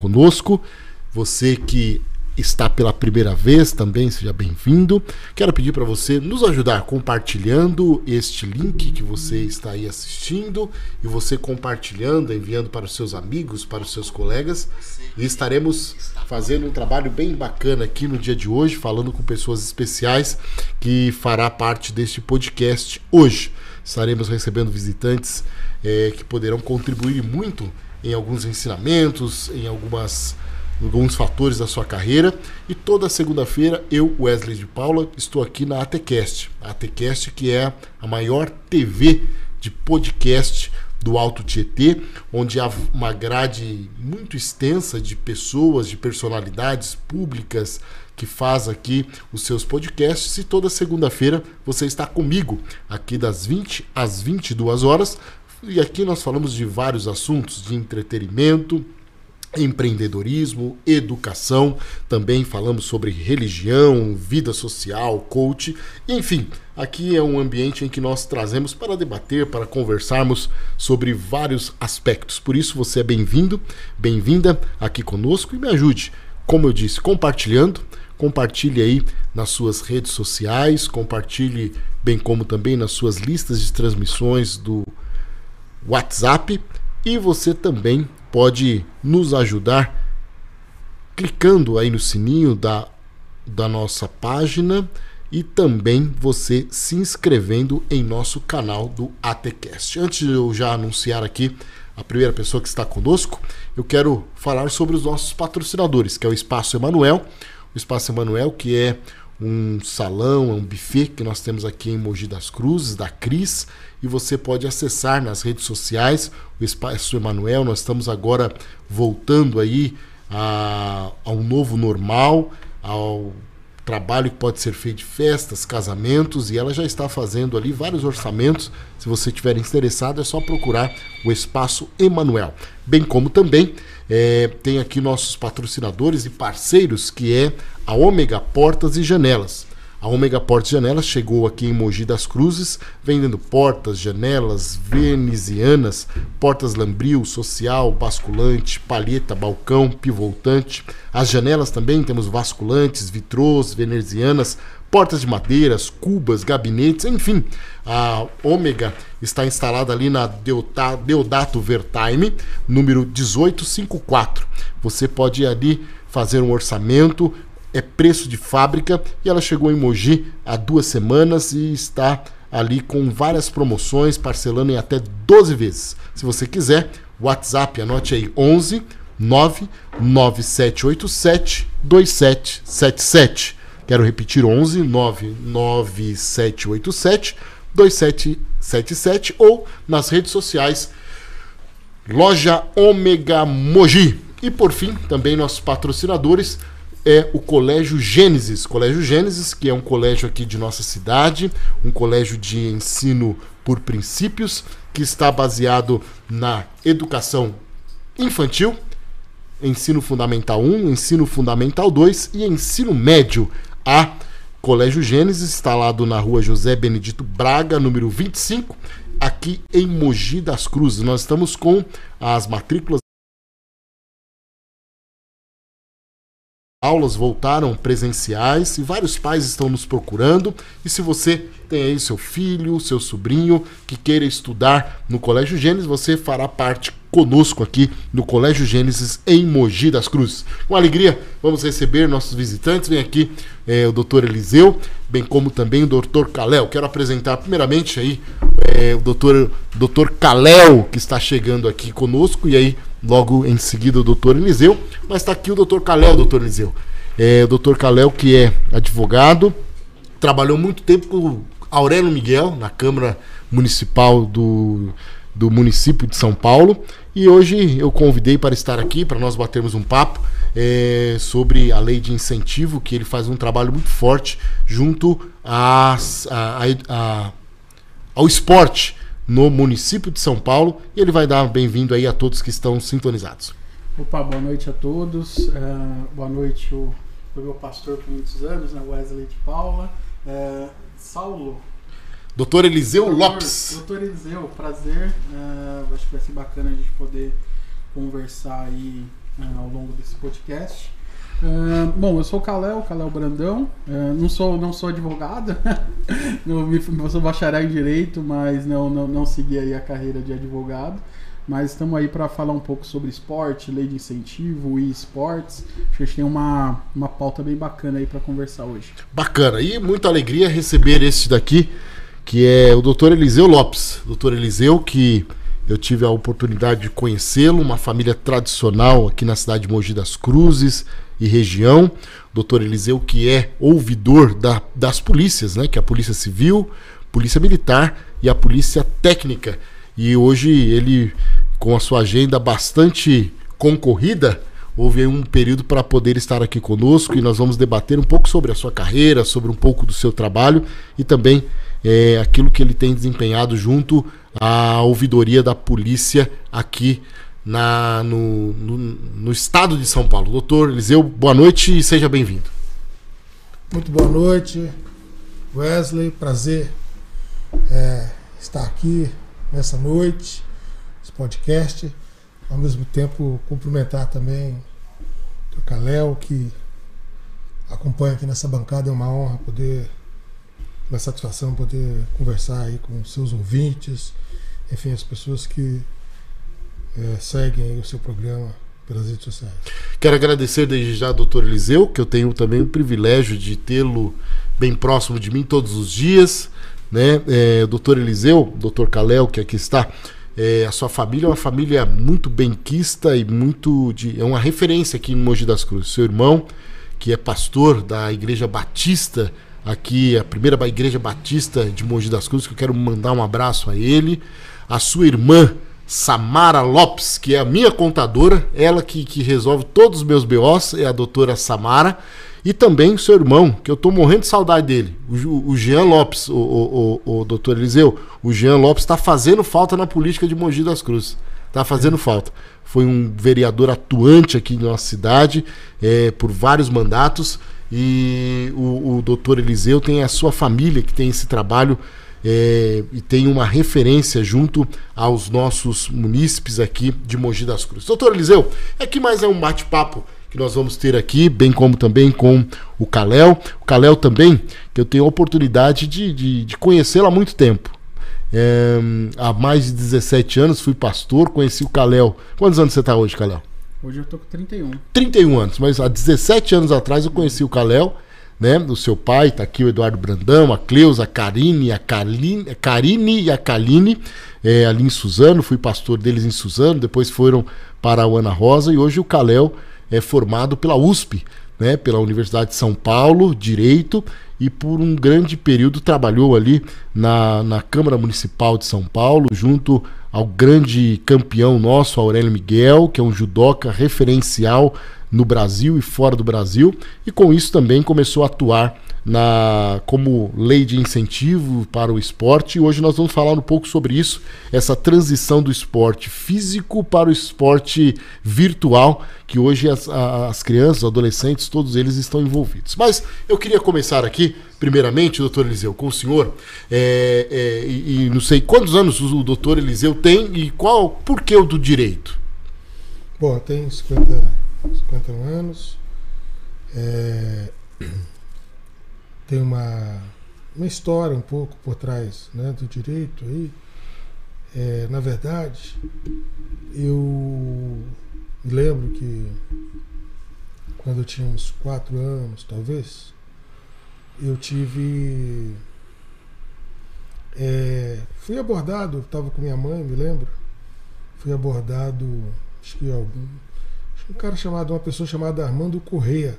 conosco. Você que está pela primeira vez também, seja bem-vindo. Quero pedir para você nos ajudar compartilhando este link que você está aí assistindo e você compartilhando, enviando para os seus amigos, para os seus colegas. E estaremos fazendo um trabalho bem bacana aqui no dia de hoje, falando com pessoas especiais que fará parte deste podcast hoje. Estaremos recebendo visitantes é, que poderão contribuir muito em alguns ensinamentos, em algumas alguns fatores da sua carreira. E toda segunda-feira eu, Wesley de Paula, estou aqui na ATCast. A ATCast que é a maior TV de podcast do Alto Tietê, onde há uma grade muito extensa de pessoas, de personalidades públicas que faz aqui os seus podcasts e toda segunda-feira você está comigo aqui das 20 às 22 horas e aqui nós falamos de vários assuntos de entretenimento, empreendedorismo, educação, também falamos sobre religião, vida social, coach, enfim, aqui é um ambiente em que nós trazemos para debater, para conversarmos sobre vários aspectos. Por isso você é bem-vindo, bem-vinda aqui conosco e me ajude, como eu disse, compartilhando, compartilhe aí nas suas redes sociais, compartilhe bem como também nas suas listas de transmissões do WhatsApp e você também pode nos ajudar clicando aí no sininho da, da nossa página e também você se inscrevendo em nosso canal do ATCast. Antes de eu já anunciar aqui a primeira pessoa que está conosco, eu quero falar sobre os nossos patrocinadores, que é o Espaço Emanuel. O Espaço Emanuel, que é um salão, um buffet que nós temos aqui em Mogi das Cruzes, da Cris, e você pode acessar nas redes sociais o Espaço Emanuel. Nós estamos agora voltando aí a, ao novo normal, ao trabalho que pode ser feito de festas, casamentos, e ela já está fazendo ali vários orçamentos. Se você estiver interessado, é só procurar o Espaço Emanuel. Bem como também é, tem aqui nossos patrocinadores e parceiros, que é a Ômega Portas e Janelas. A Omega Portas e Janelas chegou aqui em Mogi das Cruzes, vendendo portas, janelas venezianas, portas lambril, social, basculante, palheta, balcão, pivotante. As janelas também temos vasculantes, vitrôs, venezianas, portas de madeiras, cubas, gabinetes, enfim. A Ômega está instalada ali na Deodato Vertime, número 1854. Você pode ir ali fazer um orçamento, é preço de fábrica e ela chegou em Mogi há duas semanas e está ali com várias promoções, parcelando em até 12 vezes. Se você quiser, WhatsApp, anote aí 11 99787 2777. Quero repetir 11 99787 2777 ou nas redes sociais Loja Ômega Mogi. E por fim, também nossos patrocinadores é o Colégio Gênesis. Colégio Gênesis, que é um colégio aqui de nossa cidade, um colégio de ensino por princípios, que está baseado na educação infantil, ensino fundamental 1, ensino fundamental 2 e ensino médio A. Colégio Gênesis, instalado na rua José Benedito Braga, número 25, aqui em Mogi das Cruzes. Nós estamos com as matrículas aulas voltaram presenciais e vários pais estão nos procurando. E se você tem aí seu filho, seu sobrinho que queira estudar no Colégio Gênesis, você fará parte conosco aqui no Colégio Gênesis em Mogi das Cruzes. Com alegria, vamos receber nossos visitantes. Vem aqui é, o doutor Eliseu, bem como também o doutor Caléu. Quero apresentar primeiramente aí é, o doutor, doutor que está chegando aqui conosco, e aí logo em seguida o doutor Eliseu, mas está aqui o doutor Caléu, doutor Eliseu. É, o doutor Caléu, que é advogado, trabalhou muito tempo com Aurélio Miguel na Câmara Municipal do, do município de São Paulo. E hoje eu convidei para estar aqui, para nós batermos um papo é, sobre a lei de incentivo, que ele faz um trabalho muito forte junto a, a, a, ao esporte no município de São Paulo. E ele vai dar bem-vindo aí a todos que estão sintonizados. Opa, boa noite a todos. Uh, boa noite, o, foi meu pastor por muitos anos, né, Wesley de Paula. Uh, Saulo. Doutor Eliseu doutor, Lopes. Doutor Eliseu, prazer. Uh, acho que vai ser bacana a gente poder conversar aí ao longo desse podcast. Uh, bom, eu sou o Kalel, Kalel Brandão. Uh, não, sou, não sou advogado, eu sou bacharel em direito, mas não, não, não segui aí a carreira de advogado. Mas estamos aí para falar um pouco sobre esporte, lei de incentivo e esportes. Acho que a gente tem uma, uma pauta bem bacana aí para conversar hoje. Bacana. E muita alegria receber esse daqui, que é o Dr. Eliseu Lopes. Dr. Eliseu, que eu tive a oportunidade de conhecê-lo, uma família tradicional aqui na cidade de Mogi das Cruzes e região. Dr. Eliseu, que é ouvidor da, das polícias, né? Que é a Polícia Civil, Polícia Militar e a Polícia Técnica. E hoje ele com a sua agenda bastante concorrida, houve um período para poder estar aqui conosco e nós vamos debater um pouco sobre a sua carreira, sobre um pouco do seu trabalho e também é, aquilo que ele tem desempenhado junto à ouvidoria da polícia aqui na, no, no, no estado de São Paulo. Doutor Eliseu, boa noite e seja bem-vindo. Muito boa noite, Wesley. Prazer é, estar aqui nessa noite podcast. Ao mesmo tempo, cumprimentar também o Caléu, que acompanha aqui nessa bancada. É uma honra poder, uma satisfação poder conversar aí com seus ouvintes, enfim, as pessoas que é, seguem o seu programa pelas redes sociais. Quero agradecer desde já ao doutor Eliseu, que eu tenho também o privilégio de tê-lo bem próximo de mim todos os dias. Né? É, doutor Eliseu, doutor Caléu, que aqui está, é, a sua família é uma família muito benquista e muito de, é uma referência aqui em Mogi das Cruzes. Seu irmão, que é pastor da Igreja Batista aqui, a primeira Igreja Batista de Mogi das Cruzes, que eu quero mandar um abraço a ele. A sua irmã, Samara Lopes, que é a minha contadora, ela que, que resolve todos os meus BOs, é a doutora Samara. E também o seu irmão, que eu estou morrendo de saudade dele, o, o Jean Lopes, o, o, o, o doutor Eliseu. O Jean Lopes está fazendo falta na política de Mogi das Cruzes. Está fazendo falta. Foi um vereador atuante aqui na nossa cidade é, por vários mandatos. E o, o doutor Eliseu tem a sua família que tem esse trabalho é, e tem uma referência junto aos nossos munícipes aqui de Mogi das Cruzes. Doutor Eliseu, é que mais é um bate-papo que nós vamos ter aqui, bem como também com o Caléu. O Caléu também, que eu tenho a oportunidade de, de, de conhecê-lo há muito tempo. É, há mais de 17 anos fui pastor, conheci o Caléu. Quantos anos você está hoje, Caléu? Hoje eu tô com 31. 31 anos, mas há 17 anos atrás eu conheci o Caléu, né? O seu pai, tá aqui o Eduardo Brandão, a Cleusa, a Karine, a Kaline, Karine e a Kaline, é, ali em Suzano, fui pastor deles em Suzano, depois foram para a Ana Rosa e hoje o Caléu é formado pela USP, né, pela Universidade de São Paulo, Direito, e por um grande período trabalhou ali na, na Câmara Municipal de São Paulo, junto ao grande campeão nosso, Aurélio Miguel, que é um judoca referencial no Brasil e fora do Brasil, e com isso também começou a atuar na como lei de incentivo para o esporte. E hoje nós vamos falar um pouco sobre isso, essa transição do esporte físico para o esporte virtual, que hoje as, as crianças, os adolescentes, todos eles estão envolvidos. Mas eu queria começar aqui, primeiramente, doutor Eliseu, com o senhor. É, é, e, e, não sei quantos anos o doutor Eliseu tem e qual, por que o do direito? Bom, eu tenho 50, 50 anos. É tem uma, uma história um pouco por trás né, do direito aí. É, na verdade, eu lembro que quando eu tinha uns quatro anos, talvez, eu tive. É, fui abordado, estava com minha mãe, me lembro. Fui abordado, acho que algum. Acho que um cara chamado, uma pessoa chamada Armando Correia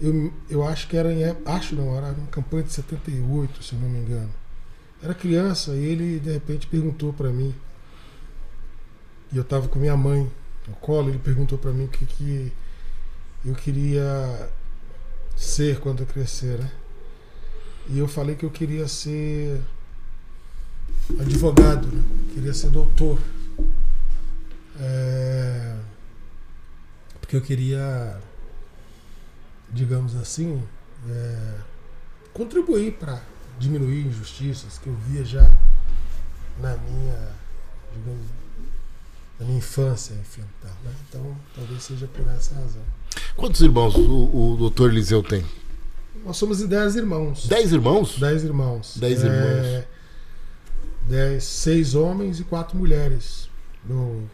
eu, eu acho que era em. Acho não, era uma campanha de 78, se eu não me engano. Era criança e ele de repente perguntou para mim. E eu estava com minha mãe no colo, ele perguntou para mim o que, que eu queria ser quando eu crescer, né? E eu falei que eu queria ser advogado, né? queria ser doutor. É... Porque eu queria digamos assim, é, contribuir para diminuir injustiças que eu via já na minha, digamos, da minha infância, enfim. Tal, né? Então, talvez seja por essa razão. Quantos irmãos o, o doutor Eliseu tem? Nós somos dez irmãos. Dez irmãos? Dez irmãos. Dez É, irmãos. dez, seis homens e quatro mulheres. Meu-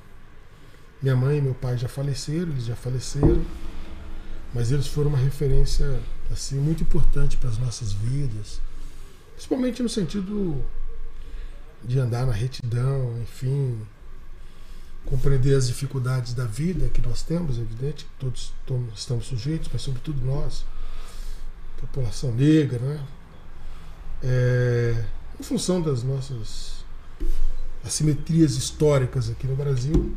minha mãe e meu pai já faleceram, eles já faleceram, mas eles foram uma referência assim muito importante para as nossas vidas, principalmente no sentido de andar na retidão, enfim, compreender as dificuldades da vida que nós temos, é evidente que todos estamos sujeitos, mas sobretudo nós, população negra, né? É, em função das nossas assimetrias históricas aqui no Brasil,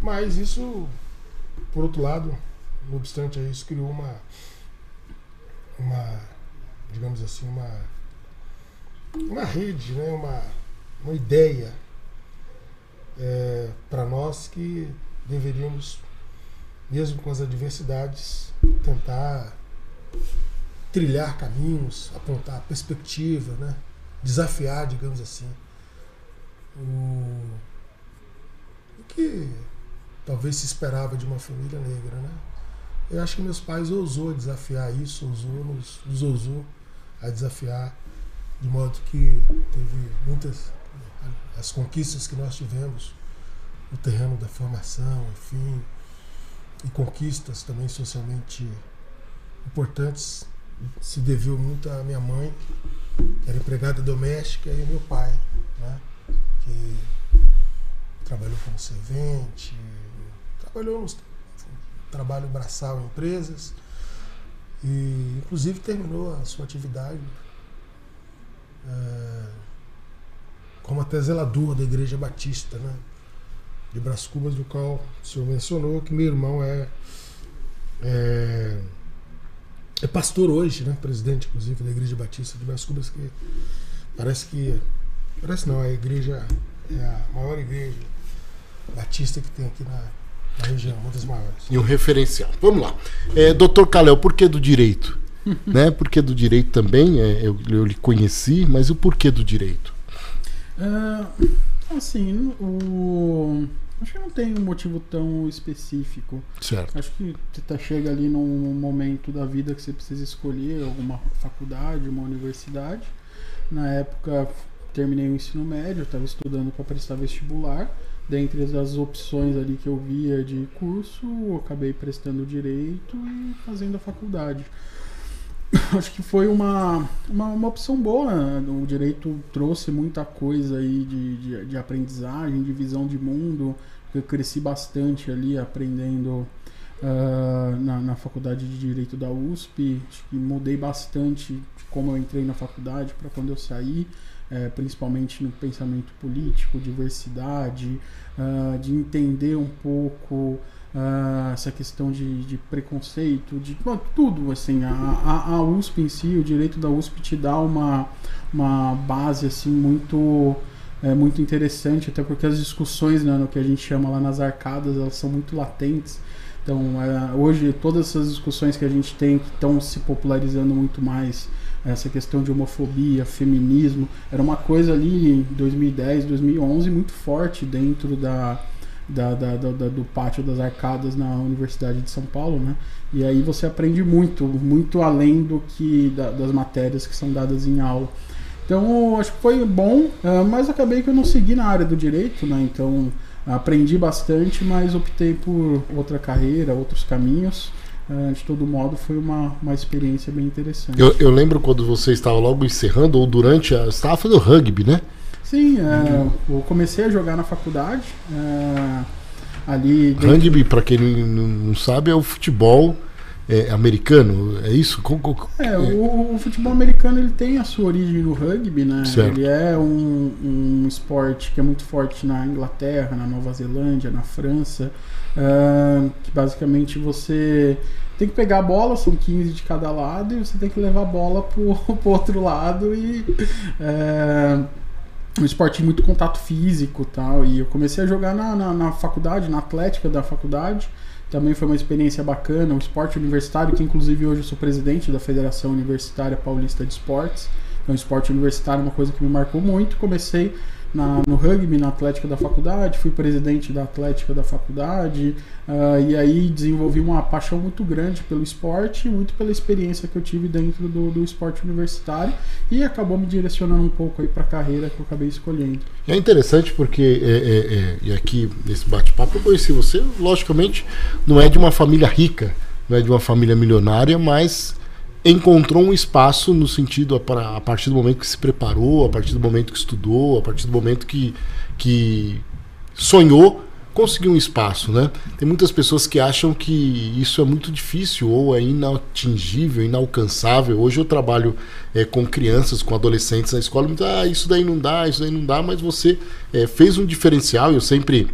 mas isso, por outro lado, não obstante isso, criou uma, uma digamos assim, uma, uma rede, né? uma, uma ideia para nós que deveríamos, mesmo com as adversidades, tentar trilhar caminhos, apontar perspectiva, né? desafiar, digamos assim, o, o que talvez se esperava de uma família negra. Né? Eu acho que meus pais ousou desafiar isso, ousou, nos, nos ousou a desafiar, de modo que teve muitas as conquistas que nós tivemos no terreno da formação, enfim, e conquistas também socialmente importantes se deveu muito à minha mãe, que era empregada doméstica, e ao meu pai, né, que trabalhou como servente, trabalhou no trabalho braçal em empresas, e inclusive terminou a sua atividade eh, como até zelador da Igreja Batista, né, de Brás Cubas, do qual o senhor mencionou que meu irmão é, é é pastor hoje, né? Presidente, inclusive, da Igreja Batista de Brás Cubas, que parece que. Parece não, a igreja é a maior igreja batista que tem aqui na, na região, uma das maiores. E um referencial. Vamos lá. É, doutor Calel, por que do direito? né? Por que do direito também? É, eu, eu lhe conheci, mas o porquê do direito? Ah, assim, o... acho que não tem um motivo tão específico. Certo. Acho que você tá, chega ali num momento da vida que você precisa escolher alguma faculdade, uma universidade. Na época, terminei o ensino médio, estava estudando para prestar vestibular. Dentre as opções ali que eu via de curso, eu acabei prestando direito e fazendo a faculdade. Acho que foi uma, uma, uma opção boa. O direito trouxe muita coisa aí de, de, de aprendizagem, de visão de mundo. Eu cresci bastante ali aprendendo ah, na, na faculdade de Direito da USP. Acho que mudei bastante de como eu entrei na faculdade para quando eu saí, eh, principalmente no pensamento político, diversidade, ah, de entender um pouco ah, essa questão de, de preconceito, de bom, tudo assim. A, a USP em si, o direito da USP te dá uma, uma base assim muito é muito interessante, até porque as discussões né, no que a gente chama lá nas arcadas, elas são muito latentes. Então, é, hoje, todas essas discussões que a gente tem, que estão se popularizando muito mais, essa questão de homofobia, feminismo, era uma coisa ali em 2010, 2011 muito forte dentro da, da, da, da- do pátio das arcadas na Universidade de São Paulo, né? E aí você aprende muito, muito além do que da- das matérias que são dadas em aula. Então, acho que foi bom, ah, mas acabei que eu não segui na área do direito, né? Então, aprendi bastante, mas optei por outra carreira, outros caminhos. Ah, de todo modo, foi uma, uma experiência bem interessante. Eu, eu lembro quando você estava logo encerrando, ou durante a. Você estava fazendo rugby, né? Sim, é, eu comecei a jogar na faculdade. é, ali dentro- Rugby, para quem não, sabe, é o futebol é, americano, é isso? Co- co- É, o, o futebol americano ele tem a sua origem no rugby, né? Certo. Ele é um, um esporte que é muito forte na Inglaterra, na Nova Zelândia, na França. ah, que basicamente você tem que pegar a bola, são 15 de cada lado, e você tem que levar a bola pro, pro outro lado e. É, um esporte muito contato físico tal. E eu comecei a jogar na, na, na faculdade, na atlética da faculdade. Também foi uma experiência bacana, um esporte universitário, que inclusive hoje eu sou presidente da Federação Universitária Paulista de Esportes. Então, esporte universitário é uma coisa que me marcou muito. Comecei na, no rugby, na Atlética da faculdade, fui presidente da Atlética da faculdade, uh, e aí desenvolvi uma paixão muito grande pelo esporte, muito pela experiência que eu tive dentro do, do esporte universitário, e acabou me direcionando um pouco aí para a carreira que eu acabei escolhendo. É interessante porque, é, é, é, e aqui nesse bate-papo eu conheci você, logicamente, não é de uma família rica, não é de uma família milionária, mas encontrou um espaço no sentido a, a partir do momento que se preparou, a partir do momento que estudou, a partir do momento que, que sonhou, conseguiu um espaço, né? Tem muitas pessoas que acham que isso é muito difícil ou é inatingível, inalcançável. Hoje eu trabalho é, com crianças, com adolescentes na escola, me ah, isso daí não dá, isso daí não dá, mas você é, fez um diferencial. Eu sempre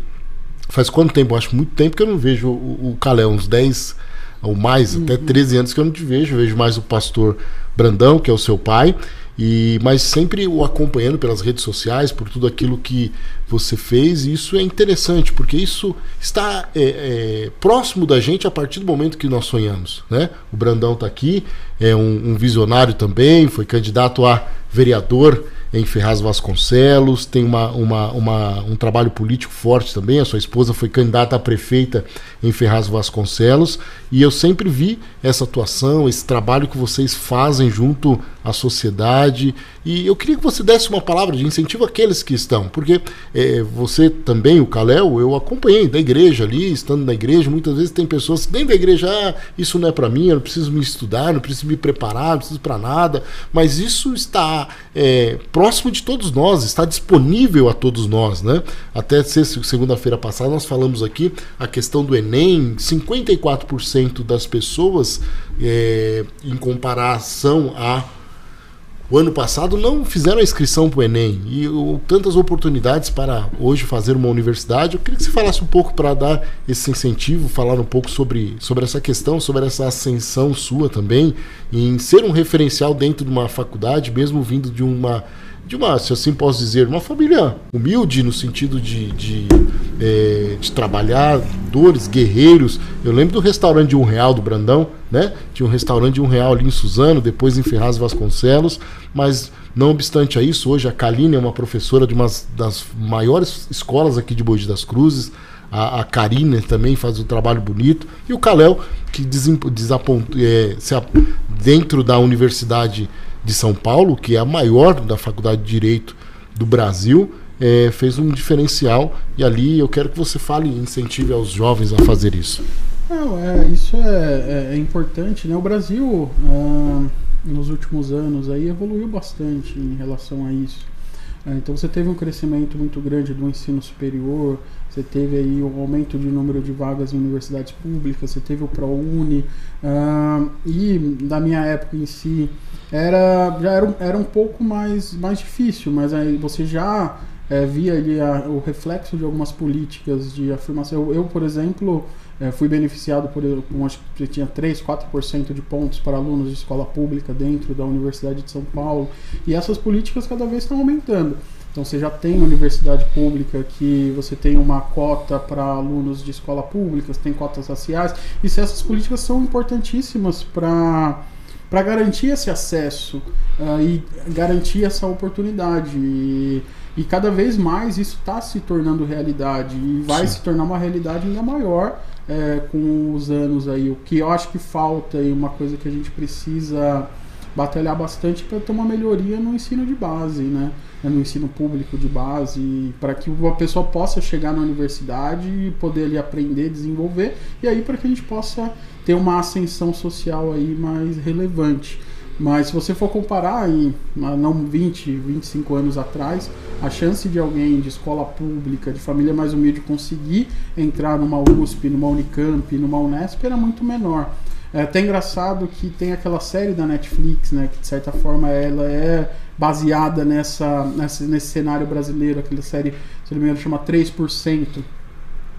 faz quanto tempo? Acho muito tempo que eu não vejo o, o Calé, uns 10 ou mais, uhum. até 13 anos que eu não te vejo. Vejo mais o pastor Brandão, que é o seu pai, e mas sempre o acompanhando pelas redes sociais, por tudo aquilo que você fez. E isso é interessante, porque isso está é, é, próximo da gente a partir do momento que nós sonhamos. Né? O Brandão está aqui, é um, um visionário também, foi candidato a vereador em Ferraz Vasconcelos, tem uma, uma, uma, um trabalho político forte também. A sua esposa foi candidata a prefeita em Ferraz Vasconcelos e eu sempre vi essa atuação, esse trabalho que vocês fazem junto à sociedade. E eu queria que você desse uma palavra de incentivo àqueles que estão, porque é, você também, o Caléu, eu acompanhei da igreja ali, estando na igreja, muitas vezes tem pessoas que dentro da igreja, ah, isso não é para mim, eu não preciso me estudar, não preciso me preparar, não preciso para nada, mas isso está é, próximo de todos nós, está disponível a todos nós, né? Até segunda-feira passada nós falamos aqui a questão do Enem, 54% das pessoas, é, em comparação a o ano passado não fizeram a inscrição para o Enem e o, tantas oportunidades para hoje fazer uma universidade. Eu queria que você falasse um pouco para dar esse incentivo, falar um pouco sobre, sobre essa questão, sobre essa ascensão sua também, em ser um referencial dentro de uma faculdade, mesmo vindo de uma de uma, se assim posso dizer, uma família humilde no sentido de, de, é, de trabalhadores, guerreiros. Eu lembro do restaurante de um real do Brandão, né? Tinha um restaurante de um real ali em Suzano, depois em Ferraz Vasconcelos, mas não obstante a isso, hoje a Kaline é uma professora de uma das maiores escolas aqui de Bois das Cruzes. A, a Karine também faz um trabalho bonito. E o Caléu, que desapontou, é, se, dentro da universidade de São Paulo, que é a maior da Faculdade de Direito do Brasil, é, fez um diferencial e ali eu quero que você fale e incentive aos jovens a fazer isso. Não, é, isso é, é, é importante, né? O Brasil ah, nos últimos anos aí evoluiu bastante em relação a isso. Ah, então você teve um crescimento muito grande do ensino superior, você teve aí o um aumento de número de vagas em universidades públicas, você teve o ProUni, uh, e da minha época em si era, já era, era um pouco mais, mais difícil, mas aí você já é, via ali a, o reflexo de algumas políticas de afirmação. Eu, eu por exemplo, é, fui beneficiado por, por acho que tinha 3, 4% de pontos para alunos de escola pública dentro da Universidade de São Paulo, e essas políticas cada vez estão aumentando. Então você já tem universidade pública que você tem uma cota para alunos de escola pública, você tem cotas raciais, e se essas políticas são importantíssimas para para garantir esse acesso uh, e garantir essa oportunidade. E, e cada vez mais isso está se tornando realidade e vai Sim. se tornar uma realidade ainda maior é, com os anos aí. O que eu acho que falta e uma coisa que a gente precisa batalhar bastante para ter uma melhoria no ensino de base, né? no ensino público de base, para que uma pessoa possa chegar na universidade e poder ali aprender, desenvolver, e aí para que a gente possa ter uma ascensão social aí mais relevante. Mas se você for comparar em não 20, 25 anos atrás, a chance de alguém de escola pública, de família mais humilde conseguir entrar numa USP, numa Unicamp, numa Unesp era muito menor. É até engraçado que tem aquela série da Netflix, né, que de certa forma ela é baseada nessa, nessa nesse cenário brasileiro, aquela série, se não me engano, chama 3%.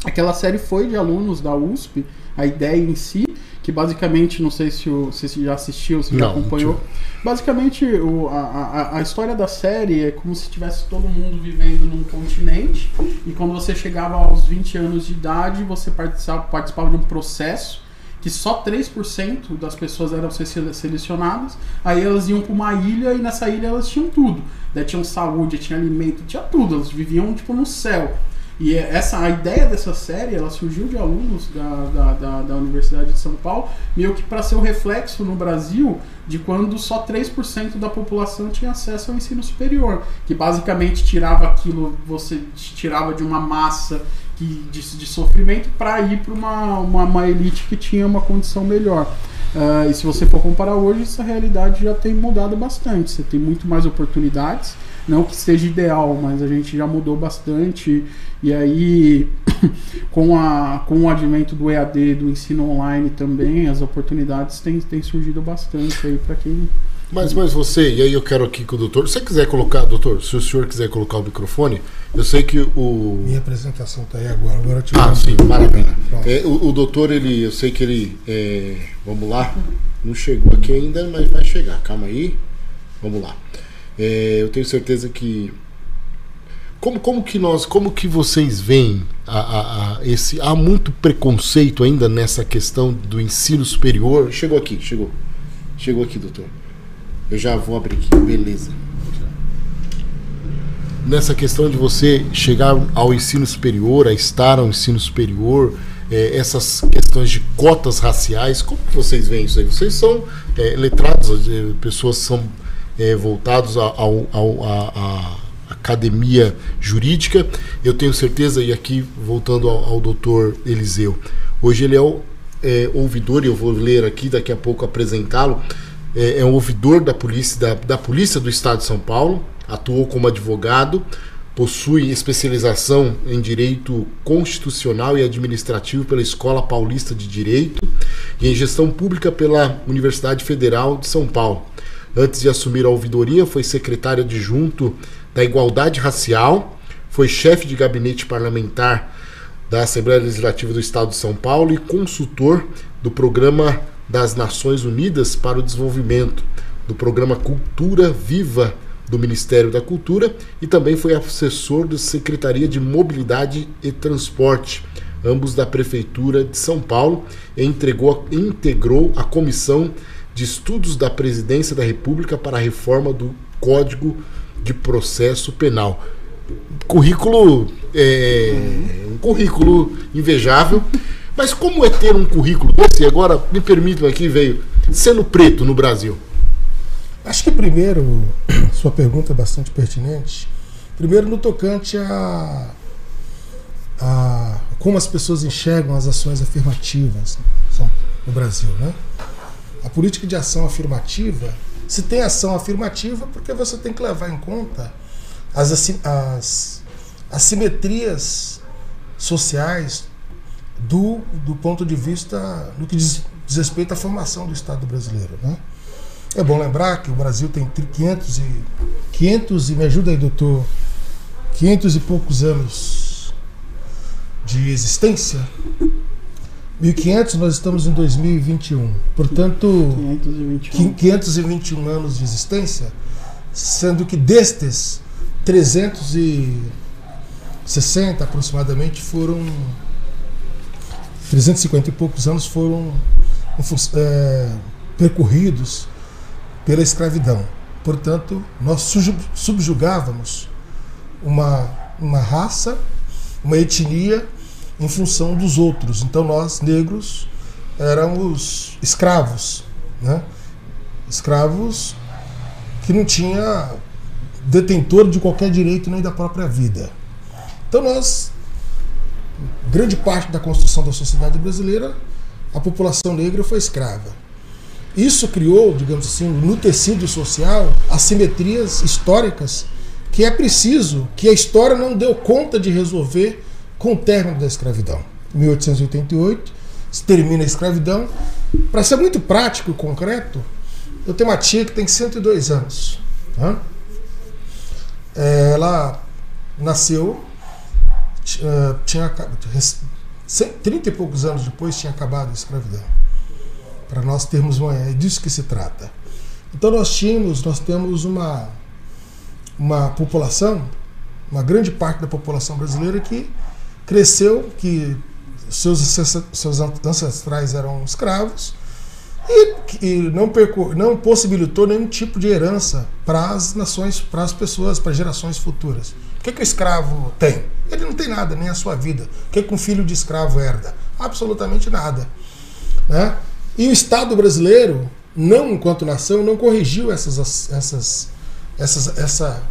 Aquela série foi de alunos da USP, a ideia em si, que basicamente, não sei se, o, se você já assistiu, se já acompanhou. Basicamente, o, a, a, a, história da série é como se tivesse todo mundo vivendo num continente, e quando você chegava aos 20 anos de idade, você participava, participava de um processo que só 3% das pessoas eram selecionadas, aí elas iam para uma ilha e nessa ilha elas tinham tudo. Daí tinham saúde, tinha alimento, tinha tudo, elas viviam tipo no céu. E essa, a ideia dessa série ela surgiu de alunos da, da, da, da Universidade de São Paulo, meio que para ser o reflexo no Brasil de quando só 3% da população tinha acesso ao ensino superior. Que basicamente tirava aquilo, você tirava de uma massa que, de, de sofrimento para ir para uma, uma, uma elite que tinha uma condição melhor. Uh, e se você for comparar hoje, essa realidade já tem mudado bastante. Você tem muito mais oportunidades. Não que seja ideal, mas a gente já mudou bastante. E aí, com, a, com o advento do EAD, do ensino online também, as oportunidades têm, têm surgido bastante aí para quem. Mas, mas você, e aí eu quero aqui que o doutor, se você quiser colocar, doutor, se o senhor quiser colocar o microfone, eu sei que o. Minha apresentação está aí agora, agora eu te Ah, sim, maravilha. É, o, o, doutor, ele, eu sei que ele. É, vamos lá, não chegou aqui ainda, mas vai chegar, calma aí. Vamos lá. É, eu tenho certeza que como, como que nós, como que vocês veem a, a, a, esse há muito preconceito ainda nessa questão do ensino superior? Chegou aqui, chegou, chegou aqui, doutor. Eu já vou abrir aqui, beleza. Nessa questão de você chegar ao ensino superior, a estar ao ensino superior, é, essas questões de cotas raciais, como que vocês veem isso aí? Vocês são é, letrados, é, pessoas são é, voltados a academia jurídica. Eu tenho certeza, e aqui voltando ao, ao doutor Eliseu, hoje ele é o é, ouvidor, e eu vou ler aqui daqui a pouco apresentá-lo, é, é um ouvidor da polícia, da, da Polícia do Estado de São Paulo, atuou como advogado, possui especialização em Direito Constitucional e Administrativo pela Escola Paulista de Direito e em Gestão Pública pela Universidade Federal de São Paulo. Antes de assumir a ouvidoria, foi secretário adjunto da Igualdade Racial, foi chefe de gabinete parlamentar da Assembleia Legislativa do Estado de São Paulo e consultor do Programa das Nações Unidas para o Desenvolvimento, do Programa Cultura Viva do Ministério da Cultura e também foi assessor da Secretaria de Mobilidade e Transporte, ambos da Prefeitura de São Paulo, e entregou, integrou a Comissão de Estudos da Presidência da República para a Reforma do Código de Processo Penal. Currículo. É, um currículo invejável. Mas como é ter um currículo desse? Agora, me permitam aqui, veio sendo preto no Brasil. Acho que primeiro, sua pergunta é bastante pertinente. Primeiro, no tocante a, a como as pessoas enxergam as ações afirmativas no Brasil, né? A política de ação afirmativa, se tem ação afirmativa, porque você tem que levar em conta as, as assimetrias sociais do, do ponto de vista no que diz, diz respeito à formação do Estado brasileiro. Né? É bom lembrar que o Brasil tem 500 e, 500 e me ajuda aí, doutor, 500 e poucos anos de existência 1500, nós estamos em 2021. Portanto, 521. 521 anos de existência, sendo que destes 360 aproximadamente foram 350 e poucos anos foram é, percorridos pela escravidão. Portanto, nós subjugávamos uma, uma raça, uma etnia em função dos outros. Então nós, negros, éramos escravos, né? escravos que não tinha detentor de qualquer direito nem da própria vida. Então nós, grande parte da construção da sociedade brasileira, a população negra foi escrava. Isso criou, digamos assim, no tecido social, assimetrias históricas que é preciso, que a história não deu conta de resolver com o término da escravidão. 1888, se termina a escravidão. Para ser muito prático e concreto, eu tenho uma tia que tem 102 anos. Tá? Ela nasceu, tinha 30 e poucos anos depois tinha acabado a escravidão. Para nós termos uma é disso que se trata. Então nós tínhamos, nós temos uma uma população, uma grande parte da população brasileira que cresceu, que seus, seus ancestrais eram escravos e, e não, não possibilitou nenhum tipo de herança para as nações, para as pessoas, para gerações futuras. O que, que o escravo tem? Ele não tem nada, nem a sua vida. O que, que um filho de escravo herda? Absolutamente nada. Né? E o Estado brasileiro, não enquanto nação, não corrigiu essas, essas, essas, essa,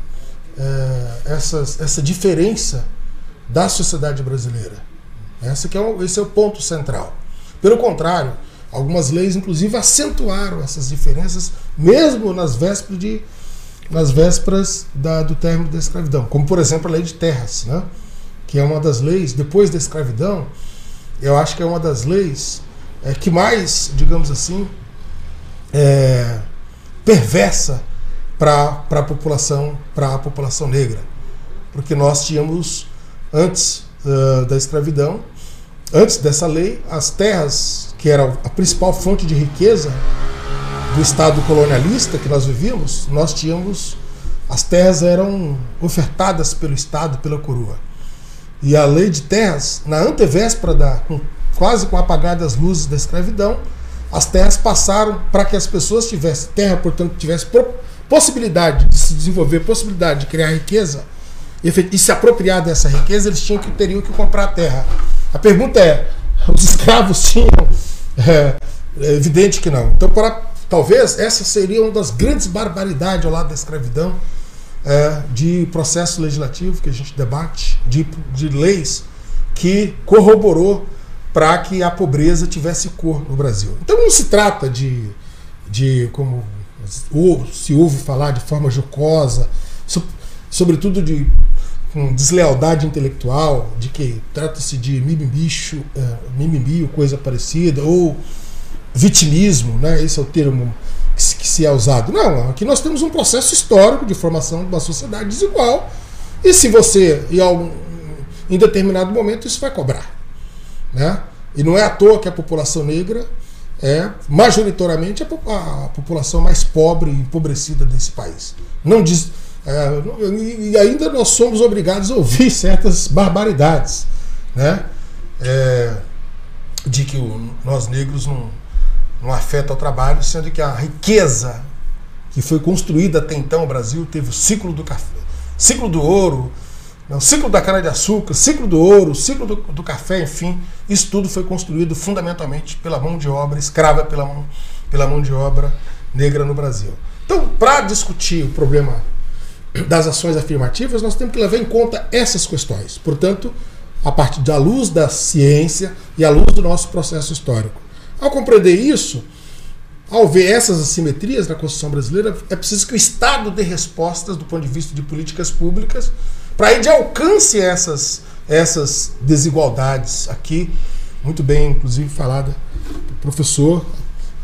é, essas, essa diferença da sociedade brasileira. Esse, que é o, esse é o ponto central. Pelo contrário, algumas leis, inclusive, acentuaram essas diferenças, mesmo nas vésperas, de, nas vésperas da, do término da escravidão. Como, por exemplo, a lei de terras, né? Que é uma das leis, depois da escravidão, eu acho que é uma das leis é, que mais, digamos assim, é, perversa para a população, para a população negra, porque nós tínhamos antes uh, da escravidão, antes dessa lei, as terras que eram a principal fonte de riqueza do Estado colonialista que nós vivíamos, nós tínhamos as terras eram ofertadas pelo Estado, pela coroa. E a lei de terras, na antevéspera da, com, quase com apagadas luzes da escravidão, as terras passaram para que as pessoas tivessem terra, portanto, tivessem possibilidade de se desenvolver, possibilidade de criar riqueza e se apropriar dessa riqueza, eles tinham que teriam que comprar a terra. A pergunta é: os escravos tinham? É, é evidente que não. Então, para, talvez essa seria uma das grandes barbaridades ao lado da escravidão, é, de processo legislativo que a gente debate, de, de leis que corroborou para que a pobreza tivesse cor no Brasil. Então não se trata de, de como se ouve falar de forma jocosa, so, sobretudo de com deslealdade intelectual, de que trata-se de mimibicho, uh, mimimi ou coisa parecida, ou vitimismo, né? esse é o termo que se, é usado. Não, aqui nós temos um processo histórico de formação de uma sociedade desigual, e se você, em, algum, em determinado momento, isso vai cobrar. Né? E não é à toa que a população negra é majoritariamente a, a, população mais pobre e empobrecida desse país. Não diz, é, e ainda nós somos obrigados a ouvir certas barbaridades, né? É, de que o, nós negros não, não afeta o trabalho, sendo que a riqueza que foi construída até então no Brasil teve o ciclo do café, ciclo do ouro, o ciclo da cana-de-açúcar, ciclo do ouro, ciclo do, do, café, enfim, isso tudo foi construído fundamentalmente pela mão de obra escrava, pela mão, pela mão de obra negra no Brasil. Então, para discutir o problema das ações afirmativas, nós temos que levar em conta essas questões. Portanto, a partir da luz da ciência e à luz do nosso processo histórico. Ao compreender isso, ao ver essas assimetrias na Constituição brasileira, é preciso que o Estado dê respostas do ponto de vista de políticas públicas para ir de alcance essas, essas desigualdades aqui, muito bem, inclusive, falada pelo professor,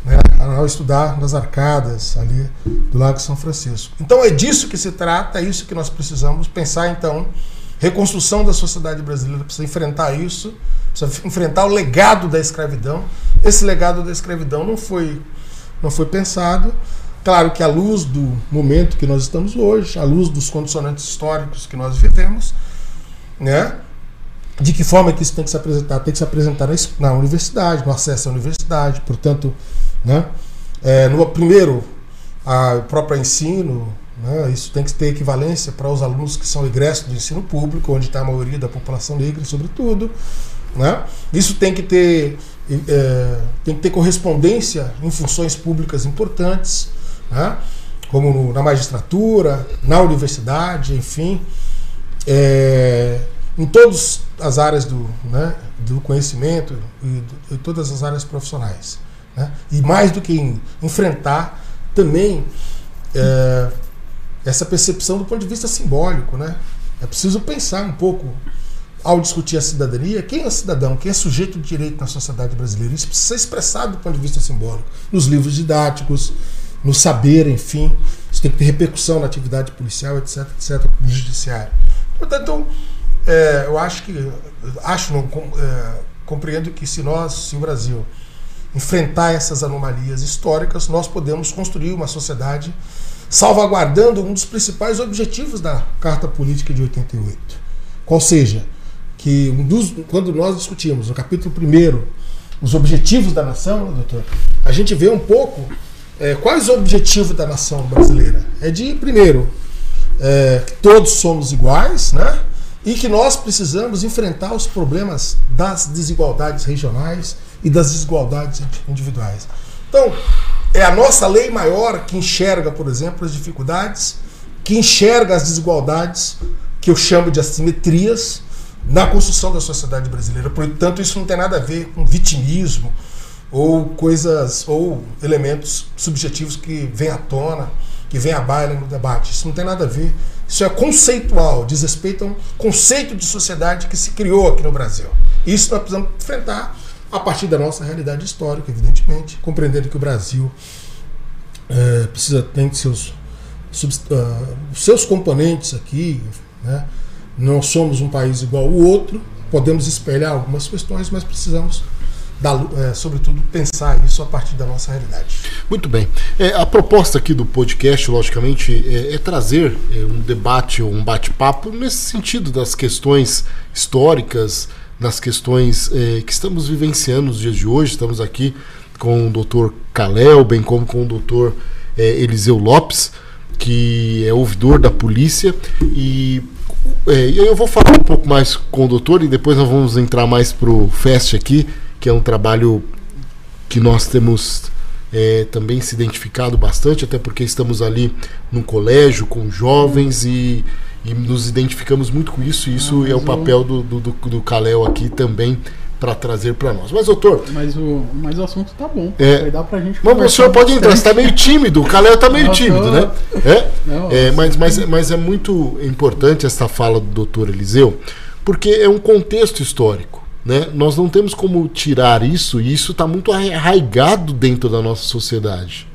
né, ao estudar nas arcadas ali do Lago São Francisco. Então é disso que se trata, é isso que nós precisamos pensar, então, reconstrução da sociedade brasileira precisa enfrentar isso, precisa enfrentar o legado da escravidão. Esse legado da escravidão não foi, não foi pensado Claro que à luz do momento que nós estamos hoje, à luz dos condicionantes históricos que nós vivemos, né? De que forma que isso tem que se apresentar? Tem que se apresentar na universidade, no acesso à universidade, portanto, né? É, no primeiro, a, o próprio ensino, né? isso tem que ter equivalência para os alunos que são egressos do ensino público, onde está a maioria da população negra, sobretudo. Né? Isso tem que ter é, tem que ter correspondência em funções públicas importantes né? como no, na magistratura, na universidade, enfim, é, em todas as áreas do, né, do conhecimento e todas as áreas profissionais. Né? E mais do que em, enfrentar também é, essa percepção do ponto de vista simbólico. Né? É preciso pensar um pouco ao discutir a cidadania, quem é cidadão, quem é sujeito de direito na sociedade brasileira. Isso precisa ser expressado do ponto de vista simbólico, nos livros didáticos, no saber, enfim. Isso tem que ter repercussão na atividade policial, etc, etc, no judiciário. Portanto, é, eu acho que, acho, não, é, compreendo que se nós, se o Brasil enfrentar essas anomalias históricas, nós podemos construir uma sociedade salvaguardando um dos principais objetivos da Carta Política de 88. Qual seja, que um dos, quando nós discutimos no capítulo 1 os objetivos da nação, né, doutor, a gente vê um pouco é, quais o objetivo da nação brasileira. É de, primeiro, é, que todos somos iguais, né? E que nós precisamos enfrentar os problemas das desigualdades regionais e das desigualdades individuais. Então, é a nossa lei maior que enxerga, por exemplo, as dificuldades, que enxerga as desigualdades, que eu chamo de assimetrias, na construção da sociedade brasileira. Portanto, isso não tem nada a ver com vitimismo ou coisas ou elementos subjetivos que vêm à tona, que vêm à baila no debate. Isso não tem nada a ver. Isso é conceitual, diz respeito a um conceito de sociedade que se criou aqui no Brasil. Isso nós precisamos enfrentar a partir da nossa realidade histórica, evidentemente, compreendendo que o Brasil é, precisa ter seus, uh, seus componentes aqui, né? Não somos um país igual ao outro, podemos espelhar algumas questões, mas precisamos dar, é, sobretudo, pensar isso a partir da nossa realidade. Muito bem. É, a proposta aqui do podcast, logicamente, é, é trazer é, um debate, um bate-papo nesse sentido das questões históricas, das questões é, que estamos vivenciando nos dias de hoje. Estamos aqui com o doutor Kalel, bem como com o doutor é, Eliseu Lopes, que é ouvidor da polícia. E é, eu vou falar um pouco mais com o doutor e depois nós vamos entrar mais para o FEST aqui, que é um trabalho que nós temos é, também se identificado bastante, até porque estamos ali num colégio com jovens e, e nos identificamos muito com isso, e isso ah, é o papel do, do, do, Kalel aqui também para trazer para nós. Mas, doutor. Mas o, mas o assunto tá bom. É, vai dar pra gente. Mas o senhor pode entrar, você está meio tímido. O Calel está meio tímido, né? É? Não, é mas, mas, mas é muito importante essa fala do doutor Eliseu, porque é um contexto histórico. Né? Nós não temos como tirar isso, e isso está muito arraigado dentro da nossa sociedade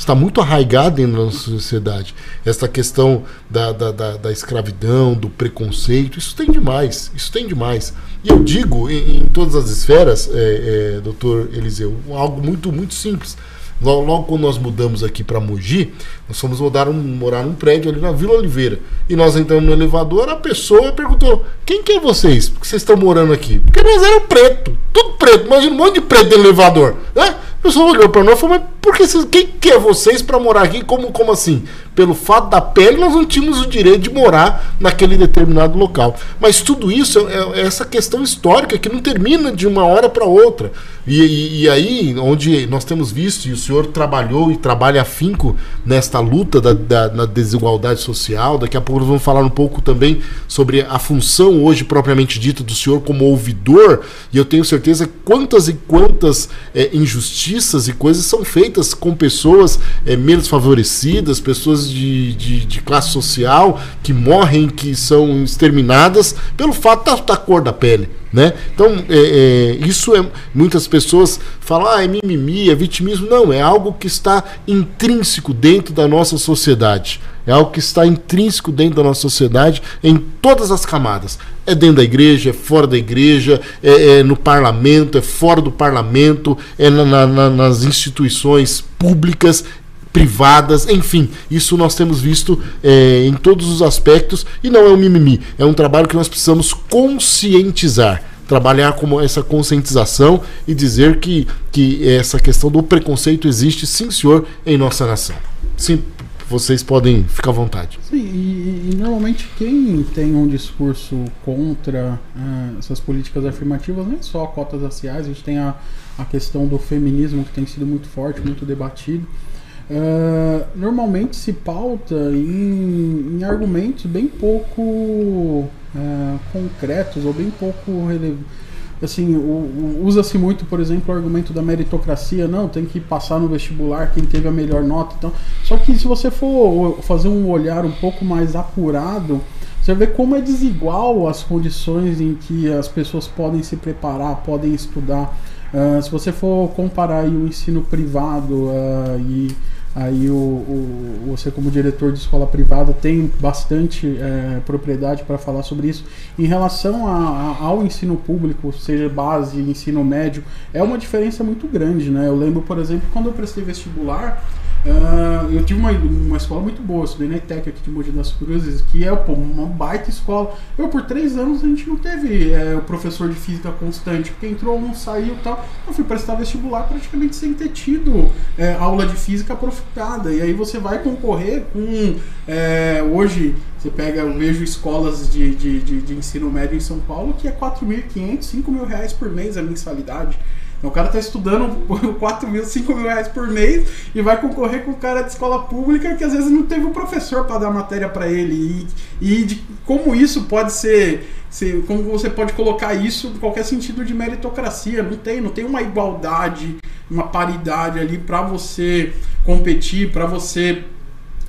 está muito arraigado dentro da nossa sociedade. Essa questão da, da, da, da, escravidão, do preconceito, isso tem demais. Isso tem demais. E eu digo em, em todas as esferas, é, é, doutor Eliseu, algo muito, muito simples. Logo, logo, quando nós mudamos aqui para Mogi, nós fomos morar, um, morar num prédio ali na Vila Oliveira. E nós entramos no elevador, a pessoa perguntou: Quem que é vocês? Porque vocês estão morando aqui? Porque nós éramos preto, tudo preto. Imagina um monte de preto no elevador. Né? A pessoa olhou para nós e falou: Mas por que vocês, quem que é vocês para morar aqui? Como, como assim? Pelo fato da pele, nós não tínhamos o direito de morar naquele determinado local. Mas tudo isso é, é essa questão histórica que não termina de uma hora para outra. E, e, e, aí, onde nós temos visto, e o senhor trabalhou e trabalha afinco nesta luta da, da, desigualdade social, daqui a pouco nós vamos falar um pouco também sobre a função hoje propriamente dita do senhor como ouvidor, e eu tenho certeza quantas e quantas é, injustiças e coisas são feitas com pessoas é, menos favorecidas, pessoas de, de, de, classe social que morrem, que são exterminadas pelo fato da, da cor da pele. Né? Então, é, é, isso é. Muitas pessoas falam, ah, é mimimi, é vitimismo. Não, é algo que está intrínseco dentro da nossa sociedade. É algo que está intrínseco dentro da nossa sociedade em todas as camadas. É dentro da igreja, é fora da igreja, é, é no parlamento, é fora do parlamento, é na, na, nas instituições públicas, privadas, enfim, isso nós temos visto é, em todos os aspectos e não é um mimimi, é um trabalho que nós precisamos conscientizar. Trabalhar com essa conscientização e dizer que, que essa questão do preconceito existe, sim, senhor, em nossa nação. Sim, vocês podem ficar à vontade. Sim, e, e normalmente quem tem um discurso contra uh, essas políticas afirmativas, nem só cotas raciais, a gente tem a, a questão do feminismo que tem sido muito forte, muito debatido. Uh, normalmente se pauta em, em argumentos bem pouco uh, concretos ou bem pouco. Assim, usa-se muito, por exemplo, o argumento da meritocracia, não, tem que passar no vestibular quem teve a melhor nota. Então, só que se você for fazer um olhar um pouco mais apurado, você vê como é desigual as condições em que as pessoas podem se preparar, podem estudar. Uh, se você for comparar o ensino privado e Aí o, o, você como diretor de escola privada tem bastante é, propriedade para falar sobre isso. Em relação a, a, ao ensino público, seja base, ensino médio, é uma diferença muito grande, né? Eu lembro, por exemplo, quando eu prestei vestibular, Uh, eu tive uma, uma escola muito boa, estudei na ETEC aqui de Mogi das Cruzes, que é pô, uma baita escola. Eu, por três anos, a gente não teve é, o professor de física constante, porque entrou, não saiu tal. Eu fui prestar vestibular praticamente sem ter tido é, aula de física aprofundada. E aí você vai concorrer com. É, hoje, você pega, eu vejo escolas de, de, de, de ensino médio em São Paulo que é 4.500, 5 mil reais por mês a mensalidade. Então, o cara está estudando 4 mil, 5 mil reais por mês e vai concorrer com o cara de escola pública que às vezes não teve o um professor para dar matéria para ele. E, e de, como isso pode ser, ser, como você pode colocar isso em qualquer sentido de meritocracia. Não tem, não tem uma igualdade, uma paridade ali para você competir, para você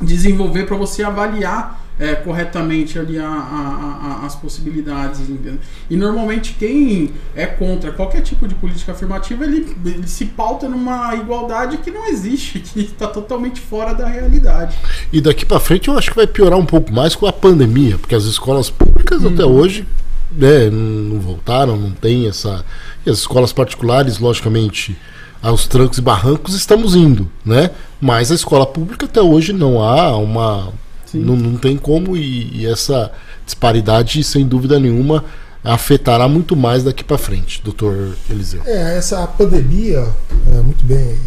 desenvolver, para você avaliar é, corretamente ali a, a, a, as possibilidades. Entendeu? E normalmente quem é contra qualquer tipo de política afirmativa, ele, ele se pauta numa igualdade que não existe, que está totalmente fora da realidade. E daqui para frente eu acho que vai piorar um pouco mais com a pandemia, porque as escolas públicas até uhum. hoje né, não voltaram, não tem essa. E as escolas particulares, logicamente, aos trancos e barrancos estamos indo, né? Mas a escola pública até hoje não há uma não, não tem como, e, e, essa disparidade, sem dúvida nenhuma, afetará muito mais daqui para frente, doutor Eliseu. É, essa pandemia, é, muito bem,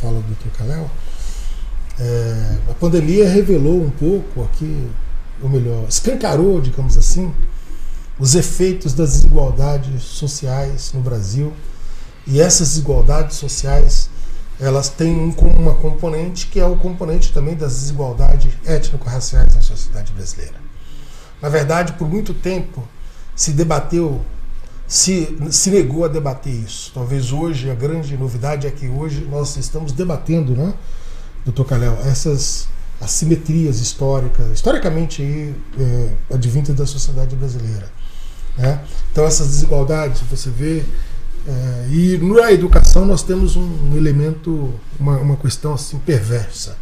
fala o doutor Calel, é, a pandemia revelou um pouco aqui, ou melhor, escancarou, digamos assim, os efeitos das desigualdades sociais no Brasil. E essas desigualdades sociais elas têm uma componente que é o componente também das desigualdades étnico-raciais na sociedade brasileira. Na verdade, por muito tempo se debateu, se, se negou a debater isso. Talvez hoje a grande novidade é que hoje nós estamos debatendo, né, doutor Calel, essas assimetrias históricas, historicamente é, da sociedade brasileira. Né? Então essas desigualdades, você vê é, e na educação nós temos um, um elemento, uma, uma, questão assim perversa.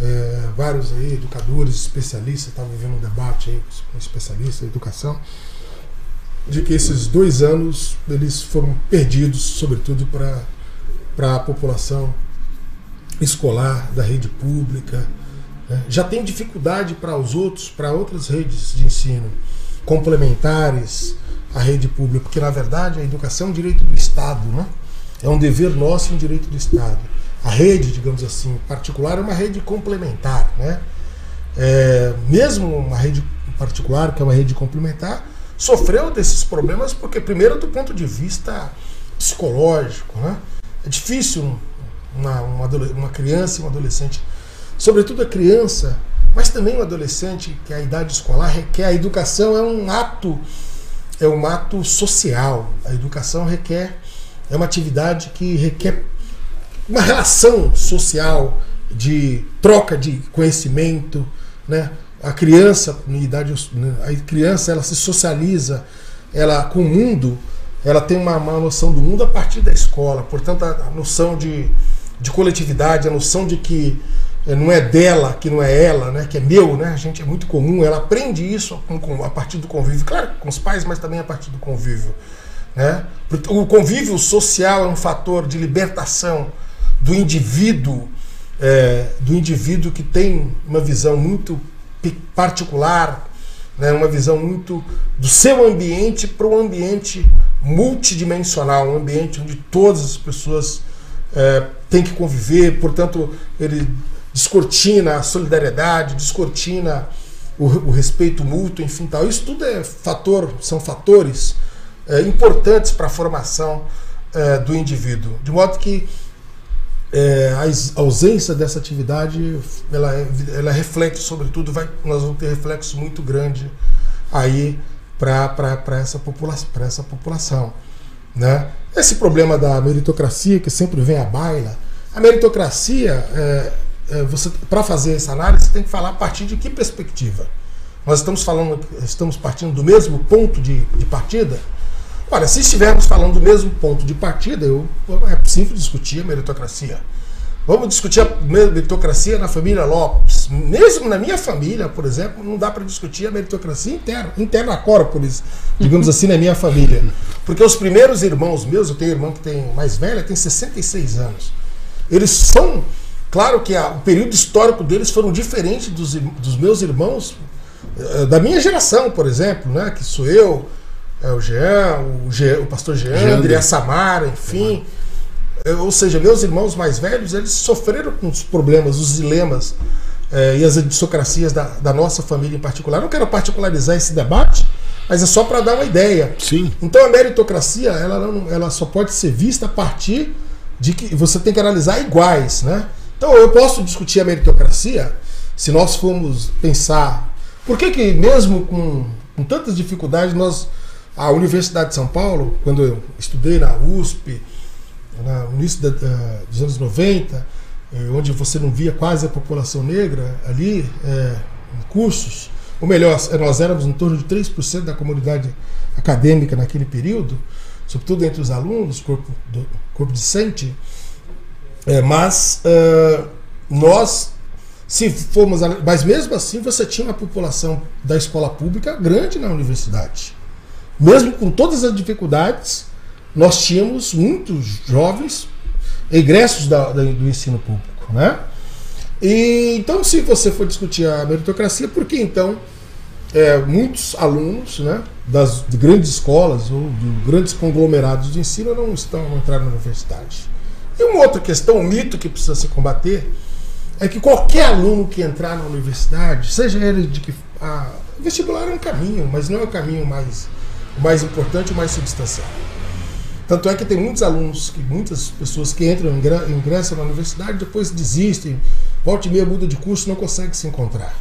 É, vários aí, educadores, especialistas, estavam vivendo um debate aí com especialistas em educação, de que esses dois anos eles foram perdidos, sobretudo para a população escolar da rede pública. Né? Já tem dificuldade para os outros, para outras redes de ensino complementares, a rede pública, porque na verdade a educação é um direito do Estado, né? é um dever nosso e um direito do Estado. A rede, digamos assim, particular é uma rede complementar. Né? É, mesmo uma rede particular, que é uma rede complementar, sofreu desses problemas porque, primeiro, do ponto de vista psicológico, né? é difícil uma, uma, uma criança e um adolescente, sobretudo a criança, mas também o adolescente, que é a idade escolar requer, a educação é um ato é um ato social. A educação requer, é uma atividade que requer uma relação social de troca de conhecimento, né? A criança, na idade, a criança ela se socializa, ela com o mundo, ela tem uma, uma noção do mundo a partir da escola. Portanto, a, a noção de, de coletividade, a noção de que não é dela, que não é ela, né, que é meu, né? A gente é muito comum, ela aprende isso a partir do convívio, claro, com os pais, mas também a partir do convívio, né? O convívio social é um fator de libertação do indivíduo, é, do indivíduo que tem uma visão muito particular, né, uma visão muito do seu ambiente para um ambiente multidimensional, um ambiente onde todas as pessoas é, têm que conviver, portanto, ele descortina a solidariedade, descortina o, o, respeito mútuo, enfim, tal. Isso tudo é fator, são fatores é, importantes para a formação é, do indivíduo, de modo que é, a ausência dessa atividade ela, é, ela reflete, sobretudo, vai, nós vamos ter reflexo muito grande aí para essa, popula essa população. Né? Esse problema da meritocracia que sempre vem à baila, a meritocracia é, é, você para fazer essa análise você tem que falar a partir de que perspectiva. Nós estamos falando, estamos partindo do mesmo ponto de, de partida. Olha, se estivermos falando do mesmo ponto de partida, eu, é possível discutir a meritocracia. Vamos discutir a meritocracia na família Lopes. Mesmo na minha família, por exemplo, não dá para discutir a meritocracia interna, interna corporis, digamos assim, na minha família. Porque os primeiros irmãos meus, eu tenho irmão que tem mais velha, tem 66 anos. Eles são Claro que a, o período histórico deles foram diferente dos, dos meus irmãos, eh, da minha geração, por exemplo, né? Que sou eu, é, o Jean, o, Jean, o pastor Jeandre, a Samara, enfim. É, ou seja, meus irmãos mais velhos, eles sofreram com os problemas, os dilemas é, e as aristocracias da, da, nossa família em particular. Não quero particularizar esse debate, mas é só para dar uma ideia. Sim. Então a meritocracia, ela, não, ela só pode ser vista a partir de que você tem que analisar iguais, né? Então eu posso discutir a meritocracia se nós formos pensar por que, que mesmo com, com tantas dificuldades nós a Universidade de São Paulo, quando eu estudei na USP, no início da, dos anos 90, eh, onde você não via quase a população negra ali é, em cursos, ou melhor, nós éramos em torno de 3% da comunidade acadêmica naquele período, sobretudo entre os alunos, corpo, do, corpo discente, é, mas uh, nós, se formos. Mas mesmo assim, você tinha uma população da escola pública grande na universidade. Mesmo com todas as dificuldades, nós tínhamos muitos jovens egressos da, da, do ensino público. Né? E, então, se você for discutir a meritocracia, por que então é, muitos alunos né, das, de grandes escolas ou de grandes conglomerados de ensino não estão entrando na universidade? E uma outra questão, um mito que precisa se combater, é que qualquer aluno que entrar na universidade, seja ele de que. A, vestibular é um caminho, mas não é o caminho mais, mais importante, o mais substancial. Tanto é que tem muitos alunos, que muitas pessoas que entram, ingressam na universidade, depois desistem, volta e meia muda de curso não conseguem se encontrar.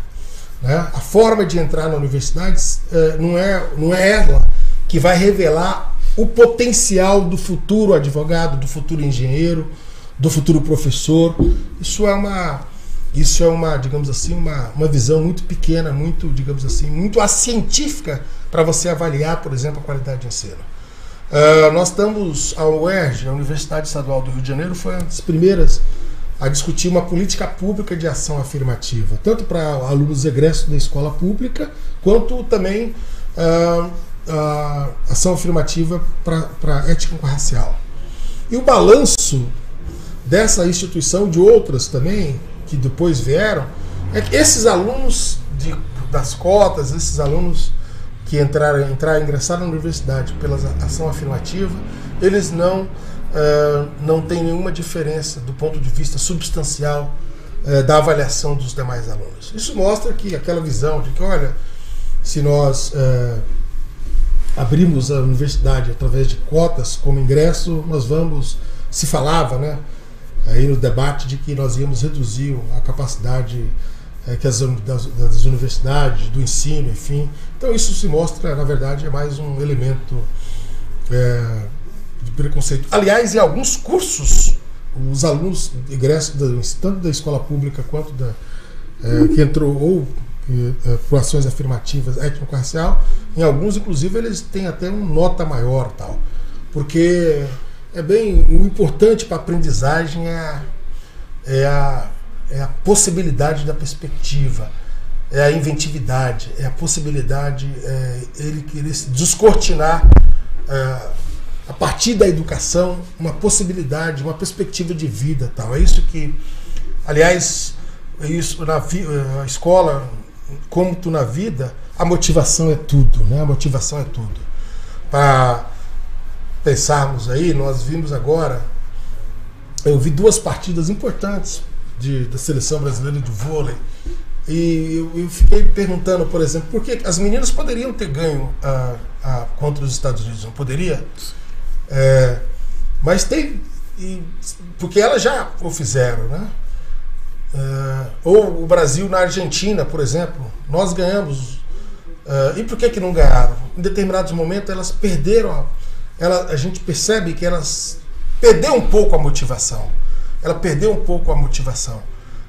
Né? A forma de entrar na universidade eh, não, é, não é ela que vai revelar o potencial do futuro advogado, do futuro engenheiro, do futuro professor. Isso é uma, isso é uma, digamos assim, uma, uma visão muito pequena, muito, digamos assim, muito científica para você avaliar, por exemplo, a qualidade de ensino. Uh, nós estamos, a UERJ, a Universidade Estadual do Rio de Janeiro, foi uma das primeiras a discutir uma política pública de ação afirmativa, tanto para alunos egressos da escola pública, quanto também uh, uh, ação afirmativa para ética racial. E o balanço dessa instituição, de outras também, que depois vieram, é que esses alunos de, das cotas, esses alunos que entraram, entraram, ingressaram na universidade pela ação afirmativa, eles não, uh, não têm nenhuma diferença do ponto de vista substancial uh, da avaliação dos demais alunos. Isso mostra que aquela visão de que, olha, se nós uh, abrimos a universidade através de cotas como ingresso, nós vamos, se falava, né, aí no debate de que nós íamos reduzir a capacidade é, que as, das, das, universidades, do ensino, enfim. Então isso se mostra, na verdade, é mais um elemento é, de preconceito. Aliás, em alguns cursos, os alunos ingressos tanto da escola pública quanto da é, que entrou ou por ações afirmativas étnico-racial, em alguns, inclusive, eles têm até uma nota maior, tal, porque é bem o importante para a aprendizagem é, é a é a possibilidade da perspectiva, é a inventividade, é a possibilidade, é ele querer se descortinar é, a partir da educação uma possibilidade, uma perspectiva de vida, tal. É isso que, aliás, é isso na a escola, como tu na vida, a motivação é tudo, né? A motivação é tudo. Para pensarmos aí, nós vimos agora, eu vi duas partidas importantes de, da seleção brasileira de vôlei. E eu, eu, fiquei perguntando, por exemplo, por que as meninas poderiam ter ganho a, a, contra os Estados Unidos, não poderia? É, mas tem. E, porque elas já o fizeram, né? É, ou o Brasil na Argentina, por exemplo, nós ganhamos. É, e por que, que não ganharam? Em determinados momentos elas perderam. Ela, a gente percebe que elas perderam um pouco a motivação ela perdeu um pouco a motivação.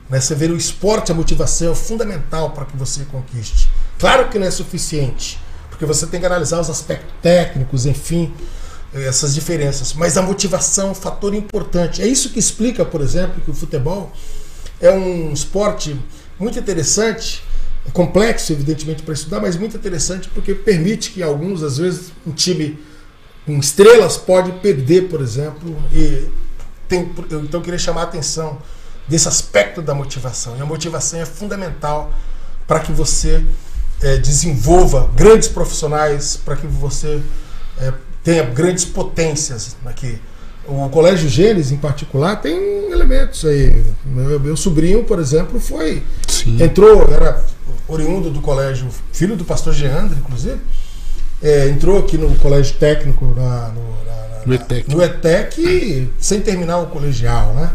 Né? Você vê o esporte, a motivação é fundamental para que você conquiste. Claro que não é suficiente, porque você tem que analisar os aspectos técnicos, enfim, essas diferenças. Mas a motivação é um fator importante. É isso que explica, por exemplo, que o futebol é um esporte muito interessante, é complexo, evidentemente, para estudar, mas muito interessante porque permite que alguns, às vezes, um time com estrelas pode perder, por exemplo, e tem, eu, então queria chamar a atenção desse aspecto da motivação. E a motivação é fundamental para que você é, desenvolva grandes profissionais, para que você é, tenha grandes potências aqui. O Colégio Gênesis, em particular, tem elementos aí. Meu, meu sobrinho, por exemplo, foi. Sim. Entrou, era oriundo do colégio, filho do pastor Geandre, inclusive. É, entrou aqui no colégio técnico, na, no, na, No ETEC. no ETEC, sem terminar o colegial, né?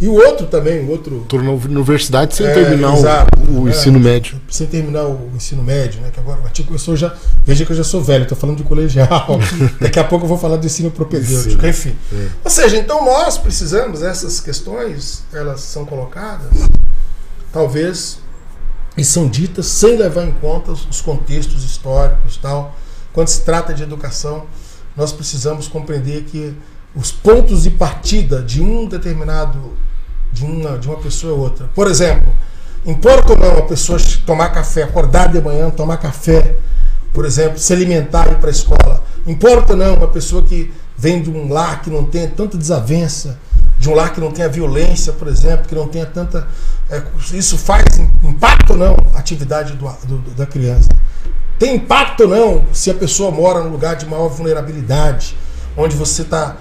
E o outro também, o outro Tornou universidade sem É, terminar o- exato. o, É. ensino médio. sem terminar o ensino médio, né? Que agora tipo, eu sou já. Veja que eu já sou velho, estou falando de colegial. Daqui a pouco eu vou falar do ensino propedêutico, Ensino. enfim. É. Ou seja, então nós precisamos, essas questões, elas são colocadas, talvez, e são ditas sem levar em conta os os contextos históricos e tal. Quando se trata de educação, nós precisamos compreender que os pontos de partida de um determinado, de uma, de uma pessoa ou outra. Por exemplo, importa ou não a pessoa tomar café, acordar de manhã, tomar café, por exemplo, se alimentar e ir para a escola. Importa ou não uma pessoa que vem de um lar que não tenha tanta desavença, de um lar que não tenha violência, por exemplo, que não tenha tanta. é, isso faz impacto ou não a atividade do- do- da criança? Tem impacto ou não se a pessoa mora num lugar de maior vulnerabilidade, onde você está.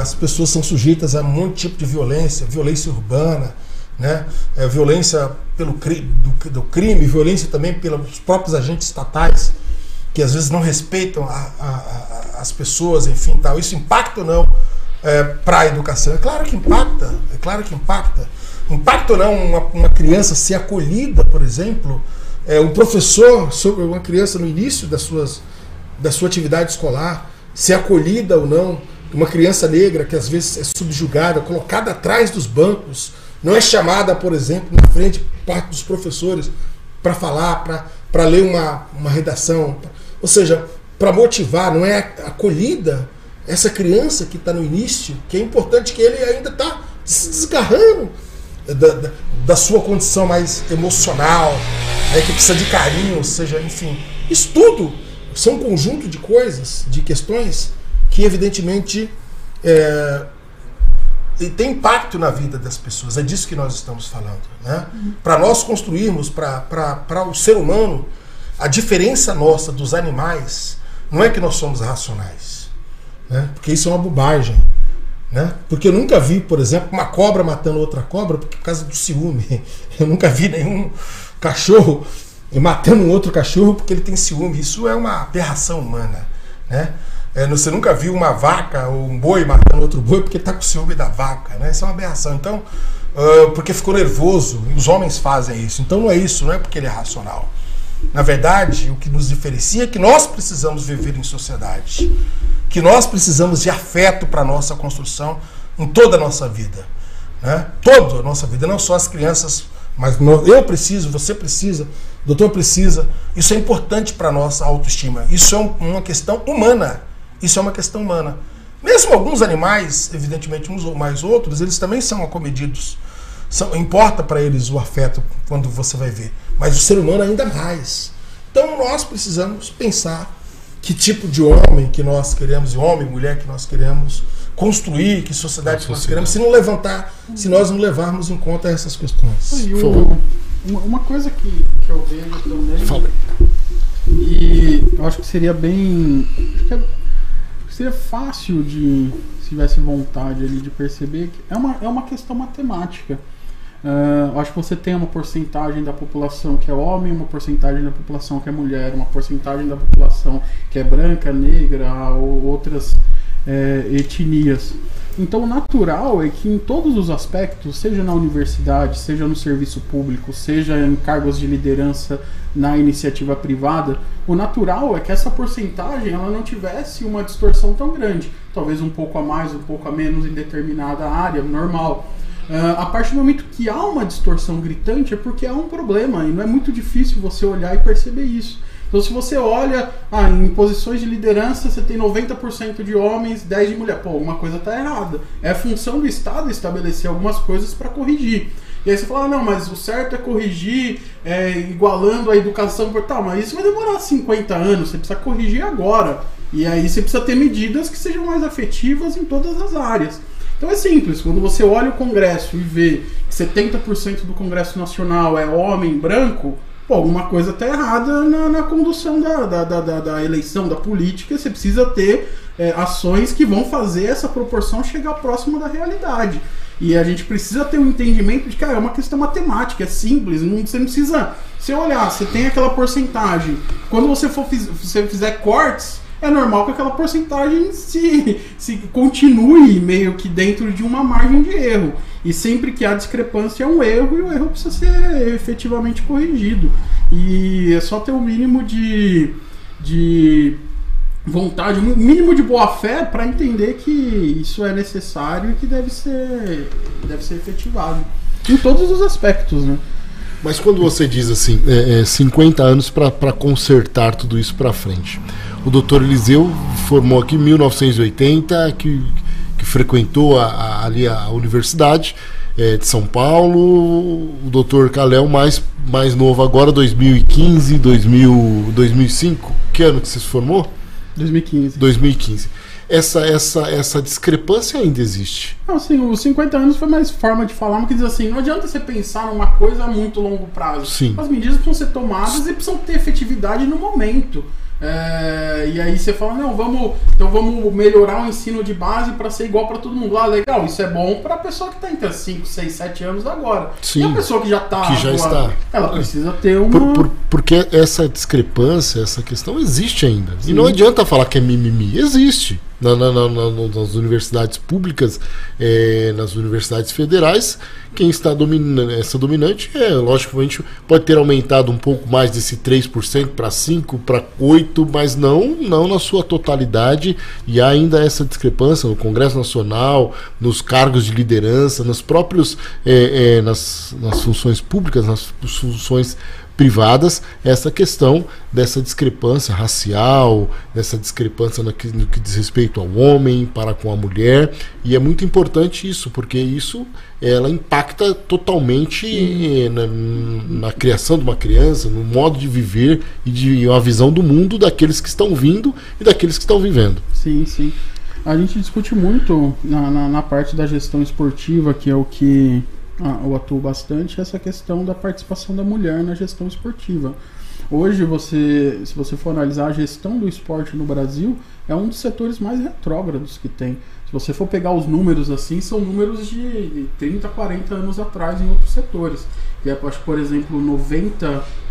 As pessoas são sujeitas a de tipo de violência, violência urbana, né? É, violência pelo cri, do, do crime, violência também pelos próprios agentes estatais, que às vezes não respeitam a- a- a- as pessoas, enfim, tal. Isso impacta ou não para a educação? É claro que impacta, é claro que impacta. Impacta ou não uma, uma criança ser acolhida, por exemplo, é, um professor sobre uma criança no início das suas, da sua atividade escolar, ser acolhida ou não, uma criança negra que às vezes é subjugada, colocada atrás dos bancos, não é chamada, por exemplo, na frente parte dos professores para falar, para ler uma, uma redação, ou seja, para motivar, não é acolhida essa criança que está no início, que é importante que ele ainda está se desgarrando da, da, da sua condição mais emocional, né, que precisa de carinho, ou seja, enfim, isso tudo são um conjunto de coisas, de questões que evidentemente é, e tem impacto na vida das pessoas. É disso que nós estamos falando. Né? Para nós construirmos para o ser humano a diferença nossa dos animais não é que nós somos racionais, né? porque isso é uma bobagem. Né? Porque eu nunca vi, por exemplo, uma cobra matando outra cobra por causa do ciúme. Eu nunca vi nenhum cachorro matando um outro cachorro porque ele tem ciúme. Isso é uma aberração humana. Né? É, você nunca viu uma vaca ou um boi matando outro boi porque está com ciúme da vaca. Né? Isso é uma aberração. Então, uh, porque ficou nervoso. Os homens fazem isso. Então não é isso, não é porque ele é racional. Na verdade, o que nos diferencia é que nós precisamos viver em sociedade. Que nós precisamos de afeto para a nossa construção em toda a nossa vida. Né? Toda a nossa vida, não só as crianças, mas eu preciso, você precisa, o doutor precisa. Isso é importante para a nossa autoestima. Isso é uma questão humana. Isso é uma questão humana. Mesmo alguns animais, evidentemente uns ou mais outros, eles também são acomedidos. São, importa para eles o afeto quando você vai ver. Mas o ser humano ainda mais. Então nós precisamos pensar que tipo de homem que nós queremos, e homem, mulher que nós queremos construir, que sociedade que nós queremos, se não levantar, se nós não levarmos em conta essas questões. E o, uma, uma coisa que, que eu vejo também. Fala. E eu acho que seria bem. É- seria fácil de. Se tivesse vontade ali de perceber que é uma, é uma questão matemática. Eu acho que você tem uma porcentagem da população que é homem, uma porcentagem da população que é mulher, uma porcentagem da população que é branca, negra ou outras eh, etnias. Então, o natural é que em todos os aspectos, seja na universidade, seja no serviço público, seja em cargos de liderança na iniciativa privada, o natural é que essa porcentagem ela não tivesse uma distorção tão grande. Talvez um pouco a mais, um pouco a menos em determinada área, normal. Uh, a partir do momento que há uma distorção gritante é porque há um problema e não é muito difícil você olhar e perceber isso. Então, se você olha ah, em posições de liderança, você tem 90% de homens, 10% de mulher. Pô, alguma coisa está errada. É função do Estado estabelecer algumas coisas para corrigir. E aí você fala, ah, não, mas o certo é corrigir é, igualando a educação por tal, mas isso vai demorar 50 anos, você precisa corrigir agora. E aí você precisa ter medidas que sejam mais afetivas em todas as áreas. Então é simples, quando você olha o Congresso e vê que 70% do Congresso Nacional é homem branco, pô, alguma coisa tá errada na, na condução da, da, da, da, eleição, da política. Você precisa ter é, ações que vão fazer essa proporção chegar próxima da realidade. E a gente precisa ter um entendimento de que ah, é uma questão matemática, é simples, não, você não precisa. Se olhar, você tem aquela porcentagem. Quando você for você fizer cortes, é normal que aquela porcentagem se, se continue meio que dentro de uma margem de erro. E sempre que há discrepância é um erro e o erro precisa ser efetivamente corrigido. E é só ter o um mínimo de, de vontade, um mínimo de boa fé para entender que isso é necessário e que deve ser, deve ser efetivado. Em todos os aspectos, né? Mas quando você diz assim, é, é 50 anos para consertar tudo isso para frente. O doutor Eliseu formou aqui em 1980, que, que frequentou a, a, ali a universidade é, de São Paulo. O doutor Calel, mais, mais novo agora, 2015, 2000, 2005. Que ano que você se formou? 2015. 2015 essa, essa, essa discrepância ainda existe. Não, assim, os 50 anos foi mais forma de falar, mas que diz assim, não adianta você pensar numa coisa a muito longo prazo. Sim. As medidas precisam ser tomadas e precisam ter efetividade no momento. É, e aí você fala, não, vamos, então vamos melhorar o ensino de base para ser igual para todo mundo. Ah, legal, isso é bom para a pessoa que está entre 5, 6, 7 anos agora. Sim, e a pessoa que já está, que já está, ela precisa ter uma por, por, porque essa discrepância, essa questão existe ainda. Sim. E não adianta falar que é mimimi, existe na, na, na, nas universidades públicas, é, nas universidades federais, quem está dominando essa dominante é, logicamente, pode ter aumentado um pouco mais desse 3% para 5%, para 8%, mas não, não na sua totalidade, e há ainda essa discrepância no Congresso Nacional, nos cargos de liderança, nos próprios, é, é, nas, nas funções públicas, nas funções privadas essa questão dessa discrepância racial, dessa discrepância no que, no que, diz respeito ao homem para com a mulher. E é muito importante isso, porque isso ela impacta totalmente na, na, criação de uma criança, no modo de viver e de uma visão do mundo daqueles que estão vindo e daqueles que estão vivendo. Sim, sim. A gente discute muito na, na, na parte da gestão esportiva, que é o que eu atuo bastante essa questão da participação da mulher na gestão esportiva. Hoje, você, se você for analisar a gestão do esporte no Brasil, é um dos setores mais retrógrados que tem. Se você for pegar os números assim, são números de 30, 40 anos atrás em outros setores. E é, acho por exemplo,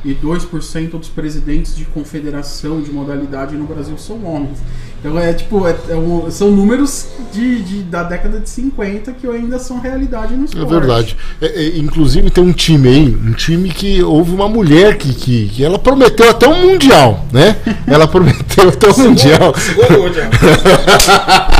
92% dos presidentes de confederação de modalidade no Brasil são homens. Então é tipo, é, é um, são números de, de, da década de 50 que ainda são realidade no esporte. É verdade. É, é, inclusive tem um time aí, um time que houve uma mulher que, que, que ela prometeu até um mundial, né? Ela prometeu até um mundial. Segundo mundial.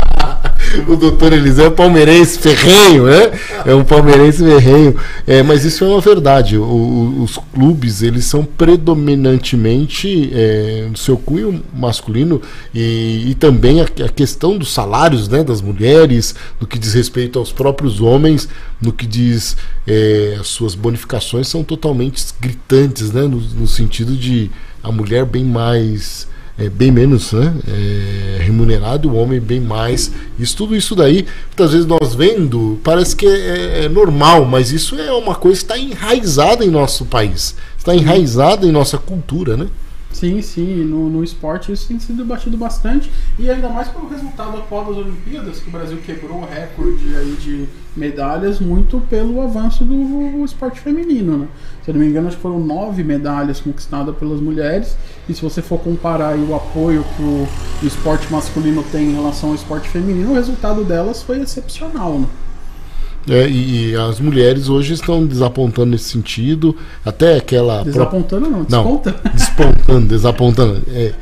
o doutor Eliseu é palmeirense ferrenho, né? É um palmeirense ferrenho. É, mas isso é uma verdade. O, os clubes, eles são predominantemente é, no seu cunho masculino e, e também a, a, questão dos salários né, das mulheres, no que diz respeito aos próprios homens, no que diz é, as suas bonificações são totalmente gritantes, né? no, no sentido de a mulher bem mais é, bem menos né, é, remunerado, o homem bem mais. Isso, tudo isso daí, muitas vezes nós vendo, parece que é, é normal, mas isso é uma coisa que está enraizada em nosso país, está enraizada em nossa cultura, né? Sim, sim, no, no esporte isso tem sido batido bastante e ainda mais pelo resultado atual das Olimpíadas, que o Brasil quebrou o recorde aí de medalhas muito pelo avanço do esporte feminino, né? Se eu não me engano, acho que foram nove medalhas conquistadas pelas mulheres e se você for comparar o apoio que o, o esporte masculino tem em relação ao esporte feminino, o resultado delas foi excepcional, né? É, e, e, as mulheres hoje estão desapontando nesse sentido. Até aquela. Desapontando não, desponta? Não, despontando, desapontando. É,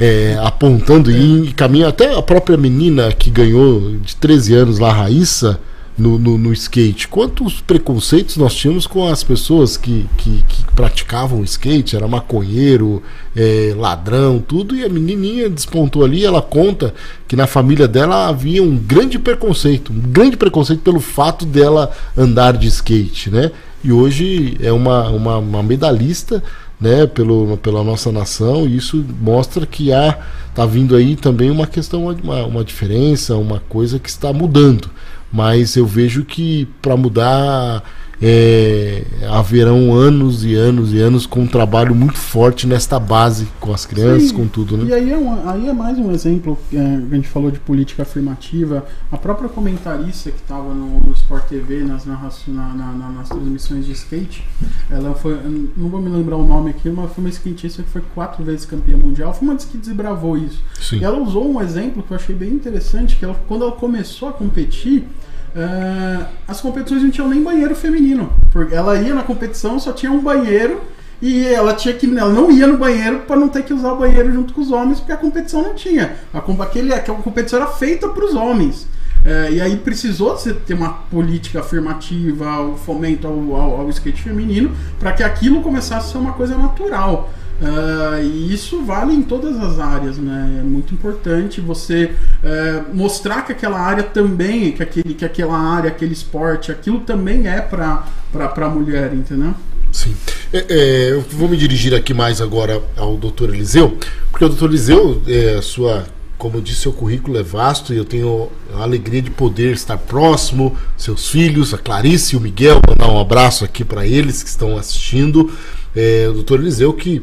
é, apontando é. e caminho. Até a própria menina que ganhou de 13 anos lá, Raíssa no, no, no, skate. Quantos preconceitos nós tínhamos com as pessoas que, que, que praticavam skate, era maconheiro, é, ladrão, tudo, e a menininha despontou ali, ela conta que na família dela havia um grande preconceito, um grande preconceito pelo fato dela andar de skate, né? E hoje é uma, uma, uma medalhista né, pelo, pela nossa nação, e isso mostra que há tá vindo aí também uma questão, uma, uma diferença, uma coisa que está mudando mas eu vejo que para mudar é, haverão anos e anos e anos com um trabalho muito forte nesta base, com as crianças, Sim. com tudo, né? E aí é, um, aí é mais um exemplo, é, a gente falou de política afirmativa, a própria comentarista que estava no, no, Sport TV, nas, na, na, na, nas transmissões de skate, ela foi, não vou me lembrar o nome aqui, mas foi uma skatista que foi quatro vezes campeã mundial, foi uma das que desbravou isso. Sim. E ela usou um exemplo que eu achei bem interessante, que ela, quando ela começou a competir, uh, as competições não tinham nem banheiro feminino. Porque ela ia na competição, só tinha um banheiro e ela tinha que ela não ia no banheiro para não ter que usar o banheiro junto com os homens porque a competição não tinha a, aquele, aquela competição era feita para os homens é, e aí precisou ter uma política afirmativa o fomento ao, ao, ao skate feminino para que aquilo começasse a ser uma coisa natural Uh, e isso vale em todas as áreas, né? É muito importante você uh, mostrar que aquela área também, que, aquele, que aquela área, aquele esporte, aquilo também é para a mulher, entendeu? Sim. É, é, eu vou me dirigir aqui mais agora ao doutor Eliseu, porque o doutor Eliseu, é, sua, como eu disse, seu currículo é vasto e eu tenho a alegria de poder estar próximo, seus filhos, a Clarice e o Miguel, mandar um abraço aqui para eles que estão assistindo. É, o doutor Eliseu que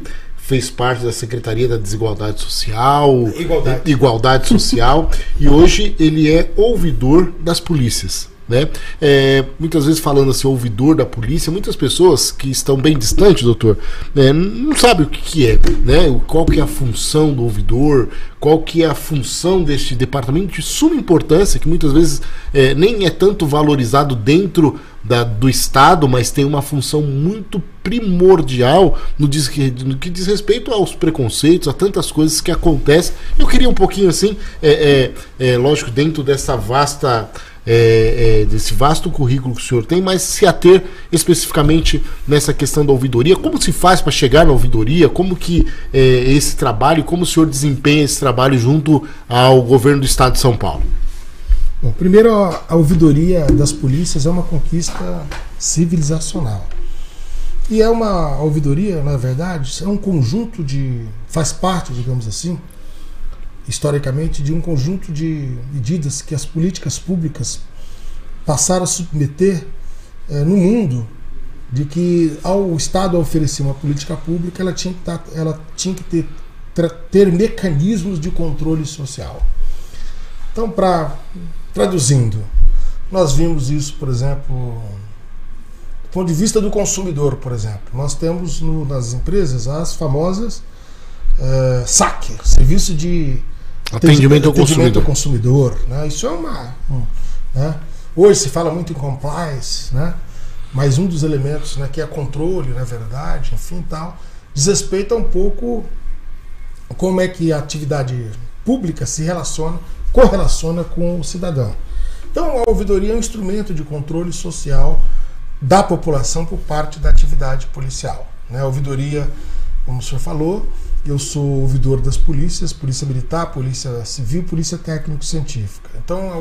fez parte da Secretaria da Desigualdade Social, Igualdade, Igualdade Social, e hoje ele é ouvidor das polícias. Né? É, muitas vezes falando assim, ouvidor da polícia, muitas pessoas que estão bem distantes, doutor, né, não sabem o que, que, é, né? qual que é a função do ouvidor, qual que é a função deste departamento de suma importância, que muitas vezes é, nem é tanto valorizado dentro da, do Estado, mas tem uma função muito primordial no, diz, no, que diz respeito aos preconceitos, a tantas coisas que acontecem. Eu queria um pouquinho assim, é, é, é lógico, dentro dessa vasta é, é, desse vasto currículo que o senhor tem, mas se ater especificamente nessa questão da ouvidoria. Como se faz para chegar na ouvidoria? Como que é, esse trabalho, como o senhor desempenha esse trabalho junto ao governo do estado de São Paulo? Bom, primeiro, a ouvidoria das polícias é uma conquista civilizacional. E é uma ouvidoria, na verdade, é um conjunto de. faz parte, digamos assim, historicamente, de um conjunto de medidas que as políticas públicas passaram a submeter é, no mundo, de que ao Estado oferecer uma política pública, ela tinha que, tá, ela tinha que ter, ter mecanismos de controle social. Então, para traduzindo, nós vimos isso, por exemplo, do ponto de vista do consumidor, por exemplo. Nós temos no, nas empresas as famosas uh, SAC, Serviço de Atendimento ao consumidor. Ao consumidor né? Isso é uma. Um, né? Hoje se fala muito em compliance, né? mas um dos elementos né, que é controle, na verdade, enfim, tal, diz respeito a um pouco como é que a atividade pública se relaciona, correlaciona com o cidadão. Então, a ouvidoria é um instrumento de controle social da população por parte da atividade policial. Né? A ouvidoria, como o senhor falou, eu sou ouvidor das polícias, Polícia Militar, Polícia Civil, Polícia Técnico-Científica. Então, a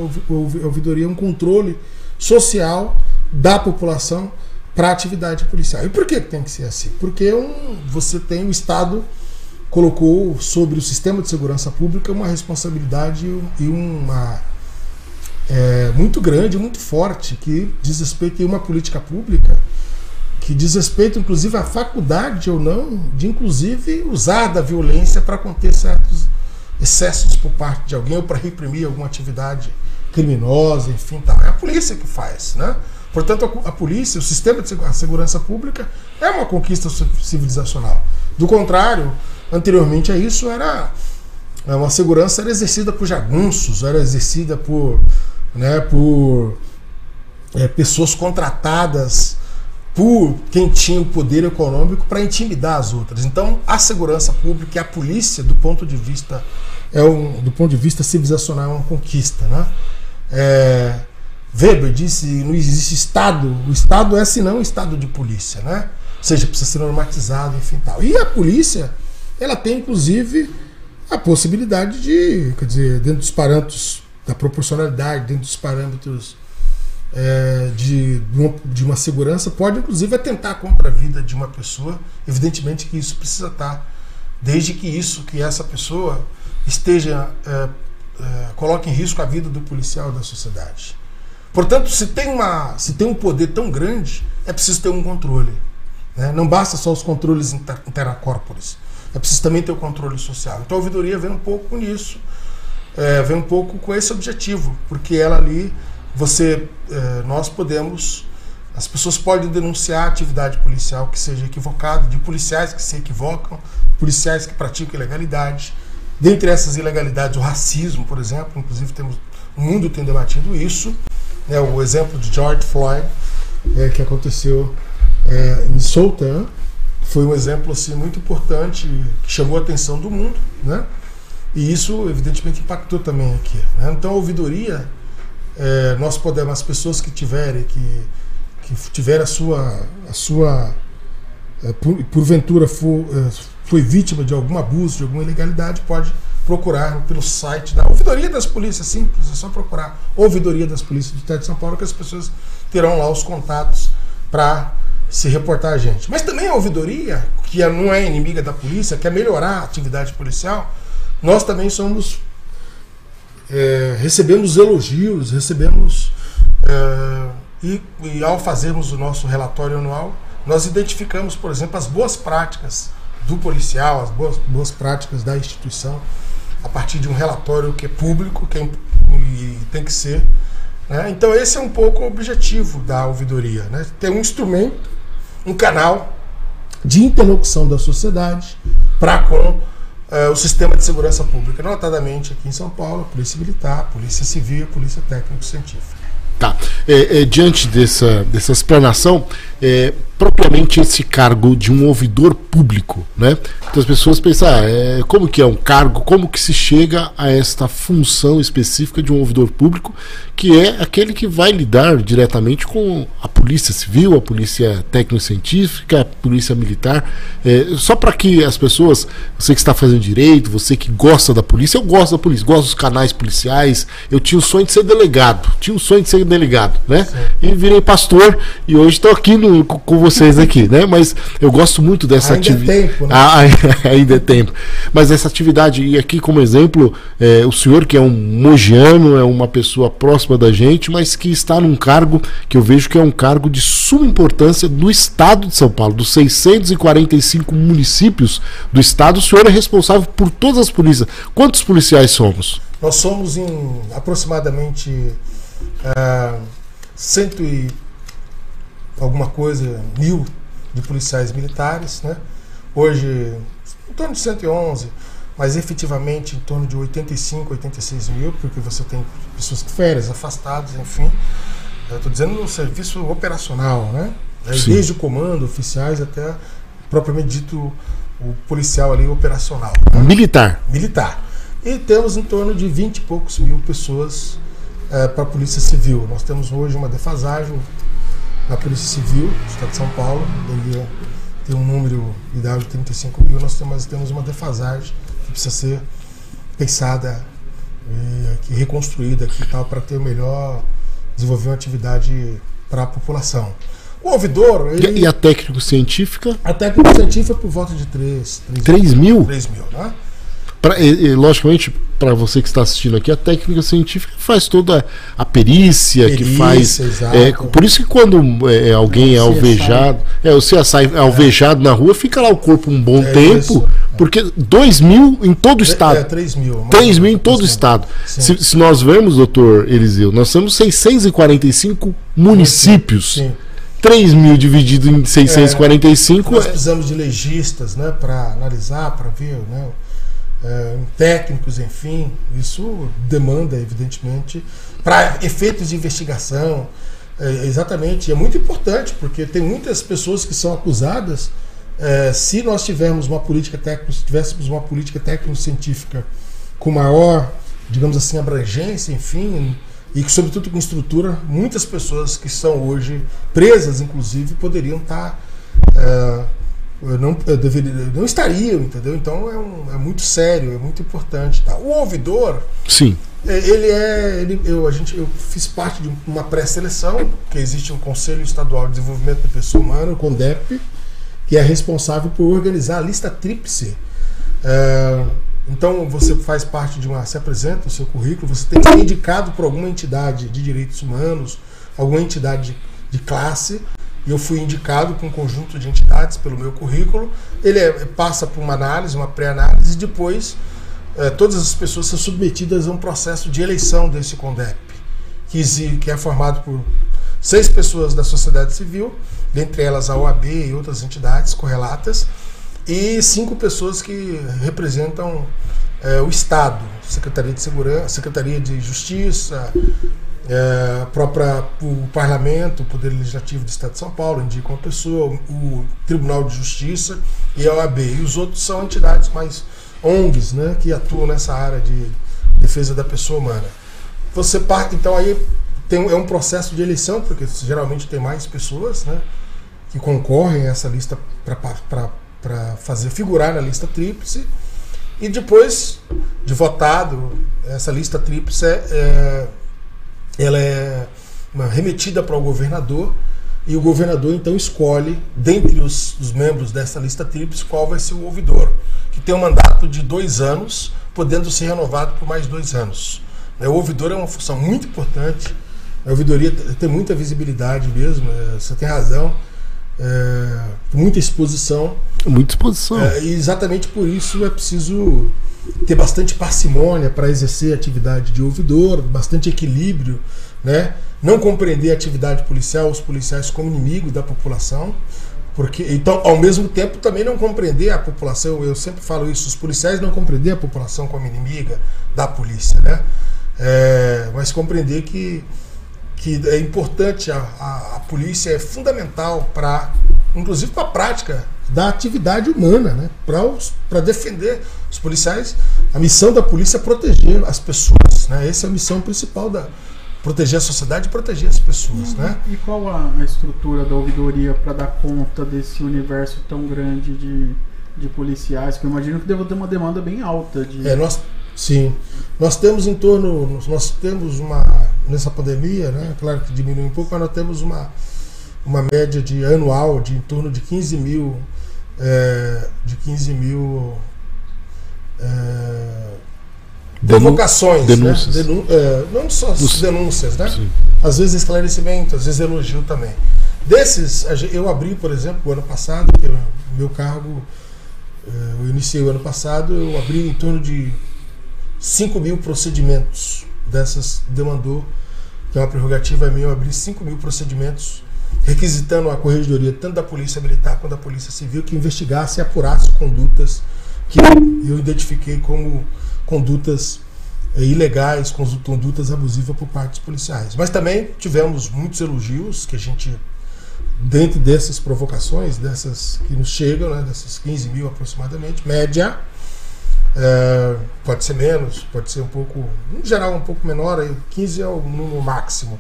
ouvidoria é um controle social da população para a atividade policial. E por que tem que ser assim? Porque um, você tem o Estado colocou sobre o sistema de segurança pública uma responsabilidade e uma é, muito grande, muito forte, que diz respeito a uma política pública que diz respeito, inclusive, à faculdade ou não de, inclusive, usar da violência para conter certos excessos por parte de alguém ou para reprimir alguma atividade criminosa, enfim, tal. É a polícia que faz, né? Portanto, a, polícia, o sistema de segurança pública é uma conquista civilizacional. Do contrário, anteriormente a isso era é, uma segurança era exercida por jagunços, era exercida por, né, por é, pessoas contratadas por quem tinha o poder econômico para intimidar as outras. Então, a segurança pública e a polícia, do ponto de vista é um, do ponto de vista civilizacional, é uma conquista, né? É, Weber disse não existe Estado, o Estado é senão um Estado de polícia, né? Ou seja, precisa ser normatizado, enfim tal. E a polícia, ela tem inclusive a possibilidade de, quer dizer, dentro dos parâmetros da proporcionalidade, dentro dos parâmetros é, de, de uma segurança pode inclusive atentar contra a vida de uma pessoa. Evidentemente que isso precisa estar, desde que isso, que essa pessoa esteja é, é, coloque em risco a vida do policial da sociedade. Portanto, se tem, uma, se tem um poder tão grande, é preciso ter um controle. Né? Não basta só os controles inter é preciso também ter o controle social. Então a ouvidoria vem um pouco nisso, é, vem um pouco com esse objetivo, porque ela ali, você, é, nós podemos, as pessoas podem denunciar atividade policial que seja equivocada, de policiais que se equivocam, policiais que praticam ilegalidade. Dentre essas ilegalidades, o racismo, por exemplo, inclusive temos, o mundo tem debatido isso. Né, o exemplo de George Floyd, é, que aconteceu é, em Sultan, foi um exemplo assim, muito importante, que chamou a atenção do mundo. Né? E isso, evidentemente, impactou também aqui. Né? Então, a ouvidoria, é, nós podemos, as pessoas que tiverem, que, que tiver a sua, a sua é, por, porventura for, é, foi vítima de algum abuso, de alguma ilegalidade, pode procurar pelo site da Ouvidoria das Polícias, simples, é só procurar Ouvidoria das Polícias do Estado de São Paulo, que as pessoas terão lá os contatos para se reportar a gente. Mas também a ouvidoria, que não é inimiga da polícia, quer melhorar a atividade policial, nós também somos. É, recebemos elogios, recebemos. É, e, e ao fazermos o nosso relatório anual, nós identificamos, por exemplo, as boas práticas do policial, as boas, boas práticas da instituição, a partir de um relatório que é público que é, e tem que ser. Né? Então, esse é um pouco o objetivo da ouvidoria: né? ter um instrumento, um canal de interlocução da sociedade para com uh, o sistema de segurança pública, notadamente aqui em São Paulo, Polícia Militar, Polícia Civil Polícia Técnico-Científica. Tá. É, é, diante dessa, dessa explanação, é, propriamente esse cargo de um ouvidor público, né? Então as pessoas pensam, ah, é, como que é um cargo, como que se chega a esta função específica de um ouvidor público, que é aquele que vai lidar diretamente com a polícia civil, a polícia técnico-científica, a polícia militar, é, só para que as pessoas, você que está fazendo direito, você que gosta da polícia, eu gosto da polícia, gosto dos canais policiais, eu tinha o sonho de ser delegado, tinha o sonho de ser delegado, né? Sim. E virei pastor e hoje estou aqui no, com você vocês aqui, né? Mas eu gosto muito dessa atividade. Ainda é tempo, né? Ah, ainda é tempo. Mas essa atividade, e aqui como exemplo, é, o senhor que é um mogiano, é uma pessoa próxima da gente, mas que está num cargo que eu vejo que é um cargo de suma importância do Estado de São Paulo, dos 645 municípios do Estado, o senhor é responsável por todas as polícias. Quantos policiais somos? Nós somos em aproximadamente uh, cento e alguma coisa, mil de policiais militares, né? Hoje, em torno de 111, mas efetivamente em torno de 85, 86 mil, porque você tem pessoas de férias, afastadas, enfim. Estou dizendo no serviço operacional, né? Desde o comando, oficiais, até propriamente dito o policial ali operacional. Né? Militar. Militar. E temos em torno de 20 e poucos mil pessoas é, para a Polícia Civil. Nós temos hoje uma defasagem na Polícia Civil do Estado de São Paulo, devia ter um número ideal de 35 mil, nós temos, temos uma defasagem que precisa ser pensada e, reconstruída aqui tal para ter o melhor desenvolver uma atividade para a população. O ouvidor. Ele, e a técnico científica? A técnico científica é por volta de 3, 3, 3 mil? 3 mil, né? Pra, e, e, logicamente, para você que está assistindo aqui, a técnica científica faz toda a perícia, perícia que faz. É, por isso que quando é, alguém é alvejado, é, o CSI é alvejado na rua, fica lá o corpo um bom é tempo, isso. porque 2 mil em todo o estado. É, 3 mil. 3 mil em todo o estado. Se, se, nós vemos, doutor Eliseu, nós temos 645 municípios. Sim. 3 mil dividido em 645. É, nós precisamos de legistas né, para analisar, para ver. Né, é, técnicos, enfim, isso demanda, evidentemente, para efeitos de investigação, é, exatamente, é muito importante, porque tem muitas pessoas que são acusadas. É, se nós tivermos uma política técnica, se tivéssemos uma política técnico-científica com maior, digamos assim, abrangência, enfim, e que, sobretudo com estrutura, muitas pessoas que são hoje presas, inclusive, poderiam estar é, eu não, eu deveria, não estariam, entendeu? Então é, um, é, muito sério, é muito importante. Tá? O ouvidor, sim, é, ele é, ele, eu, a gente, eu fiz parte de uma pré-seleção, que existe um Conselho Estadual de Desenvolvimento da Pessoa Humana, o CONDEP, que é responsável por organizar a lista tríplice. É, então você faz parte de uma, se apresenta o seu currículo, você tem que ser indicado por alguma entidade de direitos humanos, alguma entidade de, de classe, eu fui indicado com um conjunto de entidades pelo meu currículo. Ele é, passa por uma análise, uma pré-análise, e depois é, todas as pessoas são submetidas a um processo de eleição desse CONDEP, que, que é formado por seis pessoas da sociedade civil, dentre elas a OAB e outras entidades correlatas, e cinco pessoas que representam é, o Estado, Secretaria de Segurança, Secretaria de Justiça, é, própria, o Parlamento, o Poder Legislativo do Estado de São Paulo indica uma pessoa, o Tribunal de Justiça e a OAB. E os outros são entidades mais ONGs, né, que atuam nessa área de defesa da pessoa humana. Você parte, então aí tem, é um processo de eleição, porque geralmente tem mais pessoas né, que concorrem a essa lista para fazer figurar na lista tríplice. E depois de votado, essa lista tríplice é, é ela é remetida para o governador e o governador então escolhe, dentre os, os, membros dessa lista tríplice, qual vai ser o ouvidor, que tem um mandato de dois anos, podendo ser renovado por mais dois anos. Né, o ouvidor é uma função muito importante, a ouvidoria tem muita visibilidade mesmo, é, você tem razão, é, muita exposição. Muita exposição. É, e exatamente por isso é preciso ter bastante parcimônia para exercer a atividade de ouvidor, bastante equilíbrio, né? não compreender a atividade policial, os policiais como inimigo da população, porque então ao mesmo tempo também não compreender a população, eu sempre falo isso, os policiais não compreender a população como inimiga da polícia, né? É, mas compreender que, que é importante, a, a, a polícia é fundamental para, inclusive para a prática da atividade humana, né? para defender os policiais. A missão da polícia é proteger as pessoas. Né? Essa é a missão principal da proteger a sociedade e proteger as pessoas. E, né? e qual a, a estrutura da ouvidoria para dar conta desse universo tão grande de, de policiais? Que eu imagino que deva ter uma demanda bem alta. De... É, nós, sim. Nós temos em torno. Nós temos uma. Nessa pandemia, né? claro que diminui um pouco, mas nós temos uma, uma média de anual de em torno de 15 mil é, de 15 mil é, provocações, né? denúncias. Né? Denun é, não só Nos... denúncias, né? Sim. Às vezes esclarecimento, às vezes elogio também. Desses, eu abri, por exemplo, o ano passado, eu, meu cargo, é, eu iniciei o ano passado, eu abri em torno de 5 mil procedimentos dessas, demandou, que é uma prerrogativa minha, eu abri 5 mil procedimentos requisitando a corregedoria, tanto da Polícia Militar quanto da Polícia Civil, que investigasse e apurasse condutas que eu identifiquei como condutas é, ilegais, condutas abusivas por parte dos policiais. Mas também tivemos muitos elogios que a gente, dentro dessas provocações, dessas que nos chegam, né, dessas 15 mil aproximadamente, média, é, pode ser menos, pode ser um pouco, em geral um pouco menor, aí 15 é o número máximo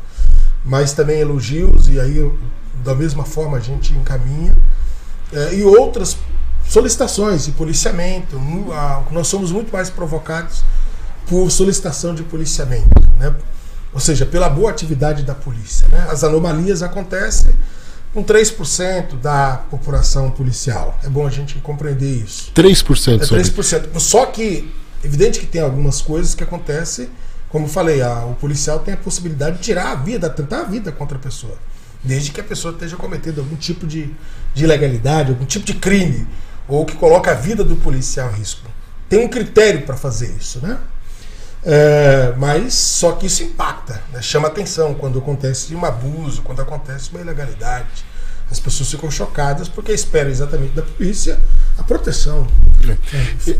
mas também elogios, e aí da mesma forma a gente encaminha. É, e outras solicitações de policiamento. Nós somos muito mais provocados por solicitação de policiamento, né? ou seja, pela boa atividade da polícia. Né? As anomalias acontecem com 3% da população policial. É bom a gente compreender isso. 3%? É 3%. Só que, evidente que tem algumas coisas que acontecem como eu falei, a, o policial tem a possibilidade de tirar a vida, tentar a vida contra a pessoa. Desde que a pessoa esteja cometendo algum tipo de, de ilegalidade, algum tipo de crime, ou que coloca a vida do policial em risco. Tem um critério para fazer isso, né? É, mas só que isso impacta, né? chama atenção quando acontece um abuso, quando acontece uma ilegalidade. As pessoas ficam chocadas porque esperam exatamente da polícia a proteção. É.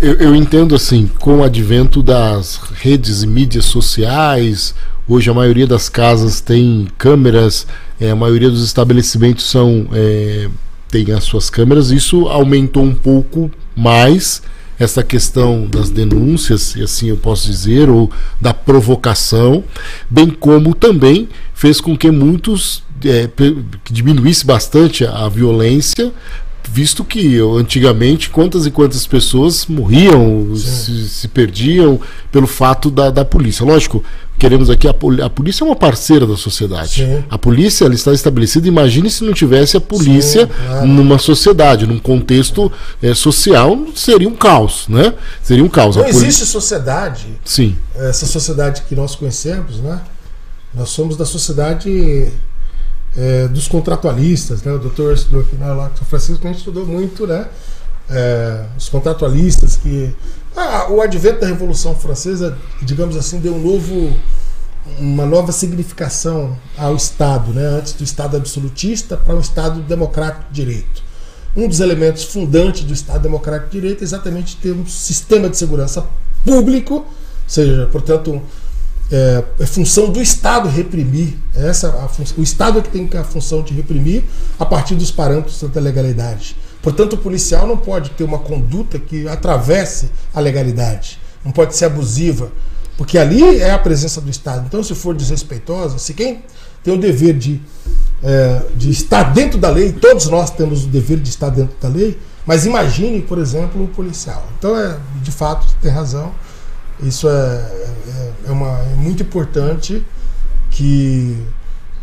Eu, eu, entendo assim, com o advento das redes e mídias sociais, hoje a maioria das casas tem câmeras, é, a maioria dos estabelecimentos são é, tem as suas câmeras, isso aumentou um pouco mais essa questão das denúncias, e assim eu posso dizer, ou da provocação, bem como também fez com que muitos é, que diminuísse bastante a violência, visto que antigamente quantas e quantas pessoas morriam, se, se, perdiam pelo fato da, da polícia. Lógico, queremos aqui a, a polícia é uma parceira da sociedade. Sim. A polícia ela está estabelecida. Imagine se não tivesse a polícia Sim, claro. numa sociedade, num contexto é, social, seria um caos, né? Seria um caos. Não existe sociedade. Sim. Essa sociedade que nós conhecemos, né? Nós somos da sociedade é, dos contratualistas, né? O doutor estudou aqui na lá, São Francisco, a gente estudou muito, né? É, os contratualistas que ah, o advento da Revolução Francesa, digamos assim, deu um novo uma nova significação ao Estado, né? antes do Estado absolutista para um Estado democrático de direito. Um dos elementos fundantes do Estado democrático de direito é exatamente ter um sistema de segurança público, ou seja, portanto, é, é função do Estado reprimir, essa o Estado é que tem a função de reprimir a partir dos parâmetros da legalidade. Portanto, o policial não pode ter uma conduta que atravesse a legalidade, não pode ser abusiva, porque ali é a presença do Estado. Então, se for desrespeitosa, se quem tem o dever de, é, de estar dentro da lei, todos nós temos o dever de estar dentro da lei, mas imagine, por exemplo, o policial. Então, é, de fato, tem razão. Isso é, é, é, uma, é muito importante que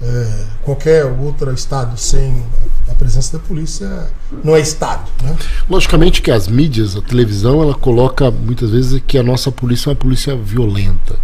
é, qualquer outro Estado sem a presença da polícia não é Estado. Né? Logicamente que as mídias, a televisão, ela coloca muitas vezes que a nossa polícia é uma polícia violenta.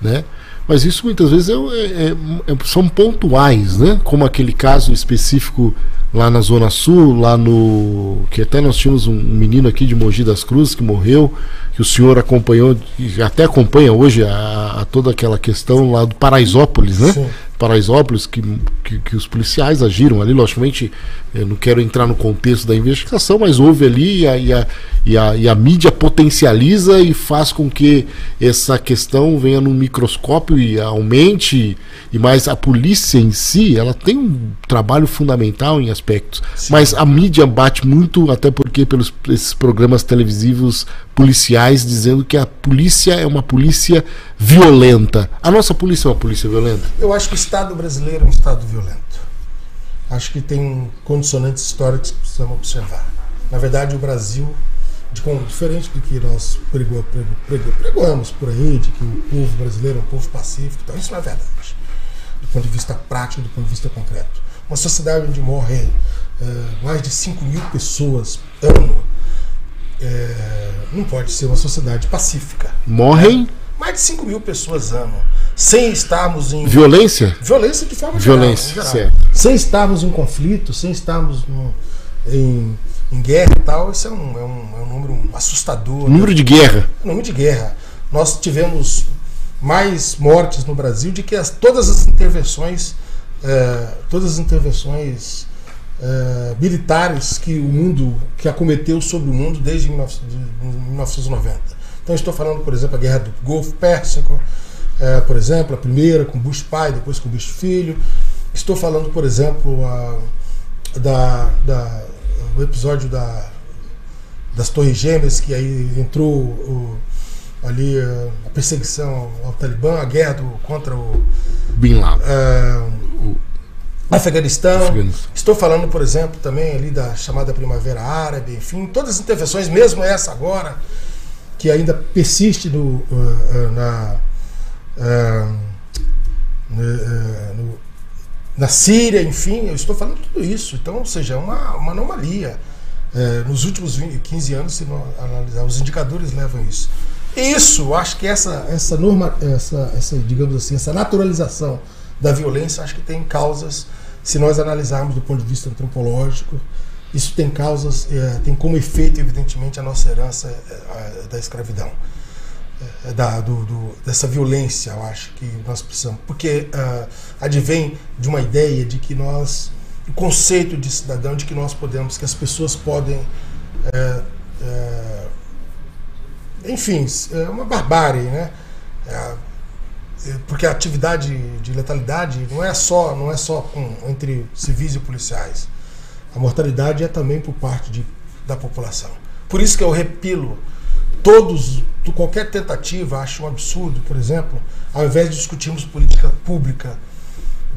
Né? Mas isso muitas vezes é, é, é, são pontuais, né? como aquele caso específico lá na Zona Sul, lá no. que até nós tínhamos um menino aqui de Mogi das Cruzes que morreu, que o senhor acompanhou, e até acompanha hoje a, a toda aquela questão lá do Paraisópolis, né? Sim. Paraisópolis, que, que, que, os policiais agiram ali, logicamente, eu não quero entrar no contexto da investigação, mas houve ali e a, e a, e a, e a mídia potencializa e faz com que essa questão venha no microscópio e aumente, e mais a polícia em si, ela tem um trabalho fundamental em aspectos, Sim. mas a mídia bate muito, até porque pelos esses programas televisivos policiais dizendo que a polícia é uma polícia violenta. A nossa polícia é uma polícia violenta? Eu acho que Estado brasileiro é um Estado violento. Acho que tem condicionantes históricos que precisamos observar. Na verdade, o Brasil, de diferente do que nós pregou, pregou, pregou, por aí, de que o povo brasileiro é um povo pacífico, então isso não é verdade. Do ponto de vista prático, do ponto de vista concreto. Uma sociedade onde morrem é, mais de 5 mil pessoas ano é, não pode ser uma sociedade pacífica. Morrem? Né? Mais de 5 mil pessoas ano. Sem estarmos em. Violência? Violência de forma Violência, geral. Violência, certo. Sem estarmos em conflito, sem estarmos no, em, em guerra e tal, isso é um, é um, é um número assustador. Número de guerra? Número de guerra. Nós tivemos mais mortes no Brasil de que as, todas as intervenções. É, todas as intervenções uh, militares que o mundo que acometeu sobre o mundo desde 1990. Então estou falando, por exemplo, a guerra do Golfo Pérsico, uh, por exemplo, a primeira com Bush pai, depois com Bush filho. Estou falando, por exemplo, a, da, da, o episódio da, das Torres Gêmeas, que aí entrou o, ali a, perseguição ao, ao, Talibã, a guerra do, contra o Bin Laden. Uh, Afeganistão. Afeganistão. Estou falando, por exemplo, também ali da chamada Primavera Árabe, enfim, todas as intervenções, mesmo essa agora, que ainda persiste no, uh, uh, na, uh, no, na Síria, enfim, eu estou falando tudo isso. Então, ou seja, é uma, uma anomalia. nos últimos 20, 15 anos, se não analisar, os indicadores levam isso. Isso, acho que essa, essa norma, essa, essa, digamos assim, essa naturalização da violência, acho que tem causas, se nós analisarmos do ponto de vista antropológico, isso tem causas, é, tem como efeito, evidentemente, a nossa herança é, da escravidão, é, da, do, do, dessa violência, eu acho que nós precisamos. Porque uh, advém de uma ideia de que nós, o conceito de cidadão, de que nós podemos, que as pessoas podem. É, é, enfim, é uma barbárie, né? porque a atividade de letalidade não é só não é só com, entre civis e policiais. A mortalidade é também por parte de, da população. Por isso que eu repilo todos, qualquer tentativa, acho um absurdo, por exemplo, ao invés de discutirmos política pública,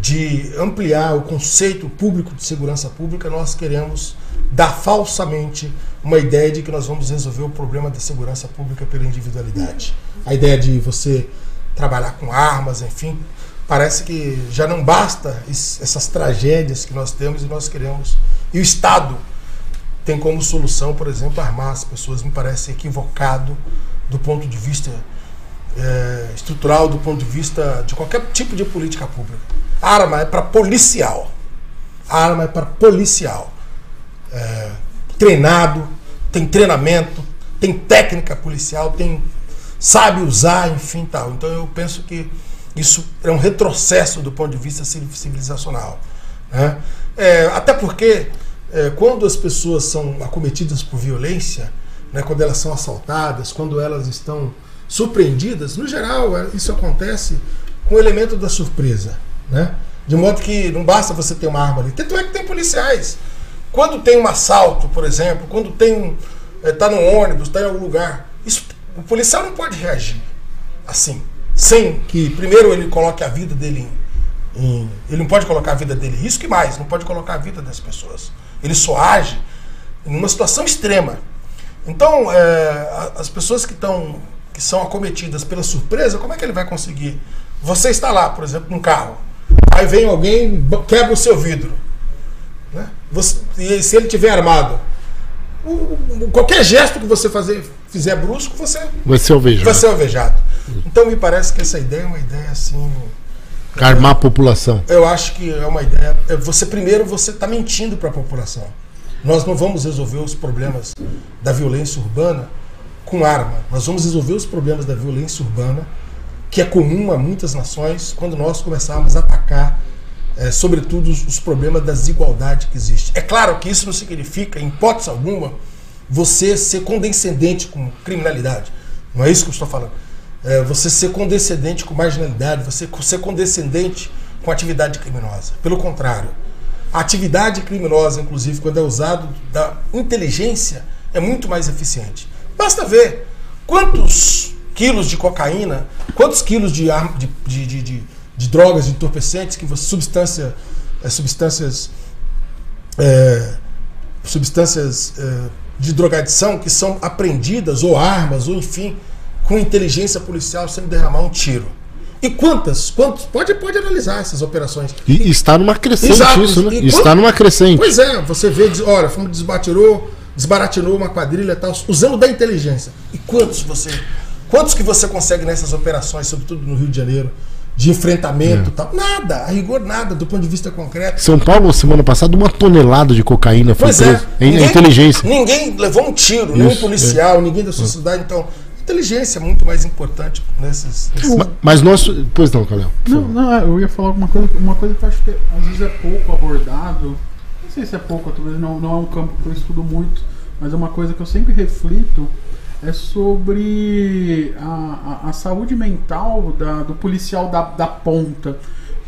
de ampliar o conceito público de segurança pública, nós queremos dar falsamente uma ideia de que nós vamos resolver o problema da segurança pública pela individualidade. A ideia de você trabalhar com armas, enfim. Parece que já não basta essas tragédias que nós temos e nós queremos. E o Estado tem como solução, por exemplo, armar as pessoas. Me parece equivocado do ponto de vista é, estrutural, do ponto de vista de qualquer tipo de política pública. arma é para policial. A arma é para policial. É, treinado, tem treinamento, tem técnica policial, tem sabe usar, enfim tal. Então eu penso que isso é um retrocesso do ponto de vista civilizacional. Né? É, até porque é, quando as pessoas são acometidas por violência, né, quando elas são assaltadas, quando elas estão surpreendidas, no geral é, isso acontece com o elemento da surpresa. Né? De modo que não basta você ter uma arma ali. Tanto é que tem policiais. Quando tem um assalto, por exemplo, quando tem está é, no ônibus, está em algum lugar, isso, o policial não pode reagir assim, sem que primeiro ele coloque a vida dele em, em, ele não pode colocar a vida dele em risco e mais, não pode colocar a vida das pessoas. Ele só age numa situação extrema. Então, é, as pessoas que estão que são acometidas pela surpresa, como é que ele vai conseguir? Você está lá, por exemplo, num carro, aí vem alguém quebra o seu vidro, né? Você, e se ele tiver armado, o, qualquer gesto que você fazer, fizer brusco, você vai ser alvejado. Vai ser alvejado. Então me parece que essa ideia é uma ideia assim. Armar a população. Eu acho que é uma ideia. É, você primeiro você está mentindo para a população. Nós não vamos resolver os problemas da violência urbana com arma. Nós vamos resolver os problemas da violência urbana, que é comum a muitas nações, quando nós começarmos a atacar é, sobretudo os, problemas da desigualdade que existe. É claro que isso não significa, em hipótese alguma, você ser condescendente com criminalidade. Não é isso que eu estou falando. É você ser condescendente com marginalidade, você ser condescendente com atividade criminosa. Pelo contrário, a atividade criminosa, inclusive, quando é usado da inteligência, é muito mais eficiente. Basta ver quantos quilos de cocaína, quantos quilos de, de, de, de de drogas, de entorpecentes, que você, substância, é, substâncias, é, substâncias é, de drogadição que são apreendidas, ou armas, ou enfim, com inteligência policial sem derramar um tiro. E quantas? Quantos? Pode, pode analisar essas operações. E está numa crescente Exato. isso, né? está numa crescente. Pois é, você vê, olha, fomos desbatirou, desbaratinou uma quadrilha tal, usando da inteligência. E quantos você. Quantos que você consegue nessas operações, sobretudo no Rio de Janeiro? de enfrentamento é. tal. Nada, a rigor nada, do ponto de vista concreto. São Paulo, semana passada, uma tonelada de cocaína foi pois É. Ninguém, inteligência. Ninguém levou um tiro, Isso, nenhum policial, é. ninguém da sociedade. Então, inteligência é muito mais importante nesses. nesses... Mas, mas nós. Pois não, Calhão. Não, não, é, eu ia falar alguma coisa, uma coisa que eu acho que às vezes é pouco abordado. Não sei se é pouco, talvez não, não é um campo que eu estudo muito, mas é uma coisa que eu sempre reflito é sobre a, a, a saúde mental da, do policial da, da ponta.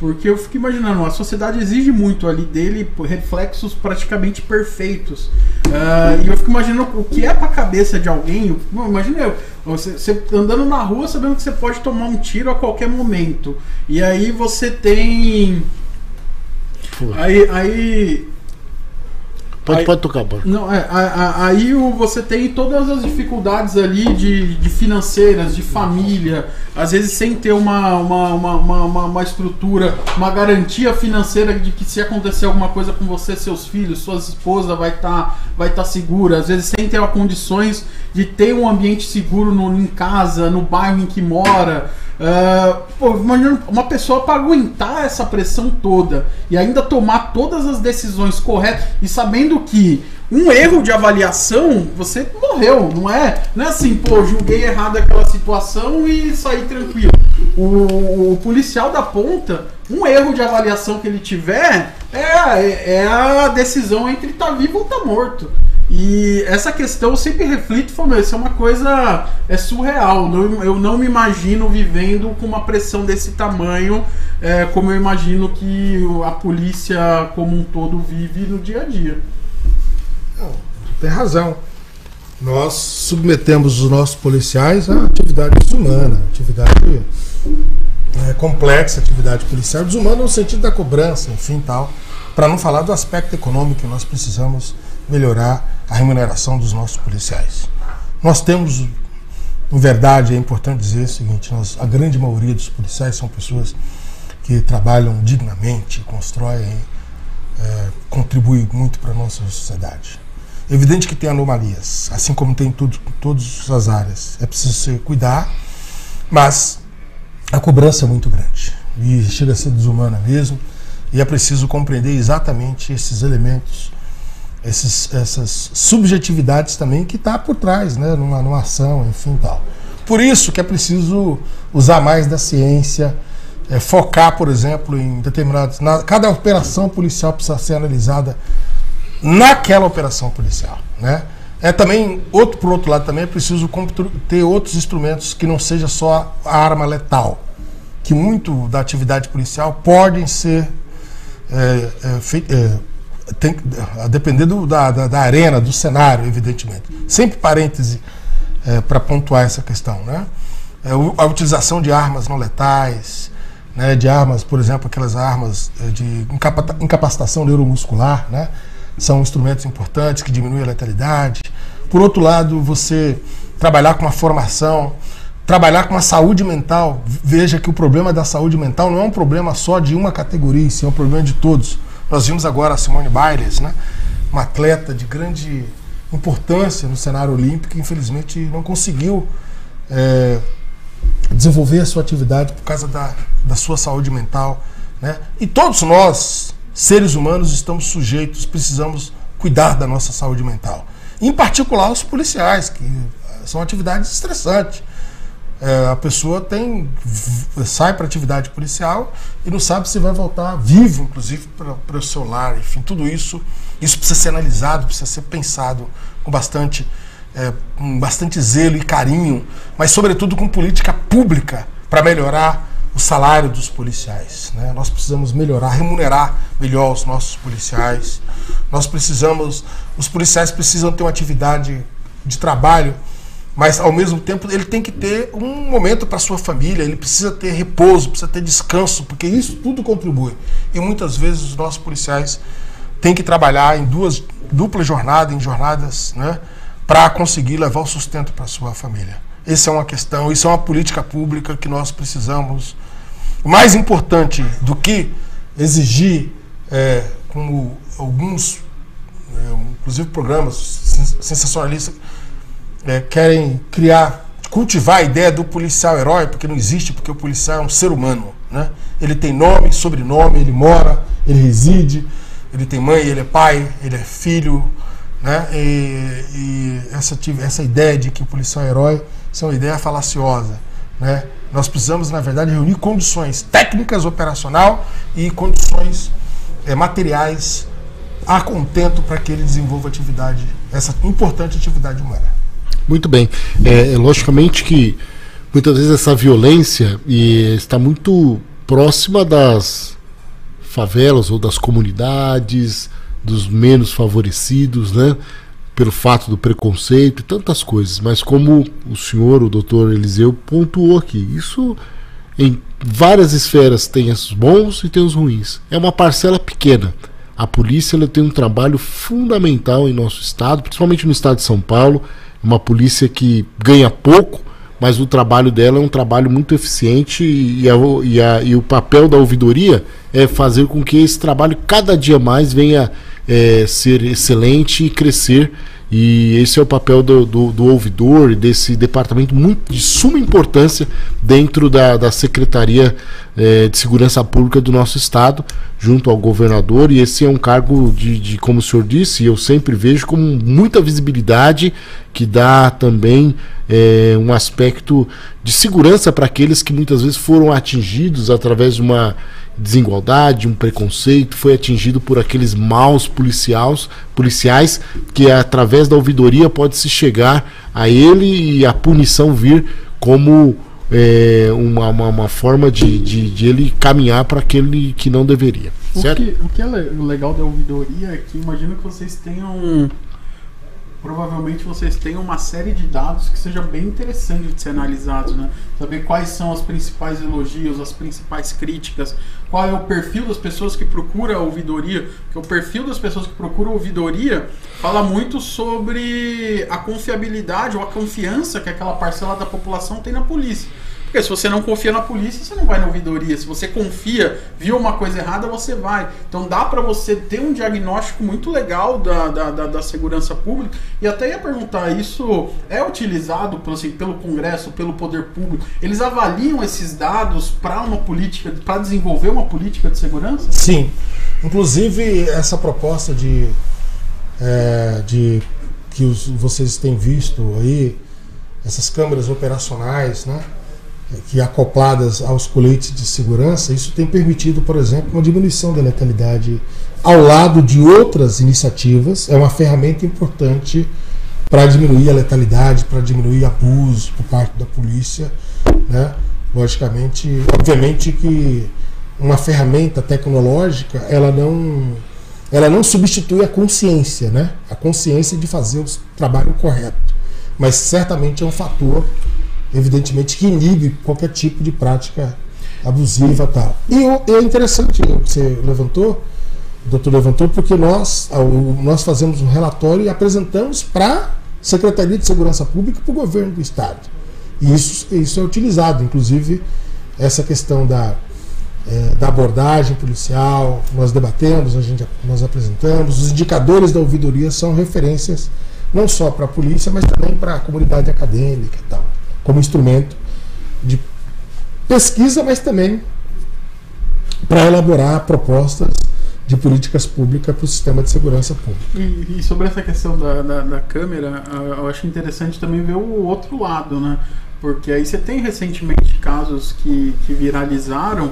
Porque eu fico imaginando, a sociedade exige muito ali dele reflexos praticamente perfeitos. Uh, e eu fico imaginando o que é pra cabeça de alguém. Imagina eu, você, você, andando na rua sabendo que você pode tomar um tiro a qualquer momento. E aí você tem. Aí, aí Pode, aí, pode tocar, pode. Não, é, aí você tem todas as dificuldades ali de, de financeiras, de família, às vezes sem ter uma, uma, uma, uma, uma estrutura, uma garantia financeira de que se acontecer alguma coisa com você, seus filhos, sua esposa vai estar tá, vai tá segura, às vezes sem ter condições de ter um ambiente seguro no, em casa, no bairro em que mora. Uh, uma pessoa para aguentar essa pressão toda e ainda tomar todas as decisões corretas e sabendo que um erro de avaliação, você morreu, não é? Não é assim, pô, julguei errado aquela situação e saí tranquilo. O, o policial da ponta, um erro de avaliação que ele tiver é, é a decisão entre tá vivo ou tá morto. E essa questão eu sempre reflito, falando, isso é uma coisa é surreal. Não, eu não me imagino vivendo com uma pressão desse tamanho, é, como eu imagino que a polícia como um todo vive no dia a dia. Não, tem razão. Nós submetemos os nossos policiais a atividade desumana, atividade é, complexa, atividade policial, desumana no sentido da cobrança, enfim, tal. Para não falar do aspecto econômico que nós precisamos melhorar a remuneração dos nossos policiais. Nós temos, em verdade, é importante dizer o seguinte: nós, a grande maioria dos policiais são pessoas que trabalham dignamente, constroem, é, contribuem muito para a nossa sociedade. É evidente que tem anomalias, assim como tem em tudo, todas as áreas. É preciso se cuidar, mas a cobrança é muito grande e chega a ser desumana mesmo. E é preciso compreender exatamente esses elementos, esses, essas subjetividades também que está por trás, né, numa, numa ação, enfim tal. Por isso que é preciso usar mais da ciência, é, focar, por exemplo, em determinados. Na, cada operação policial precisa ser analisada naquela operação policial, né? É também outro por outro lado também é preciso ter outros instrumentos que não seja só a arma letal, que muito da atividade policial podem ser é, é, é, tem, a depender do, da, da, da, arena, do cenário, evidentemente. Sempre parêntese é, para pontuar essa questão, né? É, a utilização de armas não letais, né, de armas, por exemplo, aquelas armas é, de incapacitação neuromuscular, né? são instrumentos importantes que diminuem a letalidade. Por outro lado, você trabalhar com uma formação, trabalhar com a saúde mental. Veja que o problema da saúde mental não é um problema só de uma categoria, sim, é um problema de todos. Nós vimos agora a Simone Biles, né? uma atleta de grande importância no cenário olímpico, que infelizmente não conseguiu é, desenvolver a sua atividade por causa da, da sua saúde mental. Né? E todos nós, seres humanos, estamos sujeitos, precisamos cuidar da nossa saúde mental. Em particular os policiais, que eh, são atividades estressantes. É, a pessoa tem sai para atividade policial e não sabe se vai voltar vivo, inclusive, para o seu lar. Enfim, tudo isso, isso precisa ser analisado, precisa ser pensado com bastante, é, com bastante zelo e carinho, mas sobretudo com política pública para melhorar o salário dos policiais. Né? Nós precisamos melhorar, remunerar melhor os nossos policiais. Nós precisamos, os policiais precisam ter uma atividade de trabalho, mas ao mesmo tempo ele tem que ter um momento para sua família, ele precisa ter repouso, precisa ter descanso, porque isso tudo contribui. E muitas vezes os nossos policiais têm que trabalhar em duas dupla jornada, em jornadas, né, para conseguir levar o sustento para sua família. Essa é uma questão, isso é uma política pública que nós precisamos. Mais importante do que exigir, é, como alguns, é, inclusive programas sensacionalistas, é, querem criar, cultivar a ideia do policial herói, porque não existe, porque o policial é um ser humano. Né? Ele tem nome, sobrenome, ele mora, ele reside, ele tem mãe, ele é pai, ele é filho. Né? E, e essa, essa ideia de que o policial é herói isso é uma ideia falaciosa. Né? Nós precisamos, na verdade, reunir condições técnicas, operacional e condições é, materiais a contento para que ele desenvolva atividade, essa importante atividade humana. Muito bem. É, é, logicamente que muitas vezes essa violência está muito próxima das favelas ou das comunidades, dos menos favorecidos, né? pelo fato do preconceito e tantas coisas, mas como o senhor, o doutor Eliseu, pontuou aqui, isso em várias esferas tem os bons e tem os ruins. É uma parcela pequena. A polícia tem um trabalho fundamental em nosso estado, principalmente no estado de São Paulo. Uma polícia que ganha pouco, mas o trabalho dela é um trabalho muito eficiente e, a, e, a, e o papel da ouvidoria é fazer com que esse trabalho cada dia mais venha é, ser excelente e crescer. E esse é o papel do, do, do ouvidor, desse departamento muito de suma importância dentro da, da Secretaria é, de Segurança Pública do nosso Estado, junto ao governador. E esse é um cargo de, de, como o senhor disse, eu sempre vejo como muita visibilidade, que dá também é, um aspecto de segurança para aqueles que muitas vezes foram atingidos através de uma desigualdade, um preconceito, foi atingido por aqueles maus policiais, policiais que através da ouvidoria pode se chegar a ele e a punição vir como é, uma, uma, uma, forma de, de, de ele caminhar para aquele que não deveria. Certo? O, que, o que é legal da ouvidoria é que imagino que vocês tenham provavelmente vocês tenham uma série de dados que seja bem interessante de ser analisados, né? Saber quais são os principais elogios, as principais críticas, qual é o perfil das pessoas que procuram a ouvidoria, porque o perfil das pessoas que procuram ouvidoria fala muito sobre a confiabilidade ou a confiança que aquela parcela da população tem na polícia. Porque se você não confia na polícia, você não vai na ouvidoria. Se você confia, viu uma coisa errada, você vai. Então dá para você ter um diagnóstico muito legal da, da, da, da, segurança pública. E até ia perguntar, isso é utilizado pelo, assim, pelo Congresso, pelo poder público? Eles avaliam esses dados para uma política, para desenvolver uma política de segurança? Sim. Inclusive, essa proposta de, é, de que os, vocês têm visto aí, essas câmeras operacionais, né, que acopladas aos coletes de segurança, isso tem permitido, por exemplo, uma diminuição da letalidade ao lado de outras iniciativas. É uma ferramenta importante para diminuir a letalidade, para diminuir abuso por parte da polícia, né? Logicamente, obviamente que uma ferramenta tecnológica, ela não ela não substitui a consciência, né? A consciência de fazer o trabalho correto. Mas certamente é um fator, evidentemente, que inibe qualquer tipo de prática abusiva tal. E é interessante o que você levantou, o doutor levantou, porque nós, nós fazemos um relatório e apresentamos para a Secretaria de Segurança Pública e para o governo do Estado. E isso, isso é utilizado, inclusive essa questão da é, da abordagem policial, nós debatemos, a gente, nós apresentamos. Os indicadores da ouvidoria são referências não só para a polícia, mas também para a comunidade acadêmica e tal, como instrumento de pesquisa, mas também para elaborar propostas de políticas públicas para o sistema de segurança pública. E, e sobre essa questão da, da, da, câmera, eu acho interessante também ver o outro lado, né? Porque aí você tem recentemente casos que, que viralizaram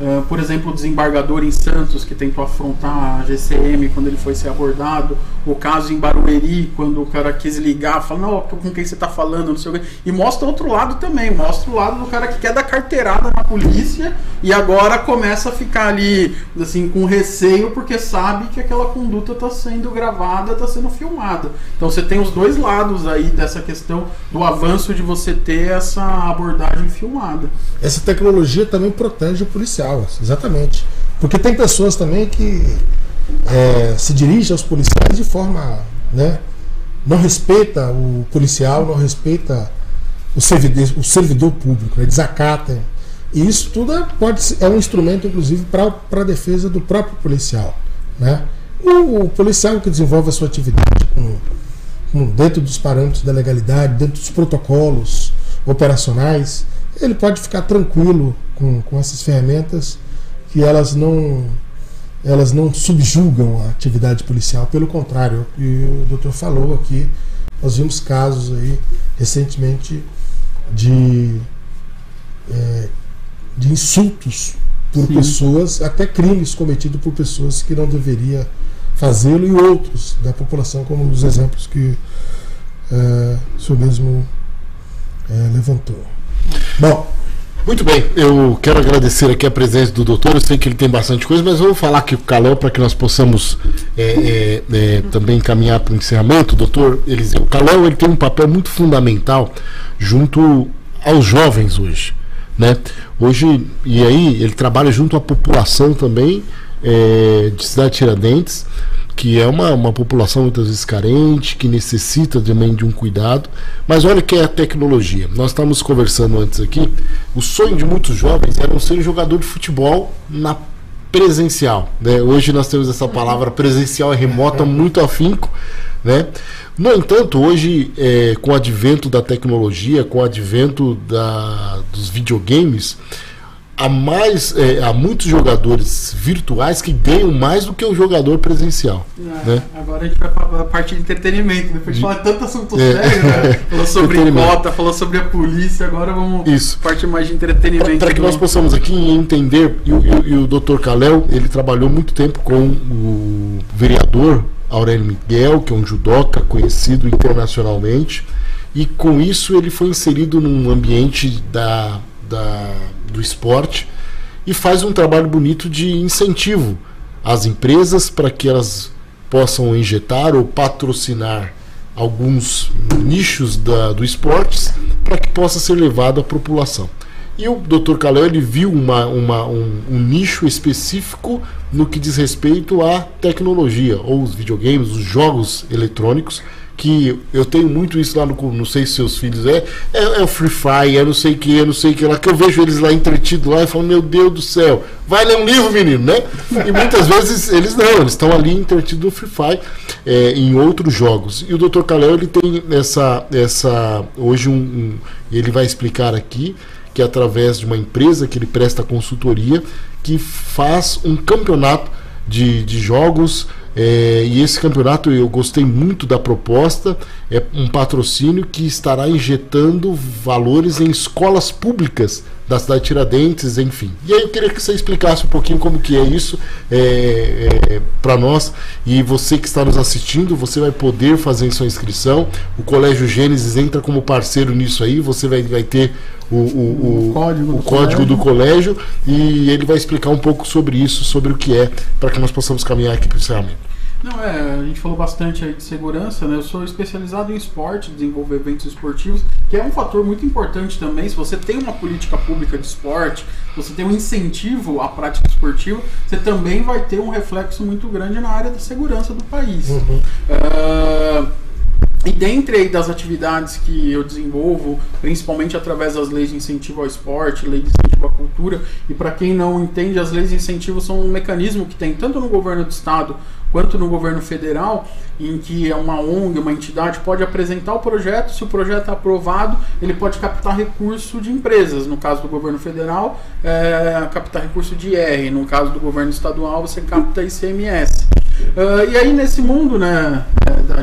Uh, por exemplo, o desembargador em Santos que tentou afrontar a GCM quando ele foi ser abordado, o caso em Barueri, quando o cara quis ligar, fala, não, com quem você está falando, não sei o quê. E mostra outro lado também, mostra o lado do cara que quer dar carteirada na polícia e agora começa a ficar ali, assim, com receio porque sabe que aquela conduta está sendo gravada, está sendo filmada. Então você tem os dois lados aí dessa questão do avanço de você ter essa abordagem filmada. Essa tecnologia também protege o policial exatamente. Porque tem pessoas também que é, se dirigem aos policiais de forma. Né, não respeita o policial, não respeita o servidor, o servidor público, né, desacata. E isso tudo é, pode ser, é um instrumento, inclusive, para a defesa do próprio policial. Né? O, o, policial que desenvolve a sua atividade com, com, dentro dos parâmetros da legalidade, dentro dos protocolos operacionais, ele pode ficar tranquilo com, com essas ferramentas que elas não elas não subjugam a atividade policial, pelo contrário, o que o doutor falou aqui, nós vimos casos aí recentemente de, é, de insultos por Sim. pessoas, até crimes cometidos por pessoas que não deveria fazê-lo e outros da população, como os exemplos que é, o senhor mesmo é, levantou. Bom, muito bem, eu quero agradecer aqui a presença do doutor. Eu sei que ele tem bastante coisa, mas vou falar aqui com o Calão para que nós possamos é, é, é, também caminhar para o encerramento. Doutor Eliseu, o Calão ele tem um papel muito fundamental junto aos jovens hoje. Né? Hoje, e aí, ele trabalha junto à população também é, de Cidade Tiradentes que é uma, uma população muitas vezes carente, que necessita também de um cuidado. Mas olha que é a tecnologia. Nós estávamos conversando antes aqui, o sonho de muitos jovens era ser jogador de futebol na presencial. Né? Hoje nós temos essa palavra presencial e remota muito afinco. Né? No entanto, hoje, é, com o advento da tecnologia, com o advento da, dos videogames, há mais é, há muitos jogadores virtuais que ganham mais do que o jogador presencial. Ah, né? Agora a gente vai falar a parte de entretenimento. Depois de falar tanto assunto é. sério, né? falou sobre cota, falou sobre a polícia, agora vamos Isso. parte mais de entretenimento. Para que nós possamos aqui entender, e, e, e o Dr. Kalel, ele trabalhou muito tempo com o vereador Aurélio Miguel, que é um judoca conhecido internacionalmente, e com isso ele foi inserido num ambiente da, da do esporte e faz um trabalho bonito de incentivo às empresas para que elas possam injetar ou patrocinar alguns nichos da, do esportes para que possa ser levado à população. E o Dr. Calel ele viu uma, uma, um, um, nicho específico no que diz respeito à tecnologia, ou os videogames, os jogos eletrônicos, que eu tenho muito isso lá no. Não sei se seus filhos é. É, é o Free Fire, é não sei o que, é não sei o que lá, que eu vejo eles lá entretidos lá e falo, meu Deus do céu, vai ler um livro, menino, né? E muitas vezes eles não, eles estão ali entretidos no Free Fire, é, em outros jogos. E o Dr. Kalel, ele tem essa. essa hoje um, um. Ele vai explicar aqui que é através de uma empresa que ele presta consultoria, que faz um campeonato de, de jogos é, e esse campeonato eu gostei muito da proposta. É um patrocínio que estará injetando valores em escolas públicas da cidade de Tiradentes, enfim. E aí eu queria que você explicasse um pouquinho como que é isso é, é, para nós. E você que está nos assistindo, você vai poder fazer sua inscrição. O Colégio Gênesis entra como parceiro nisso aí. Você vai, vai ter o, o, o, código, o do, código colégio. do colégio e ele vai explicar um pouco sobre isso, sobre o que é, para que nós possamos caminhar aqui para o encerramento. Não, é, a gente falou bastante aí de segurança, né? Eu sou especializado em esporte, desenvolver eventos esportivos, que é um fator muito importante também. Se você tem uma política pública de esporte, você tem um incentivo à prática esportiva, você também vai ter um reflexo muito grande na área da segurança do país. Uhum. Uh, e dentre das atividades que eu desenvolvo, principalmente através das leis de incentivo ao esporte, lei de incentivo à cultura, e para quem não entende, as leis de incentivo são um mecanismo que tem tanto no governo do estado quanto no governo federal, em que uma ONG, uma entidade pode apresentar o projeto, se o projeto é aprovado, ele pode captar recurso de empresas. No caso do governo federal, é, captar recurso de IR. No caso do governo estadual, você capta ICMS. Uh, e aí nesse mundo né,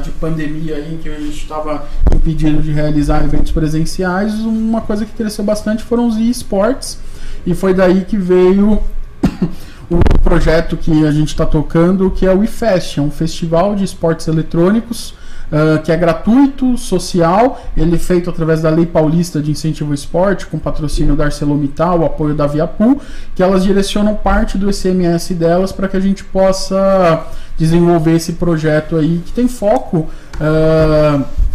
de pandemia aí, que a gente estava impedindo de realizar eventos presenciais, uma coisa que cresceu bastante foram os esportes e foi daí que veio o projeto que a gente está tocando, que é o IFEST, é um festival de esportes eletrônicos uh, que é gratuito, social, ele é feito através da Lei Paulista de Incentivo ao Esporte, com patrocínio da ArcelorMittal, o apoio da Viapu, que elas direcionam parte do ICMS delas para que a gente possa desenvolver esse projeto aí, que tem foco... Uh,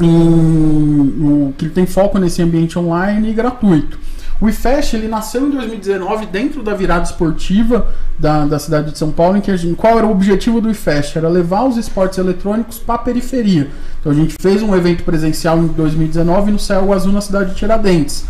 em, que tem foco nesse ambiente online e gratuito. O IFEST ele nasceu em 2019 dentro da virada esportiva da, da cidade de São Paulo, em que gente, qual era o objetivo do IFEST? Era levar os esportes eletrônicos para a periferia. Então a gente fez um evento presencial em 2019 no Céu Azul na cidade de Tiradentes.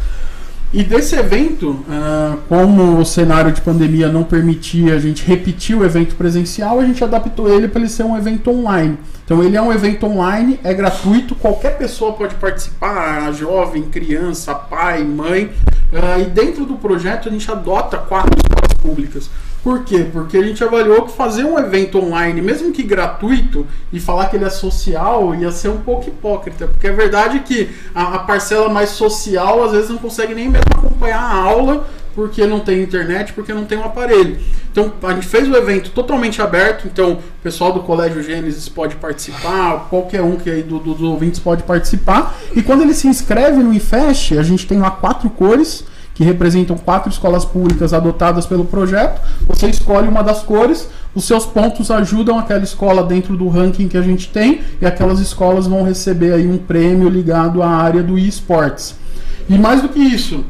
E desse evento, uh, como o cenário de pandemia não permitia a gente repetir o evento presencial, a gente adaptou ele para ele ser um evento online. Então ele é um evento online, é gratuito, qualquer pessoa pode participar, jovem, criança, pai, mãe. Uh, e dentro do projeto a gente adota quatro escolas públicas. Por quê? Porque a gente avaliou que fazer um evento online, mesmo que gratuito, e falar que ele é social, ia ser um pouco hipócrita. Porque é verdade que a, a parcela mais social às vezes não consegue nem mesmo acompanhar a aula porque não tem internet, porque não tem um aparelho. Então a gente fez o evento totalmente aberto, então o pessoal do Colégio Gênesis pode participar, qualquer um que aí do, do, dos ouvintes pode participar. E quando ele se inscreve no IFEST, a gente tem lá quatro cores que representam quatro escolas públicas adotadas pelo projeto. Você escolhe uma das cores, os seus pontos ajudam aquela escola dentro do ranking que a gente tem e aquelas escolas vão receber aí um prêmio ligado à área do esportes. E mais do que isso,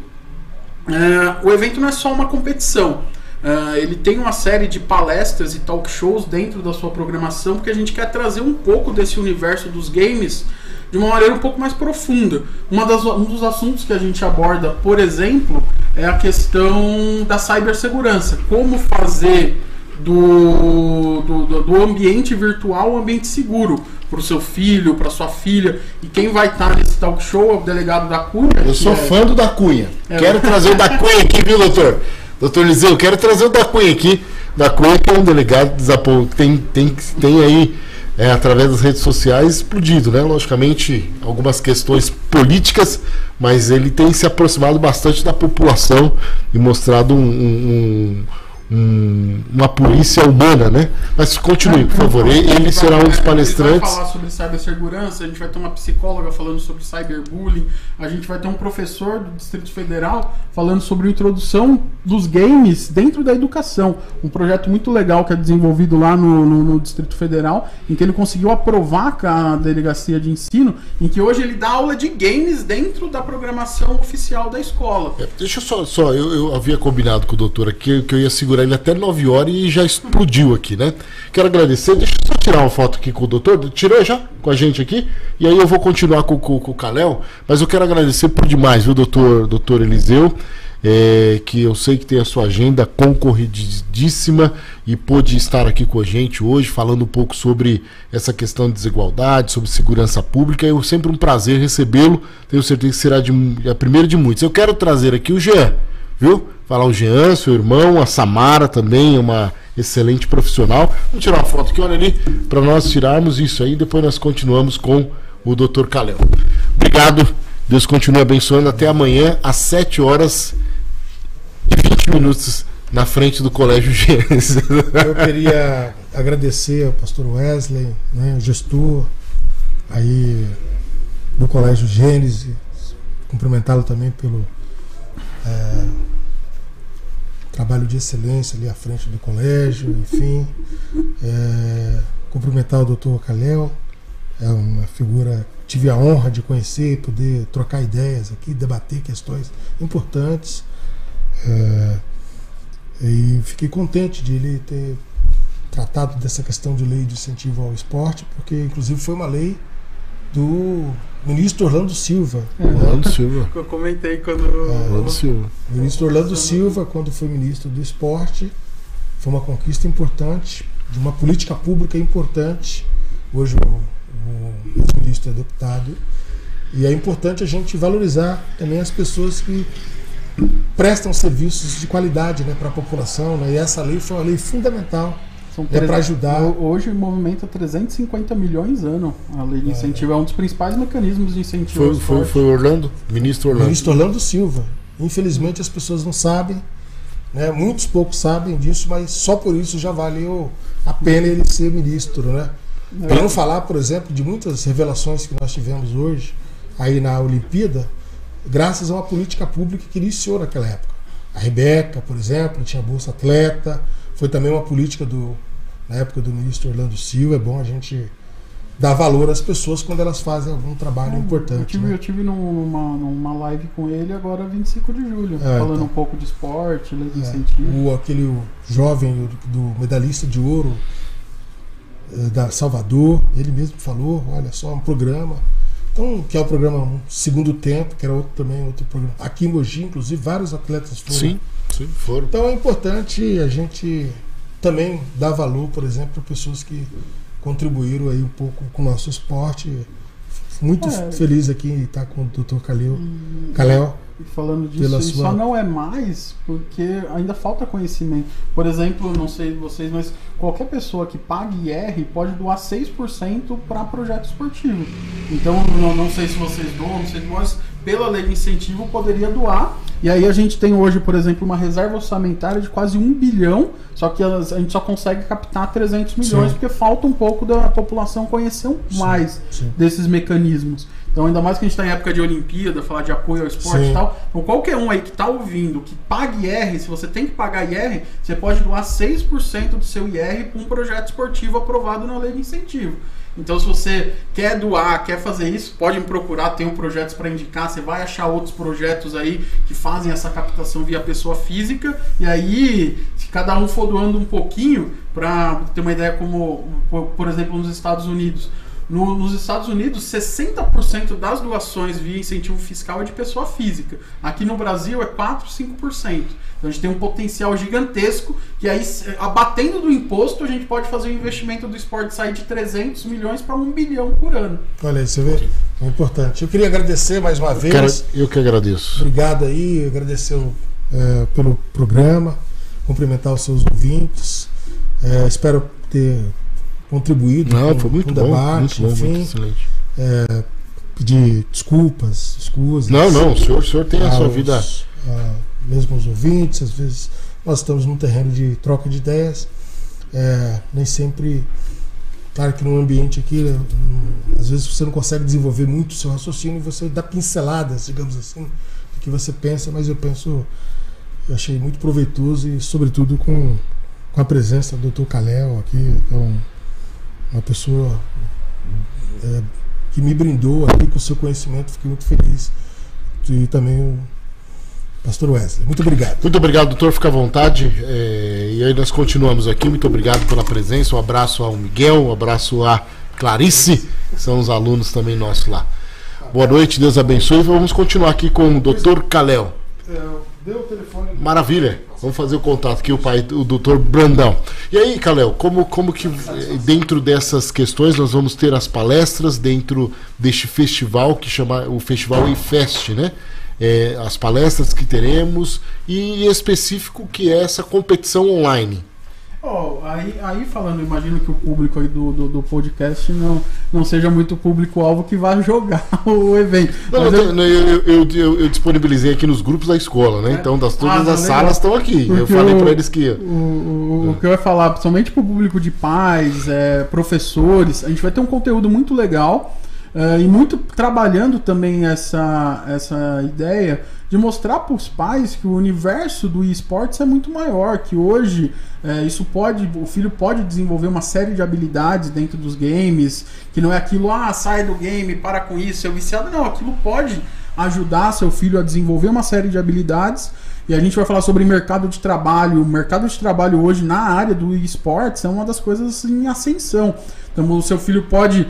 é, o evento não é só uma competição. Uh, ele tem uma série de palestras e talk shows dentro da sua programação, porque a gente quer trazer um pouco desse universo dos games de uma maneira um pouco mais profunda. Uma das, um dos assuntos que a gente aborda, por exemplo, é a questão da cibersegurança. Como fazer do, do, do ambiente virtual um ambiente seguro para o seu filho, para sua filha. E quem vai estar nesse talk show é o delegado da Cunha. Eu sou é... fã do da Cunha. É... Quero trazer o da Cunha aqui, viu, doutor? Doutor Liseu, quero trazer o da Cunha aqui. Da Cunha, que é um delegado que tem, tem, tem aí é, através das redes sociais explodido, né? Logicamente, algumas questões políticas, mas ele tem se aproximado bastante da população e mostrado um, um, um, uma polícia humana, né? Mas continue, por favor. Ele, será um dos palestrantes. vai falar sobre cibersegurança, a gente vai ter uma psicóloga falando sobre cyberbullying, a gente vai ter um professor do Distrito Federal falando sobre a introdução dos games dentro da educação. Um projeto muito legal que é desenvolvido lá no, no, no Distrito Federal, em que ele conseguiu aprovar com a delegacia de ensino, em que hoje ele dá aula de games dentro da programação oficial da escola. É, deixa eu só, só eu, eu havia combinado com o doutor aqui que eu ia segurar segurar ele até 9 horas e já explodiu aqui, né? Quero agradecer. Deixa eu só tirar uma foto aqui com o doutor. Tirou já com a gente aqui? E aí eu vou continuar com, com, com o Caléu. Mas eu quero agradecer por demais, viu, doutor, doutor Eliseu? É, que eu sei que tem a sua agenda concorridíssima e pôde estar aqui com a gente hoje falando um pouco sobre essa questão de desigualdade, sobre segurança pública. É sempre um prazer recebê-lo. Tenho certeza que será de, a primeira de muitos. Eu quero trazer aqui o Jean, viu? Falar o Jean, seu irmão, a Samara também, uma excelente profissional. Vamos tirar uma foto aqui, olha ali, para nós tirarmos isso aí. Depois nós continuamos com o Dr. Calel. Obrigado. Deus continue abençoando. Até amanhã, às 7 horas de 20 minutos na frente do Colégio Gênesis. Eu queria agradecer ao pastor Wesley, né, o gestor aí do Colégio Gênesis, cumprimentá-lo também pelo é, trabalho de excelência ali à frente do colégio, enfim. É, cumprimentar o doutor Calel, é uma figura tive a honra de conhecer, poder trocar ideias aqui, debater questões importantes. É, e fiquei contente de ele ter tratado dessa questão de lei de incentivo ao esporte, porque inclusive foi uma lei do ministro Orlando Silva. É, Orlando Silva. Eu comentei quando. É, Orlando Silva. O ministro Orlando Silva, quando foi ministro do esporte, foi uma conquista importante, de uma política pública importante. Hoje o, o ex-ministro é deputado. E é importante a gente valorizar também as pessoas que prestam serviços de qualidade né, para a população. Né? E essa lei foi uma lei fundamental é para ajudar. Hoje movimenta 350 milhões ano. A lei de incentivo é, é um dos principais mecanismos de incentivo. Foi, foi, foi Orlando, ministro Orlando. Ministro Orlando Silva. Infelizmente as pessoas não sabem, né? muitos poucos sabem disso, mas só por isso já valeu a pena ele ser ministro. Né? É. Para não falar, por exemplo, de muitas revelações que nós tivemos hoje aí na Olimpíada, graças a uma política pública que iniciou naquela época. A Rebeca, por exemplo, tinha Bolsa Atleta, foi também uma política do, na época do ministro Orlando Silva. É bom a gente dar valor às pessoas quando elas fazem algum trabalho importante. Eu tive, né? eu tive numa, numa live com ele agora 25 de julho, é, falando então, um pouco de esporte, lei de é, incentivo. O, aquele o jovem do medalhista de ouro eh, da Salvador, ele mesmo falou, olha só, um programa então, que é o programa Segundo Tempo, que era outro também outro programa. Aqui em Mogi, inclusive, vários atletas foram. Sim, sim, foram. Então é importante a gente também dar valor, por exemplo, para pessoas que contribuíram aí um pouco com o nosso esporte. Muito é. feliz aqui em estar com o Dr. Calil, Calel. E falando disso, isso sua... só não é mais porque ainda falta conhecimento. Por exemplo, não sei vocês, mas qualquer pessoa que pague IR pode doar 6% para projeto esportivo. Então, não, não sei se vocês doam, não sei, mas pela lei de incentivo poderia doar. E aí a gente tem hoje, por exemplo, uma reserva orçamentária de quase um bilhão, só que a gente só consegue captar 300 milhões sim. porque falta um pouco da população conhecer mais sim, desses mecanismos. Então, ainda mais que a gente está em época de Olimpíada, falar de apoio ao esporte Sim. e tal. Então, qualquer um aí que está ouvindo, que pague IR, se você tem que pagar IR, você pode doar 6% do seu IR para um projeto esportivo aprovado na lei de incentivo. Então, se você quer doar, quer fazer isso, pode me procurar, um projetos para indicar. Você vai achar outros projetos aí que fazem essa captação via pessoa física. E aí, se cada um for doando um pouquinho, para ter uma ideia, como, por exemplo, nos Estados Unidos, no, nos Estados Unidos, 60% das doações via incentivo fiscal é de pessoa física. Aqui no Brasil é 4, 5%. Então a gente tem um potencial gigantesco que aí, abatendo do imposto, a gente pode fazer o um investimento do esporte sair de 300 milhões para 1 bilhão por ano. Olha aí, você vê? É importante. Eu queria agradecer mais uma vez. Quero, eu que agradeço. Obrigado aí, agradecer é, pelo programa, cumprimentar os seus ouvintes. É, espero ter contribuído Não, com, foi muito com bom, debate, muito enfim. Bom, muito excelente. É, pedir desculpas, escusas. Não, não, o senhor, o senhor tem a sua vida. A, mesmo os ouvintes, às vezes nós estamos num terreno de troca de ideias. É, nem sempre. Claro que no ambiente aqui, né, às vezes você não consegue desenvolver muito o seu raciocínio você dá pinceladas, digamos assim, do que você pensa, mas eu penso, eu achei muito proveitoso e, sobretudo, com, com a presença do Dr. Kalel aqui, que é um uma pessoa é, que me brindou aqui com o seu conhecimento, fiquei muito feliz. E também Pastor Wesley. Muito obrigado. Muito obrigado, doutor. Fica à vontade. É, e aí nós continuamos aqui. Muito obrigado pela presença. Um abraço ao Miguel, um abraço a Clarice, que são os alunos também nossos lá. Boa noite, Deus abençoe. Vamos continuar aqui com o doutor Kalel. Deu o telefone. Maravilha. Vamos fazer o contato aqui, o pai, o doutor Brandão. E aí, Kalel, como, como que eh, dentro dessas questões nós vamos ter as palestras dentro deste festival que chama o Festival IFEST, né? É, as palestras que teremos e em específico que é essa competição online. Oh, aí, aí falando, imagino que o público aí do, do, do podcast não, não seja muito público-alvo que vai jogar o evento. Não, Mas eu, eu- eu, eu, eu- eu disponibilizei aqui nos grupos da escola, né? É? Então das, todas Ah, as legal. salas estão aqui. eu Porque falei o- para eles que. O, o, o que eu ia falar, principalmente para o público de pais, é, professores, a gente vai ter um conteúdo muito legal é, e muito trabalhando também essa, essa ideia de mostrar para os pais que o universo do esportes é muito maior, que hoje é, isso pode, o filho pode desenvolver uma série de habilidades dentro dos games, que não é aquilo, ah, sai do game, para com isso, seu viciado, não, aquilo pode ajudar seu filho a desenvolver uma série de habilidades. E a gente vai falar sobre mercado de trabalho. O mercado de trabalho hoje na área do esportes é uma das coisas em ascensão. Então o seu filho pode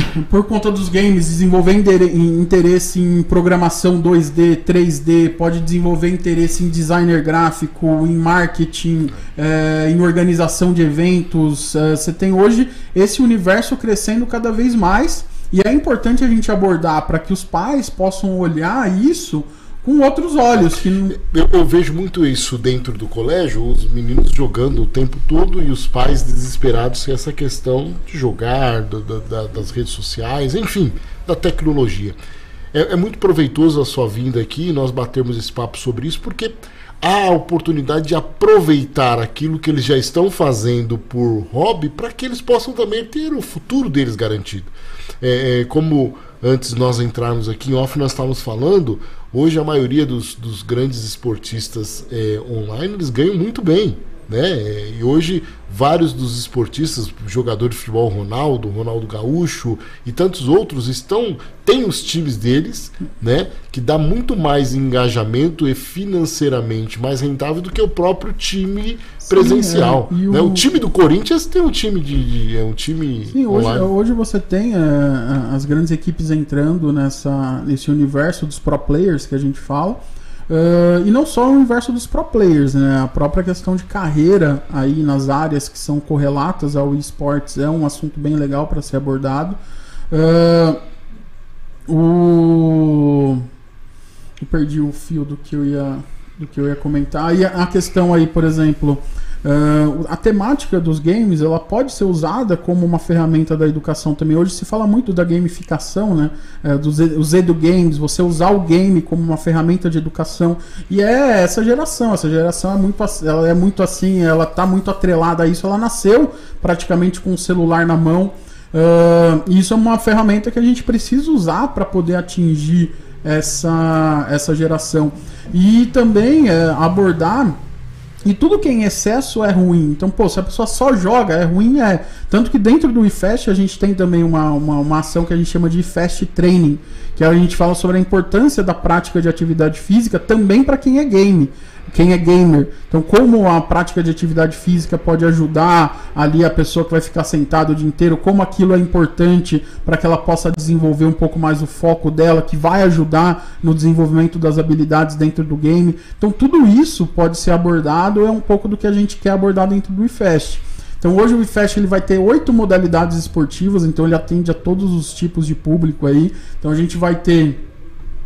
por conta dos games, desenvolver interesse em programação 2D, 3D, pode desenvolver interesse em designer gráfico, em marketing, eh, em organização de eventos. Eh, você tem hoje esse universo crescendo cada vez mais e é importante a gente abordar para que os pais possam olhar isso com outros olhos. Que Eu, eu vejo muito isso dentro do colégio, os meninos jogando o tempo todo e os pais desesperados com essa questão de jogar, da- das redes sociais, enfim, da tecnologia. É, é muito proveitoso a sua vinda aqui, nós batermos esse papo sobre isso, porque há a oportunidade de aproveitar aquilo que eles já estão fazendo por hobby para que eles possam também ter o futuro deles garantido. É, é, como antes nós entrarmos aqui em off, nós estávamos falando, hoje a maioria dos, dos grandes esportistas é, online eles ganham muito bem. Né? E hoje vários dos esportistas, jogador de futebol Ronaldo, Ronaldo Gaúcho e tantos outros estão têm os times deles, né? Que dá muito mais engajamento e financeiramente mais rentável do que o próprio time presencial. é. Né? o- o... time do Corinthians tem um time de, de- é um time Sim, hoje, hoje você tem é, as grandes equipes entrando nessa, nesse universo dos pro players que a gente fala. É, e não só o universo dos pro players, né? A própria questão de carreira aí nas áreas que são correlatas ao esportes é um assunto bem legal para ser abordado. É, o eu perdi o fio do que eu ia do que eu ia comentar. E a questão aí, por exemplo, Uh, a temática dos games ela pode ser usada como uma ferramenta da educação também. Hoje se fala muito da gamificação, né? Uh, dos e- os edu games, você usar o game como uma ferramenta de educação. E é essa geração, essa geração é muito, ela é muito assim, ela tá muito atrelada a isso. Ela nasceu praticamente com o celular na mão. Uh, isso é uma ferramenta que a gente precisa usar para poder atingir essa, essa geração. E também eh, abordar e tudo que é em excesso é ruim. Então, pô, se a pessoa só joga, é ruim, é. Tanto que dentro do IFEST a gente tem também uma, uma, uma ação que a gente chama de IFEST Training, que a gente fala sobre a importância da prática de atividade física também para quem é game, quem é gamer. Então, como a prática de atividade física pode ajudar ali a pessoa que vai ficar sentada o dia inteiro, como aquilo é importante para que ela possa desenvolver um pouco mais o foco dela, que vai ajudar no desenvolvimento das habilidades dentro do game. Então, tudo isso pode ser abordado, é um pouco do que a gente quer abordar dentro do IFEST. Então hoje o IFEST ele vai ter oito modalidades esportivas, então ele atende a todos os tipos de público aí. Então a gente vai ter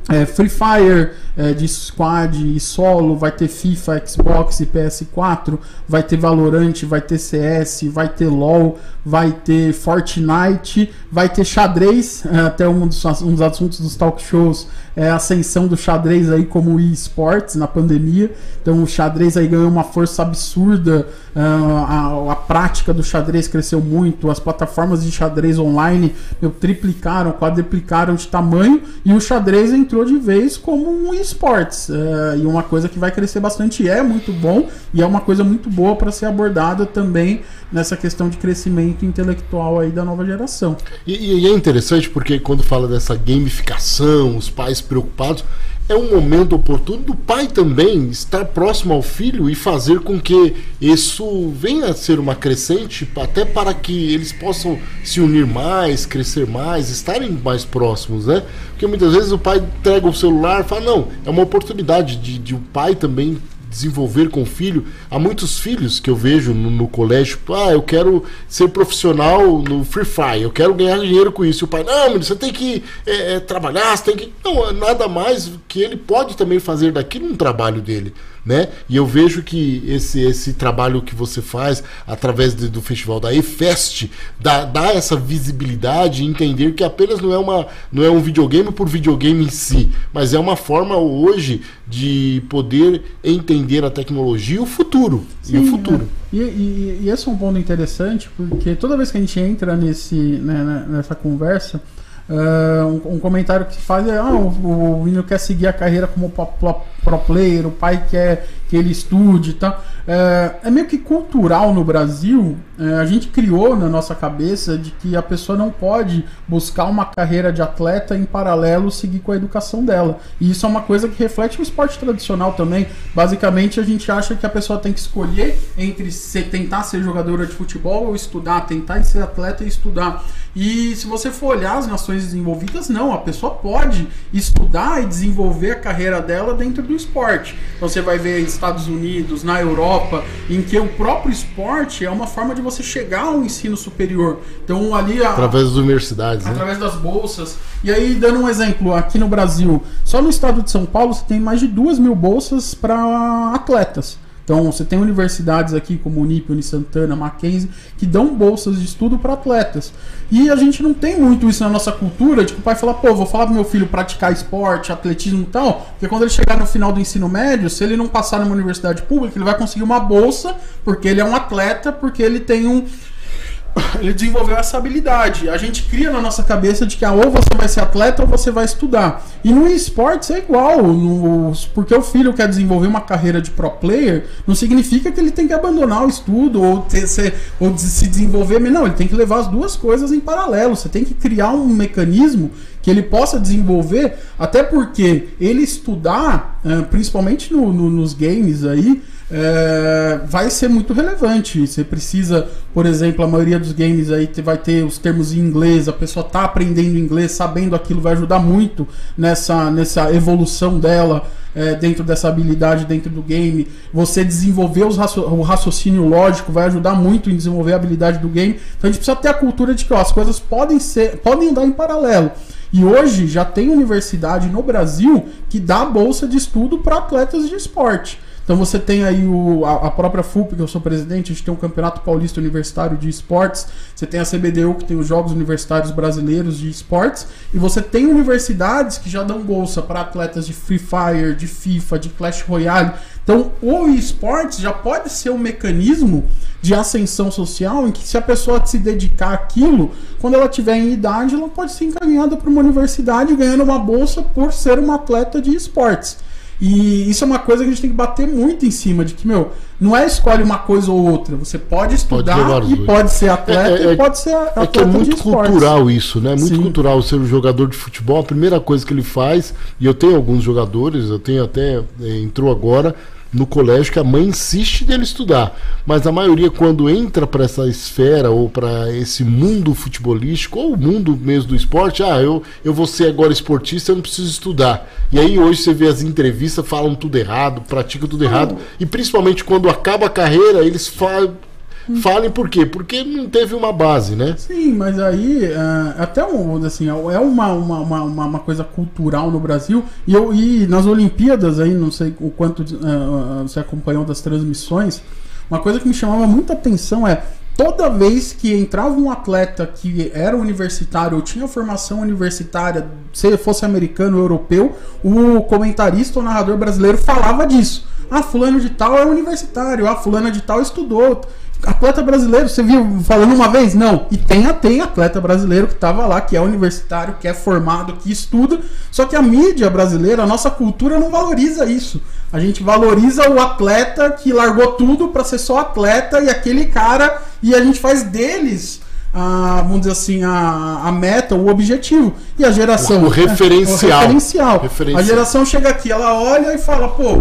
é, Free Fire é, de squad e solo, vai ter FIFA, Xbox e PS4, vai ter Valorant, vai ter CS, vai ter LoL, vai ter Fortnite, vai ter xadrez, é, até um dos, um dos assuntos dos talk shows é a ascensão do xadrez aí como esportes na pandemia. Então o xadrez aí ganhou uma força absurda, ah, a, a prática do xadrez cresceu muito, as plataformas de xadrez online meu, triplicaram, quadriplicaram de tamanho e o xadrez entrou de vez como um esportes eh, e uma coisa que vai crescer bastante. E é muito bom e é uma coisa muito boa para ser abordada também nessa questão de crescimento intelectual aí da nova geração. E, e é interessante porque quando fala dessa gamificação, os pais preocupados, é um momento oportuno do pai também estar próximo ao filho e fazer com que isso venha a ser uma crescente, até para que eles possam se unir mais, crescer mais, estarem mais próximos, né? Porque muitas vezes o pai entrega o celular e fala, não, é uma oportunidade de, de o pai também desenvolver com o filho. Há muitos filhos que eu vejo no, no, colégio, ah, eu quero ser profissional no Free Fire, eu quero ganhar dinheiro com isso. E o pai, não, menino, você tem que é, é, trabalhar, você tem que. Não, nada mais que ele pode também fazer daquilo um trabalho dele né? E eu vejo que esse, esse trabalho que você faz através de, do festival da EFest dá, dá essa visibilidade e entender que apenas não é, uma, não é um videogame por videogame em si, mas é uma forma hoje de poder entender a tecnologia e o futuro. Sim, e o futuro. É. E, e, e, esse é um ponto interessante, porque toda vez que a gente entra nesse, né, né nessa conversa, Uh, um, comentário que faz é: ah, o, menino quer seguir a carreira como pro, pro player, o pai quer que ele estude e tal. É, é meio que cultural no Brasil. É, a gente criou na nossa cabeça de que a pessoa não pode buscar uma carreira de atleta em paralelo seguir com a educação dela. E isso é uma coisa que reflete o esporte tradicional também. Basicamente, a gente acha que a pessoa tem que escolher entre ser, tentar ser jogadora de futebol ou estudar, tentar ser atleta e estudar. E se você for olhar as nações desenvolvidas, não, a pessoa pode estudar e desenvolver a carreira dela dentro do esporte. Então você vai ver Estados Unidos, na Europa, em que o próprio esporte é uma forma de você chegar ao ensino superior. Então ali a, através das universidades, né? através né? das bolsas. E aí dando um exemplo aqui no Brasil, só no estado de São Paulo você tem mais de duas mil bolsas para atletas. Então, você tem universidades aqui como Unip, Unisantana, Mackenzie, que dão bolsas de estudo para atletas. E a gente não tem muito isso na nossa cultura, de que o pai fala, pô, vou falar pro meu filho praticar esporte, atletismo e tal, porque quando ele chegar no final do ensino médio, se ele não passar numa universidade pública, ele vai conseguir uma bolsa, porque ele é um atleta, porque ele tem um, ele desenvolveu essa habilidade. A gente cria na nossa cabeça de que ah, ou você vai ser atleta ou você vai estudar. E no esportes é igual. No, porque o filho quer desenvolver uma carreira de pro player, não significa que ele tem que abandonar o estudo ou, ter, ser, ou se desenvolver. Não, ele tem que levar as duas coisas em paralelo. Você tem que criar um mecanismo que ele possa desenvolver, até porque ele estudar, eh, principalmente no, no, nos games aí, é, vai ser muito relevante. Você precisa, por exemplo, a maioria dos games aí vai ter os termos em inglês, a pessoa está aprendendo inglês, sabendo aquilo, vai ajudar muito nessa, nessa evolução dela é, dentro dessa habilidade dentro do game. Você desenvolver o raciocínio lógico vai ajudar muito em desenvolver a habilidade do game. Então a gente precisa ter a cultura de que ó, as coisas podem ser, podem andar em paralelo. E hoje já tem universidade no Brasil que dá bolsa de estudo para atletas de esporte. Então você tem aí o, a, a, própria FUP, que eu sou presidente, a gente tem o Campeonato Paulista Universitário de Esportes, você tem a CBDU, que tem os Jogos Universitários Brasileiros de Esportes, e você tem universidades que já dão bolsa para atletas de Free Fire, de FIFA, de Clash Royale. Então o esportes já pode ser um mecanismo de ascensão social em que se a pessoa se dedicar àquilo, quando ela tiver em idade, ela pode ser encaminhada para uma universidade ganhando uma bolsa por ser uma atleta de esportes. E isso é uma coisa que a gente tem que bater muito em cima, de que, meu, não é escolhe uma coisa ou outra. Você pode estudar pode e pode ser atleta é, é, e pode ser atleta É que é muito cultural isso, né? Muito Sim. cultural ser um jogador de futebol. A primeira coisa que ele faz, e eu tenho alguns jogadores, eu tenho até, é, entrou agora no colégio que a mãe insiste dele estudar. Mas a maioria, quando entra para essa esfera ou para esse mundo futebolístico, ou o mundo mesmo do esporte, ah, eu, eu vou ser agora esportista, eu não preciso estudar. E aí hoje você vê as entrevistas, falam tudo errado, praticam tudo errado. E principalmente quando acaba a carreira, eles falam Falem por quê? Porque não teve uma base, né? Sim, mas aí uh, até um, assim, é uma, uma, uma, uma, coisa cultural no Brasil. E, eu, e nas Olimpíadas, aí, não sei o quanto uh, você acompanhou das transmissões, uma coisa que me chamava muita atenção é toda vez que entrava um atleta que era universitário ou tinha formação universitária, se fosse americano ou europeu, o comentarista ou narrador brasileiro falava disso. Ah, fulano de tal é universitário, ah, fulana de tal estudou. Atleta brasileiro, você viu falando uma vez? Não. E tem, tem atleta brasileiro que estava lá, que é universitário, que é formado, que estuda. Só que a mídia brasileira, a nossa cultura não valoriza isso. A gente valoriza o atleta que largou tudo para ser só atleta e aquele cara, e a gente faz deles a, vamos dizer assim, a, a meta, o objetivo. E a geração. O referencial. O referencial. Referencial. A geração chega aqui, ela olha e fala, pô.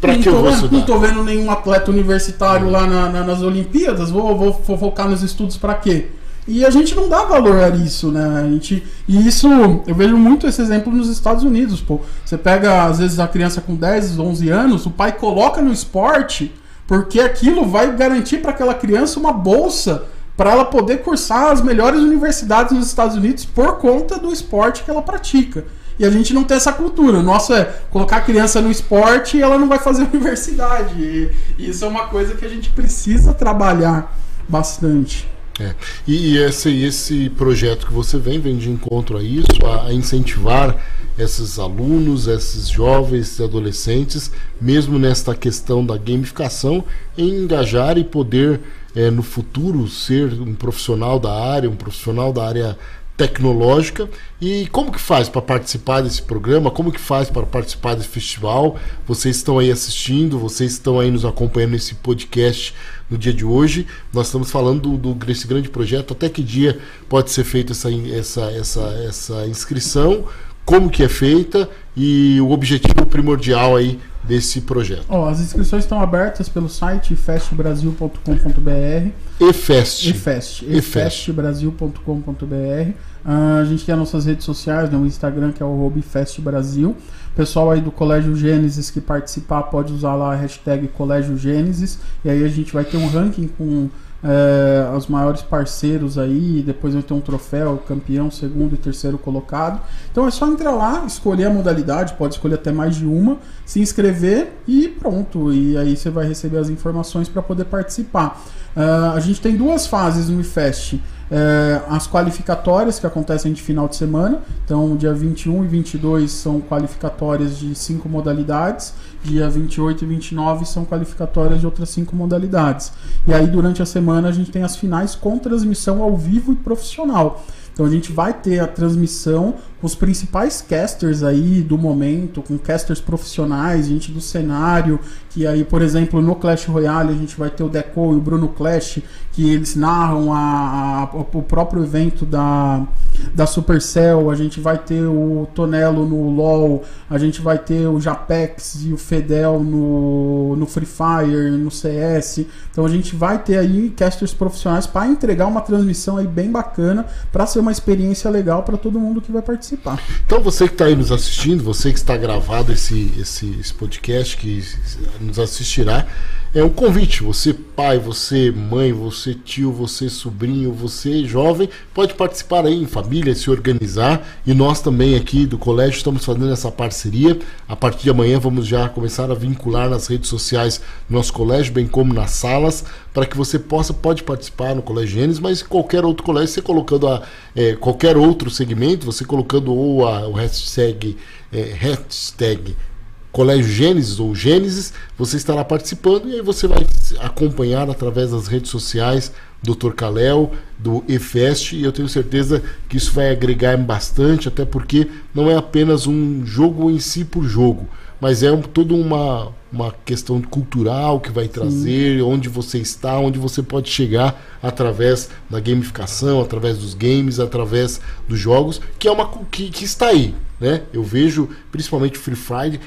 Pra não que eu vou estudar? Não tô vendo nenhum atleta universitário lá na- na- nas Olimpíadas, vou, vou fo- focar nos estudos pra quê? E a gente não dá valor a isso, né? A gente, e isso, eu vejo muito esse exemplo nos Estados Unidos, pô. Você pega, às vezes, a criança com 10, 11 anos, o pai coloca no esporte porque aquilo vai garantir para aquela criança uma bolsa para ela poder cursar as melhores universidades nos Estados Unidos por conta do esporte que ela pratica. E a gente não tem essa cultura. O nosso é colocar a criança no esporte e ela não vai fazer universidade. E isso é uma coisa que a gente precisa trabalhar bastante. É. E, e esse, esse projeto que você vem, vem de encontro a isso, a, a incentivar esses alunos, esses jovens e adolescentes, mesmo nesta questão da gamificação, em engajar e poder, eh, no futuro, ser um profissional da área, um profissional da área tecnológica. E como que faz para participar desse programa? Como que faz para participar desse festival? Vocês estão aí assistindo, vocês estão aí nos acompanhando nesse podcast no dia de hoje. Nós estamos falando do, do- desse grande projeto. Até que dia pode ser feita essa, essa, essa, essa inscrição? Como que é feita e o objetivo primordial aí desse projeto? Ó, as inscrições estão abertas pelo site festbrasil.com.br EFEST. efest, Efest. efestbrasil.com.br Ah, a gente tem as nossas redes sociais, né, o Instagram que é o arroba Ifest Brasil. O pessoal aí do Colégio Gênesis que participar pode usar lá a hashtag Colégio Gênesis e aí a gente vai ter um ranking com é, os maiores parceiros aí, depois vai ter um troféu, campeão, segundo e terceiro colocado. Então é só entrar lá, escolher a modalidade, pode escolher até mais de uma, se inscrever e pronto. E aí você vai receber as informações para poder participar. Ah, a gente tem duas fases no IFEST. É, as qualificatórias que acontecem de final de semana, então dia 21 e 22 são qualificatórias de cinco modalidades, dia 28 e 29 são qualificatórias de outras cinco modalidades. E aí durante a semana a gente tem as finais com transmissão ao vivo e profissional. Então a gente vai ter a transmissão com os principais casters aí do momento, com casters profissionais, gente do cenário, que aí, por exemplo, no Clash Royale a gente vai ter o Deco e o Bruno Clash, que eles narram a, a- o próprio evento da, da Supercell, a gente vai ter o Tonelo no LoL, a gente vai ter o Japex e o Fedel no, no Free Fire, no CS. Então a gente vai ter aí casters profissionais para entregar uma transmissão aí bem bacana, para ser uma experiência legal para todo mundo que vai participar. Então você que está aí nos assistindo, você que está gravado esse, esse, esse podcast que nos assistirá, é um convite. Você pai, você mãe, você tio, você sobrinho, você jovem, pode participar aí em família, se organizar. E nós também aqui do colégio estamos fazendo essa parceria. A partir de amanhã vamos já começar a vincular nas redes sociais do nosso colégio, bem como nas salas, para que você possa pode participar no Colégio Gênesis, mas qualquer outro colégio, você colocando a, é, qualquer outro segmento, você colocando ou a, o hashtag, é, hashtag Colégio Gênesis ou Gênesis, você estará participando e aí você vai acompanhar através das redes sociais do Dr. Kalel, do EFEST, e eu tenho certeza que isso vai agregar bastante, até porque não é apenas um jogo em si por jogo, mas é um, toda uma, uma questão cultural que vai trazer, onde você está, onde você pode chegar através da gamificação, através dos games, através dos jogos, que é uma que, que está aí, né? Eu vejo principalmente o Free Fire,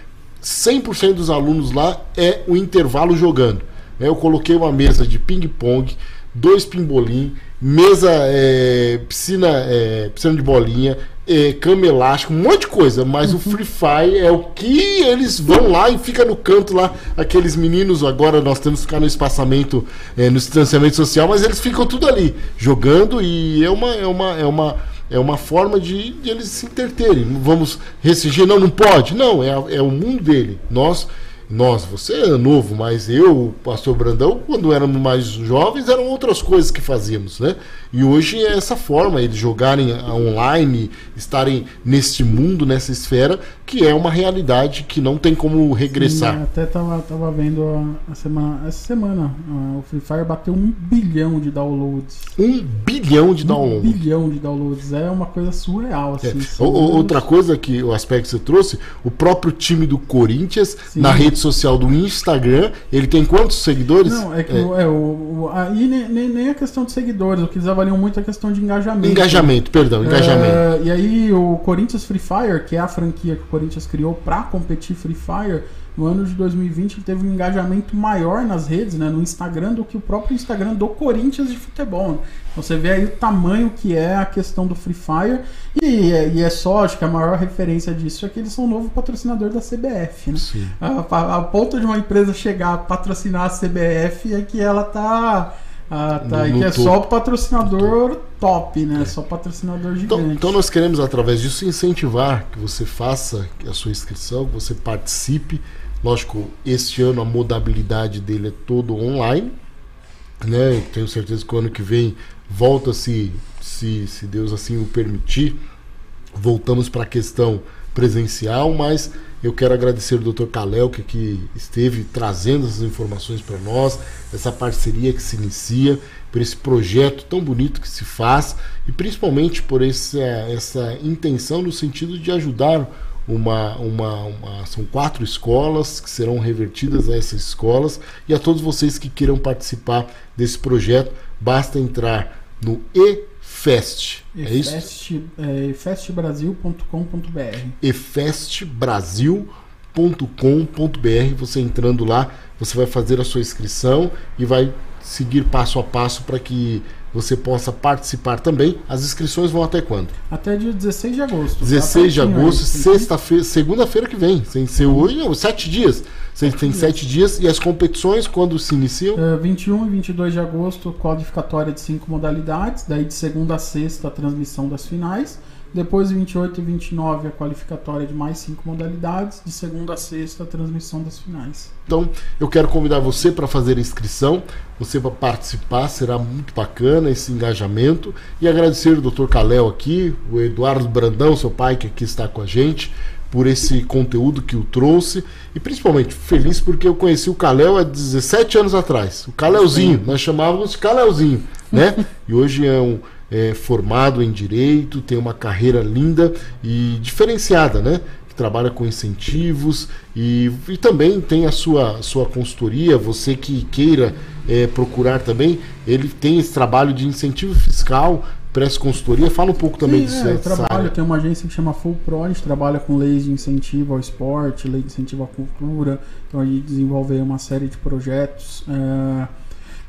100% dos alunos lá é o intervalo jogando. né? Eu coloquei uma mesa de ping-pong, dois pimbolim, mesa, é, piscina, é, piscina de bolinha, é, cama elástica, um monte de coisa. Mas o Free Fire é o que eles vão lá e fica no canto lá, aqueles meninos. Agora nós temos que ficar no espaçamento, é, no distanciamento social, mas eles ficam tudo ali jogando e é uma, é uma, é uma é uma forma de, de eles se interterem. Vamos restringir, não, não pode. Não, é, é o mundo dele. Nós, nós, você é novo, mas eu, o pastor Brandão, quando éramos mais jovens, eram outras coisas que fazíamos, né? E hoje é essa forma, eles jogarem online, estarem neste mundo, nessa esfera, que é uma realidade que não tem como regressar. Sim, até tava, tava vendo a, a semana, essa semana ah, o Free Fire bateu um bilhão de downloads. Um bilhão de Um downloads. bilhão de downloads. É uma coisa surreal. É. Assim, o- números- Outra coisa que o aspecto que você trouxe, o próprio time do Corinthians Sim. na rede social do Instagram. Ele tem quantos seguidores? Não, é que é. é o, aí nem, nem a questão de seguidores, o que eles avaliam muito é a questão de engajamento. Engajamento, perdão, engajamento. É, e aí o Corinthians Free Fire, que é a franquia que o Corinthians criou para competir Free Fire, no ano de 2020 ele teve um engajamento maior nas redes, né, no Instagram, do que o próprio Instagram do Corinthians de futebol. Então você vê aí o tamanho que é a questão do Free Fire. E, e é só, acho que a maior referência disso é que eles são o novo patrocinador da CBF. Né? A, a, a, ponto de uma empresa chegar a patrocinar a CBF é que ela tá. Ah, tá, no, no que é só o patrocinador top, né? É. Só patrocinador então, gigante. Então, então, nós queremos, através disso, incentivar que você faça a sua inscrição, que você participe. Lógico, este ano a modalidade dele é todo online. Né? Tenho certeza que o ano que vem volta se, se, se Deus assim o permitir. Voltamos para a questão presencial, mas eu quero agradecer o Dr. Kalel que, que esteve trazendo essas informações para nós, essa parceria que se inicia, por esse projeto tão bonito que se faz e principalmente por esse, essa intenção no sentido de ajudar uma, uma, uma, são quatro escolas que serão revertidas a essas escolas e a todos vocês que queiram participar desse projeto, basta entrar no eFest. É isso? É, efestbrasil.com.br. efestbrasil.com.br. Você entrando lá, você vai fazer a sua inscrição e vai seguir passo a passo para que você possa participar também. As inscrições vão até quando? Até dia 16 de agosto. 16 de agosto, sexta-feira, segunda-feira que vem. Sem ser hoje, não, sete dias. Você tem sete dias. E as competições, quando se iniciam? Uh, 21 e 22 de agosto, qualificatória de cinco modalidades. Daí de segunda a sexta, a transmissão das finais. Depois, 28 e 29, a qualificatória de mais cinco modalidades. De segunda a sexta, a transmissão das finais. Então, eu quero convidar você para fazer a inscrição, você para participar, será muito bacana esse engajamento. E agradecer o Dr. Calel aqui, o Eduardo Brandão, seu pai, que aqui está com a gente, por esse conteúdo que o trouxe. E principalmente feliz porque eu conheci o Calel há 17 anos atrás. O Calelzinho, nós chamávamos de Calelzinho, né? e hoje é um é, formado em direito, tem uma carreira linda e diferenciada, né? Que trabalha com incentivos e, e também tem a sua, sua consultoria. Você que queira é, procurar também, ele tem esse trabalho de incentivo fiscal presta consultoria. Fala um pouco também Sim, disso. É, eu trabalho, tem uma agência que chama Full Pro, a gente trabalha com leis de incentivo ao esporte, lei de incentivo à cultura, então a gente desenvolve uma série de projetos. É,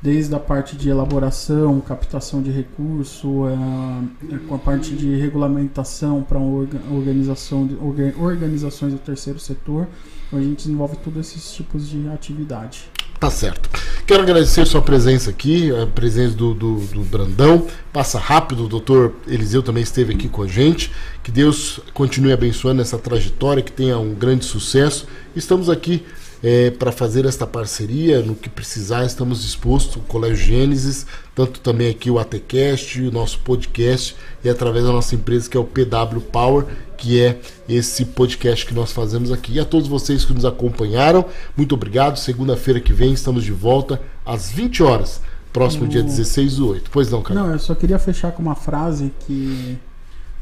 desde a parte de elaboração, captação de recurso, é, com a parte de regulamentação para organização de, organizações do terceiro setor. Então a gente desenvolve todos esses tipos de atividade. Tá certo. Quero agradecer sua presença aqui, a presença do, do, do, Brandão. Passa rápido, o doutor Eliseu também esteve aqui com a gente. Que Deus continue abençoando essa trajetória, que tenha um grande sucesso. Estamos aqui é, para fazer esta parceria. No que precisar, estamos dispostos, o Colégio Gênesis, tanto também aqui o ATCast, o nosso podcast, e através da nossa empresa que é o PW Power, que é esse podcast que nós fazemos aqui. E a todos vocês que nos acompanharam, muito obrigado. Segunda-feira que vem estamos de volta às 20 horas, próximo dia 16 do 8. Pois não, cara? Não, eu só queria fechar com uma frase que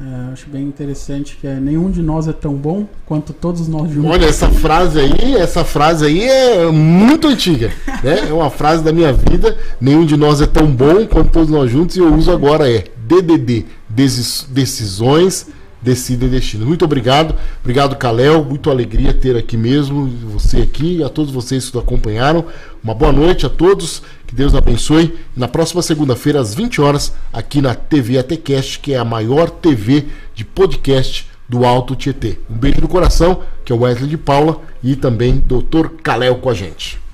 é, acho bem interessante que é nenhum de nós é tão bom quanto todos nós juntos. Olha, essa frase aí, essa frase aí é muito antiga, né? É uma frase da minha vida. Nenhum de nós é tão bom quanto todos nós juntos e eu uso agora é DDD, decisões decidem destino. Muito obrigado, obrigado Kalel, muito alegria ter aqui mesmo você aqui e a todos vocês que nos acompanharam. Uma boa noite a todos, que Deus abençoe. Na próxima segunda-feira às 20 horas aqui na TV ATCast, que é a maior TV de podcast do Alto Tietê. Um beijo no coração, que é o Wesley de Paula e também Dr. Kalel com a gente.